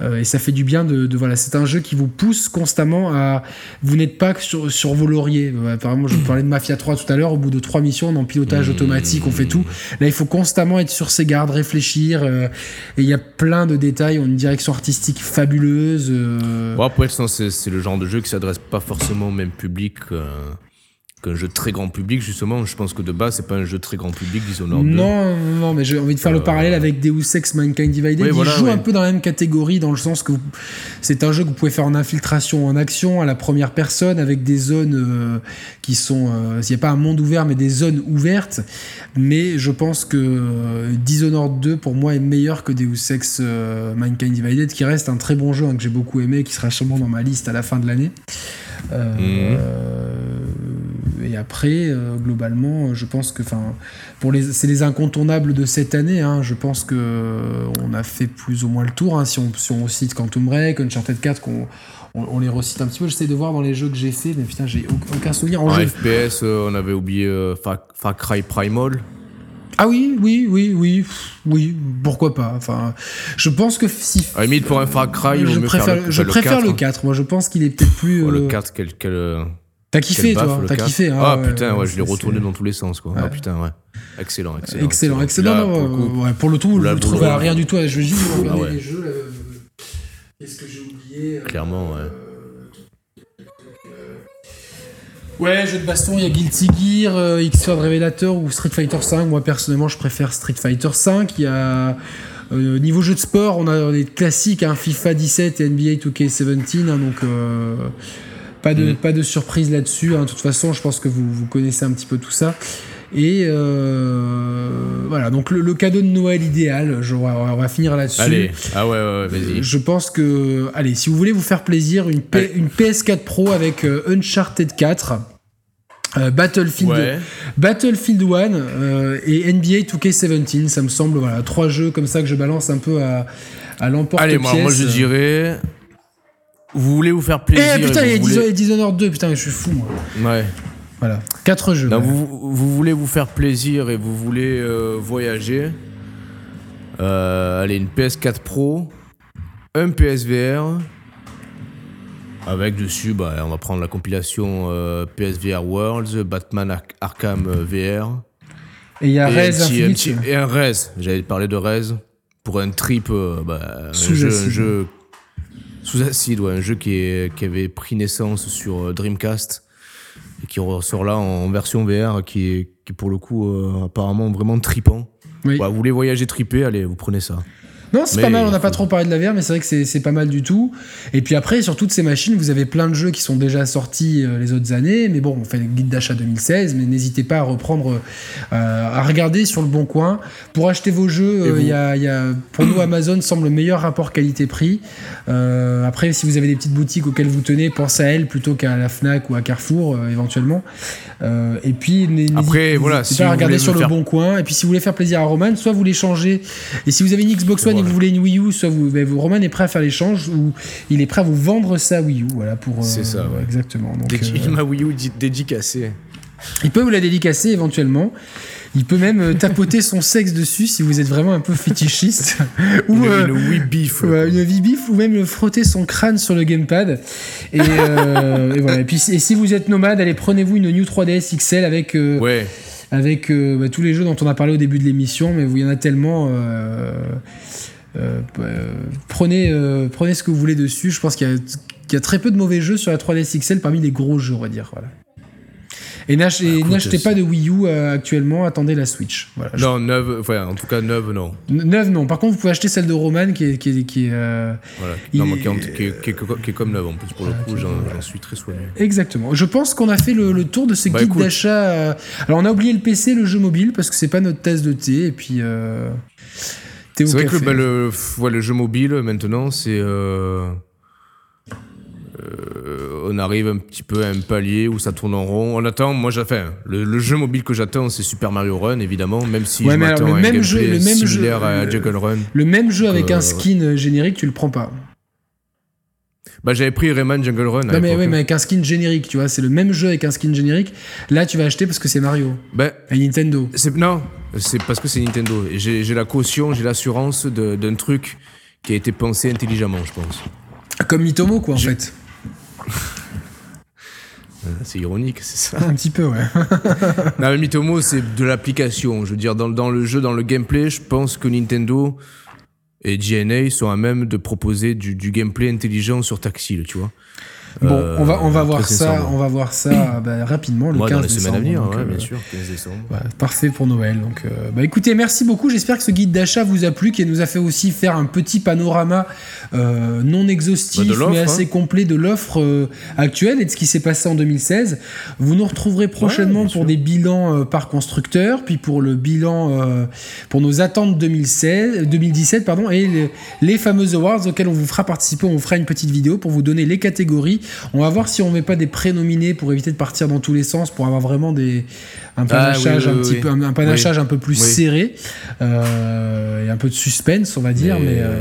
Euh, et ça fait du bien de, voilà, c'est un jeu qui vous pousse constamment à. Vous n'êtes pas sur, sur vos lauriers. Apparemment, je parlais de Mafia 3 tout à l'heure. Au bout de trois missions, on en pilotage automatique, on fait tout. Là, il faut constamment être sur ses gardes, réfléchir. et il y a plein de détails. On a une direction artistique fabuleuse. Bon, après, c'est le genre de jeu qui s'adresse pas forcément au même public un jeu très grand public, justement. Je pense que de base, c'est pas un jeu très grand public, disons. Non, non, mais j'ai envie de faire le euh, parallèle avec Deus Ex Mankind Divided. il joue un peu dans la même catégorie, dans le sens que c'est un jeu que vous pouvez faire en infiltration, en action, à la première personne, avec des zones euh, qui sont. Euh, il n'y a pas un monde ouvert, mais des zones ouvertes. Mais je pense que Dishonored 2, pour moi, est meilleur que Deus Ex Mankind Divided, qui reste un très bon jeu, hein, que j'ai beaucoup aimé, qui sera sûrement dans ma liste à la fin de l'année. Mhm. Et après, euh, globalement, je pense que, enfin, pour les, c'est les incontournables de cette année. Hein, je pense que euh, on a fait plus ou moins le tour. Hein, si, on, si on cite Quantum Break, Uncharted 4, qu'on on, les recite un petit peu. J'essaie de voir dans les jeux que j'ai fait, mais putain, j'ai aucun souvenir en, FPS, euh, on avait oublié Far, Cry Primal. Ah oui, oui, oui, oui, oui, pourquoi pas. Enfin, je pense que si. À limite, pour un Far Cry, je préfère, le, je préfère le 4. Moi, je pense qu'il est peut-être plus. le 4, quel, T'as kiffé, toi T'as kiffé hein, Ah putain, ouais, je l'ai retourné dans tous les sens, quoi. Ah putain, ouais. Excellent, excellent. Excellent, excellent. pour, le coup, ouais, pour le tout, je ne trouvais rien du tout. Je vais juste ah regarder les jeux. Qu'est-ce que j'ai oublié euh, Clairement, ouais. Ouais, jeu de baston, il y a Guilty Gear, euh, X-Sword Revelator ou Street Fighter 5. Moi, personnellement, je préfère Street Fighter 5. Il y a. Euh, niveau jeu de sport, on a des classiques, hein, FIFA 17 et NBA 2K17. Hein, donc. Euh, pas de, mm. pas de surprise là-dessus. Hein. De toute façon, je pense que vous, vous connaissez un petit peu tout ça. Et euh, voilà, donc le, cadeau de Noël idéal, je, on va finir là-dessus. Allez, ah ouais, ouais, vas-y. Je pense que, allez, si vous voulez vous faire plaisir, une, une PS4 Pro avec euh, Uncharted 4. Euh, Battlefield, Battlefield 1 et NBA 2K17, ça me semble, voilà, trois jeux comme ça que je balance un peu à, à l'emporte-pièce. Allez, moi, moi je dirais vous voulez vous faire plaisir. Eh putain, il y a voulez... Dishonored 2, putain, je suis fou, moi. Ouais. Voilà, 4 jeux. vous, vous, voulez vous faire plaisir et vous voulez euh, voyager. Euh, allez, une PS4 Pro, un PSVR. Avec dessus, bah, on va prendre la compilation euh, PSVR Worlds, Batman Arkham VR. Et il y a Rez Infinite. et un Rez, j'allais parler de Rez. Pour un trip, bah, un, jeu, un jeu sous acide, ouais, un jeu qui, qui avait pris naissance sur euh, Dreamcast et qui ressort là en version VR, qui est, qui pour le coup euh, apparemment vraiment tripant. vous voulez voyager tripé, allez, vous prenez ça. Non, c'est pas mal, on n'a pas trop parlé de la VR, mais c'est vrai que c'est- pas mal du tout. Et puis après, sur toutes ces machines, vous avez plein de jeux qui sont déjà sortis euh, les autres années. Mais bon, on fait le guide d'achat 2016, mais n'hésitez pas à reprendre, euh, à regarder sur le bon coin. Pour acheter vos jeux, euh, y a, il y a- pour nous, Amazon semble le meilleur rapport qualité-prix. Euh, après, si vous avez des petites boutiques auxquelles vous tenez, pensez à elles plutôt qu'à la Fnac ou à Carrefour, éventuellement. Et puis, Après, voilà, si pas à regarder sur le faire- bon coin. Et puis, si vous voulez faire plaisir à Roman, soit vous l'échangez. Et si vous avez une Xbox One Voilà. Vous voulez une Wii U, soit vous, ben, vous- Roman est prêt à faire l'échange ou il est prêt à vous vendre sa Wii U. Voilà, pour. euh, C'est ça, ouais. Exactement. Donc, Dédi- euh, Ma Wii U di- dédicacée. il peut vous la dédicacer éventuellement. Il peut même euh, tapoter son sexe dessus si vous êtes vraiment un peu fétichiste. ou, Une, euh, une Wii Beef. Ouais, une ou même frotter son crâne sur le gamepad. Et, euh, et voilà. Et puis, si- et si vous êtes nomade, allez, prenez-vous une New 3DS XL avec, euh, Ouais. avec euh, bah, tous les jeux dont on a parlé au début de l'émission, mais il y en a tellement. Euh, euh, prenez, euh, prenez ce que vous voulez dessus. Je pense qu'il y, a- qu'il y a très peu de mauvais jeux sur la 3DS XL parmi les gros jeux, on va dire. Voilà. Et n'achetez pas de Wii U euh, actuellement, attendez la Switch. Voilà. Je- Non, neuve, ouais, en tout cas neuve, non. Neuve, non. Par contre, vous pouvez acheter celle de Roman qui est. Qui est, qui est, euh, Voilà. Il Non, mais est- qui, est- qui est- qui est- qui est comme neuve en plus, pour le coup, j'en suis très soigné. Exactement. Je pense qu'on a fait le, le tour de ce Bah, guide d'achat. Alors, on a oublié le PC, le jeu mobile, parce que c'est pas notre tasse de thé. Et puis, euh... C'est vrai café. que bah, le, f- ouais, le jeu mobile, maintenant, c'est. euh, euh, on arrive un petit peu à un palier où ça tourne en rond. On attend, moi j'ai fait le, le jeu mobile que j'attends, c'est Super Mario Run, évidemment, même si Ouais, je m'attends à un même jeu- le même jeu- à le- Juggle Run. Le même jeu avec Euh, un skin euh, générique, tu le prends pas. Bah, j'avais pris Rayman Jungle Run. Non, mais, ouais, mais avec un skin générique, tu vois. C'est le même jeu avec un skin générique. Là, tu vas acheter parce que c'est Mario. Bah, Et Nintendo. non, c'est parce que c'est Nintendo. J'ai la caution, j'ai l'assurance d'un truc qui a été pensé intelligemment, je pense. Comme Mitomo, quoi, en Je- fait. Euh, C'est ironique, c'est ça. Un petit peu, ouais. Non, mais Mitomo, c'est de l'application. Je veux dire, dans, dans le jeu, dans le gameplay, je pense que Nintendo et GNA sont à même de proposer du, gameplay intelligent sur tactile, tu vois. Bon, Euh, on va, on va voir ça, on va voir ça bah, rapidement, le Moi, 15 dans les semaines à décembre, venir, donc, ouais, euh, bien sûr, 15 décembre. Parfait pour Noël. Donc, euh, bah écoutez, merci beaucoup. J'espère que ce guide d'achat vous a plu, qui nous a fait aussi faire un petit panorama euh, non exhaustif, Bah, mais assez hein. complet de l'offre euh, actuelle et de ce qui s'est passé en 2016. Vous nous retrouverez prochainement bien pour des bilans euh, par constructeur, puis pour le bilan euh, pour nos attentes 2016, 2017, pardon, et les, les fameux awards auxquels on vous fera participer. On vous fera une petite vidéo pour vous donner les catégories. On va voir si on met pas des prénominés pour éviter de partir dans tous les sens, pour avoir vraiment des un panachage Ah, oui, un petit oui. peu un, un panachage un peu plus serré euh, et un peu de suspense on va dire mais, euh,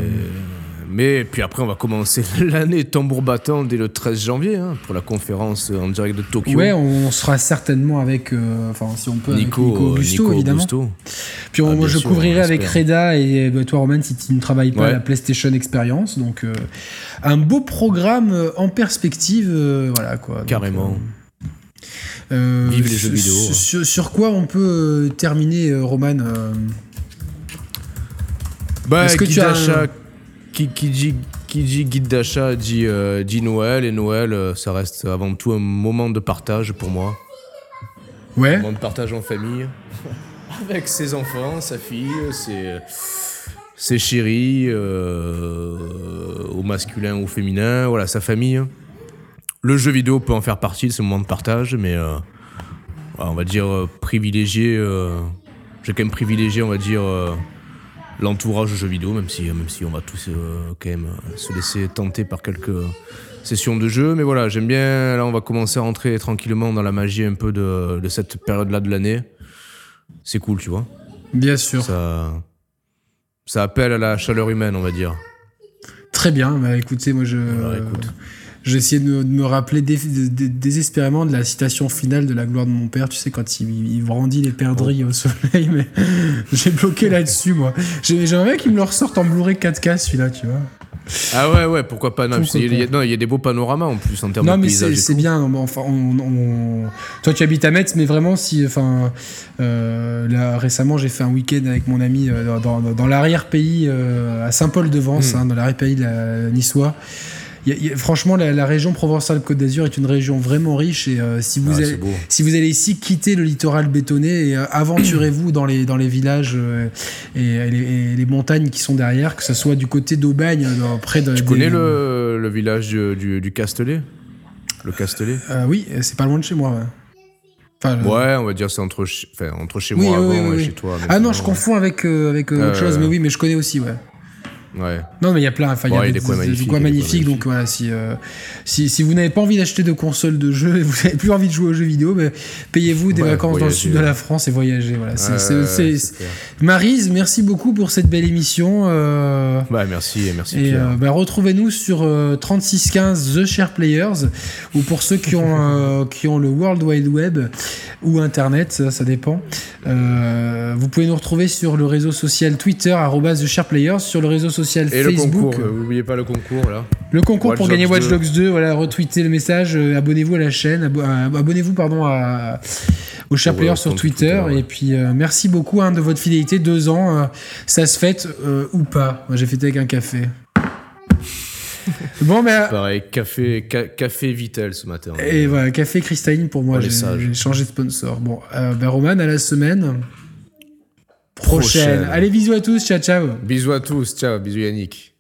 mais puis après, on va commencer l'année tambour battant dès le 13 janvier hein, pour la conférence en direct de Tokyo. ouais on, sera certainement avec euh, enfin si on peut avec Nico, Augusto Nico évidemment Augusto. puis on- Ah, moi je sûr, couvrirai avec. Reda et bah, toi Roman si tu ne travailles pas à la PlayStation Experience donc euh, un beau programme euh, en perspective euh, voilà quoi Donc, Carrément. euh, Vive les jeux vidéo. sur, sur quoi on peut euh, terminer euh, Roman euh, Bah, Est-ce que tu as un- qui, qui dit, qui dit guide d'achat dit, euh, dit Noël, et Noël, euh, ça reste avant tout un moment de partage pour moi. ouais Un moment de partage en famille, avec ses enfants, sa fille, ses, ses chéris, euh, au masculin, au féminin, voilà, sa famille. Le jeu vidéo peut en faire partie de ce moment de partage, mais on va dire privilégier. euh, J'ai quand même privilégié, on va dire, l'entourage jeu vidéo, même si, même si on va tous euh, quand même euh, se laisser tenter par quelques sessions de jeu. Mais voilà, j'aime bien. Là, on va commencer à rentrer tranquillement dans la magie un peu de, de cette période-là de l'année. C'est cool, tu vois. bien sûr Ça, ça appelle à la chaleur humaine, on va dire. Très bien, bah écoutez, moi je. Voilà, écoute. J'ai essayé de me, de me rappeler dé- dé- dé- désespérément de la citation finale de la gloire de mon père, tu sais, quand il, il brandit les perdrix Oh. au soleil, mais j'ai bloqué là-dessus, moi. J'ai- J'aimerais qu'il me le ressorte en Blu-ray 4K, celui-là, tu vois. Ah ouais, ouais, pourquoi pas. Non, il y a- non, y des beaux panoramas en plus en termes Non, de mais paysage. c'est et c'est bien. Enfin, on, on- Toi, tu habites à Metz, mais vraiment, si. Enfin, euh, là, récemment, j'ai fait un week-end avec mon ami euh, dans, dans- dans l'arrière-pays, euh, à Saint-Paul-de-Vence, Hmm. hein, dans l'arrière-pays de la- niçois. Y a- y a- franchement, la, la région Provençale-Côte d'Azur est une région vraiment riche et euh, si, vous Ah, allez, si vous allez ici quitter le littoral bétonné et euh, aventurez-vous dans les, dans les villages euh, et, et les, et les montagnes qui sont derrière, que ce soit du côté d'Aubagne, près de. Tu des- connais le, le village du, du, du Castellet? Le Castellet? Euh, oui, c'est pas loin de chez moi. ouais. Enfin, le- Ouais, on va dire c'est entre, enfin, entre chez Oui, moi oui, avant oui, et chez toi. Ah non, je confonds avec, euh, avec euh, autre chose, mais oui, mais je connais aussi, ouais. Ouais. Non, mais il y a plein. Enfin, il y Ouais, a il y a des, coins des magnifiques, des. Donc voilà, si, euh, si, si vous n'avez pas envie d'acheter de console de jeu et vous n'avez plus envie de jouer aux jeux vidéo, ben, payez-vous des Ouais, vacances dans le sud de la France et voyagez. Voilà. Maryse, merci beaucoup pour cette belle émission. euh, Bah, merci, merci et euh, bah, retrouvez-nous sur euh, 3615 The Share Players ou pour ceux qui ont, qui ont le World Wide Web ou Internet, ça, ça dépend. Vous pouvez nous retrouver sur le réseau social Twitter The Share Players, sur le réseau social Et le concours, euh, n'oubliez pas le concours là. Le concours Watch pour gagner Watch 2. Dogs 2, voilà, retweetez le message, euh, abonnez-vous à la chaîne, abo- euh, abonnez-vous pardon à, au Share Au, Player euh, sur Twitter, Twitter, ouais. et puis euh, merci beaucoup hein, de votre fidélité, deux ans, euh, ça se fête ou pas. Moi j'ai fêté avec un café. bon ben Pareil, café, ca- café Vitel ce matin. et voilà, café cristalline pour moi, j'ai changé de sponsor. Bon, ben Roman à la semaine prochaine. Prochaine. Allez bisous à tous, ciao ciao. Bisous à tous, ciao, bisous Yannick.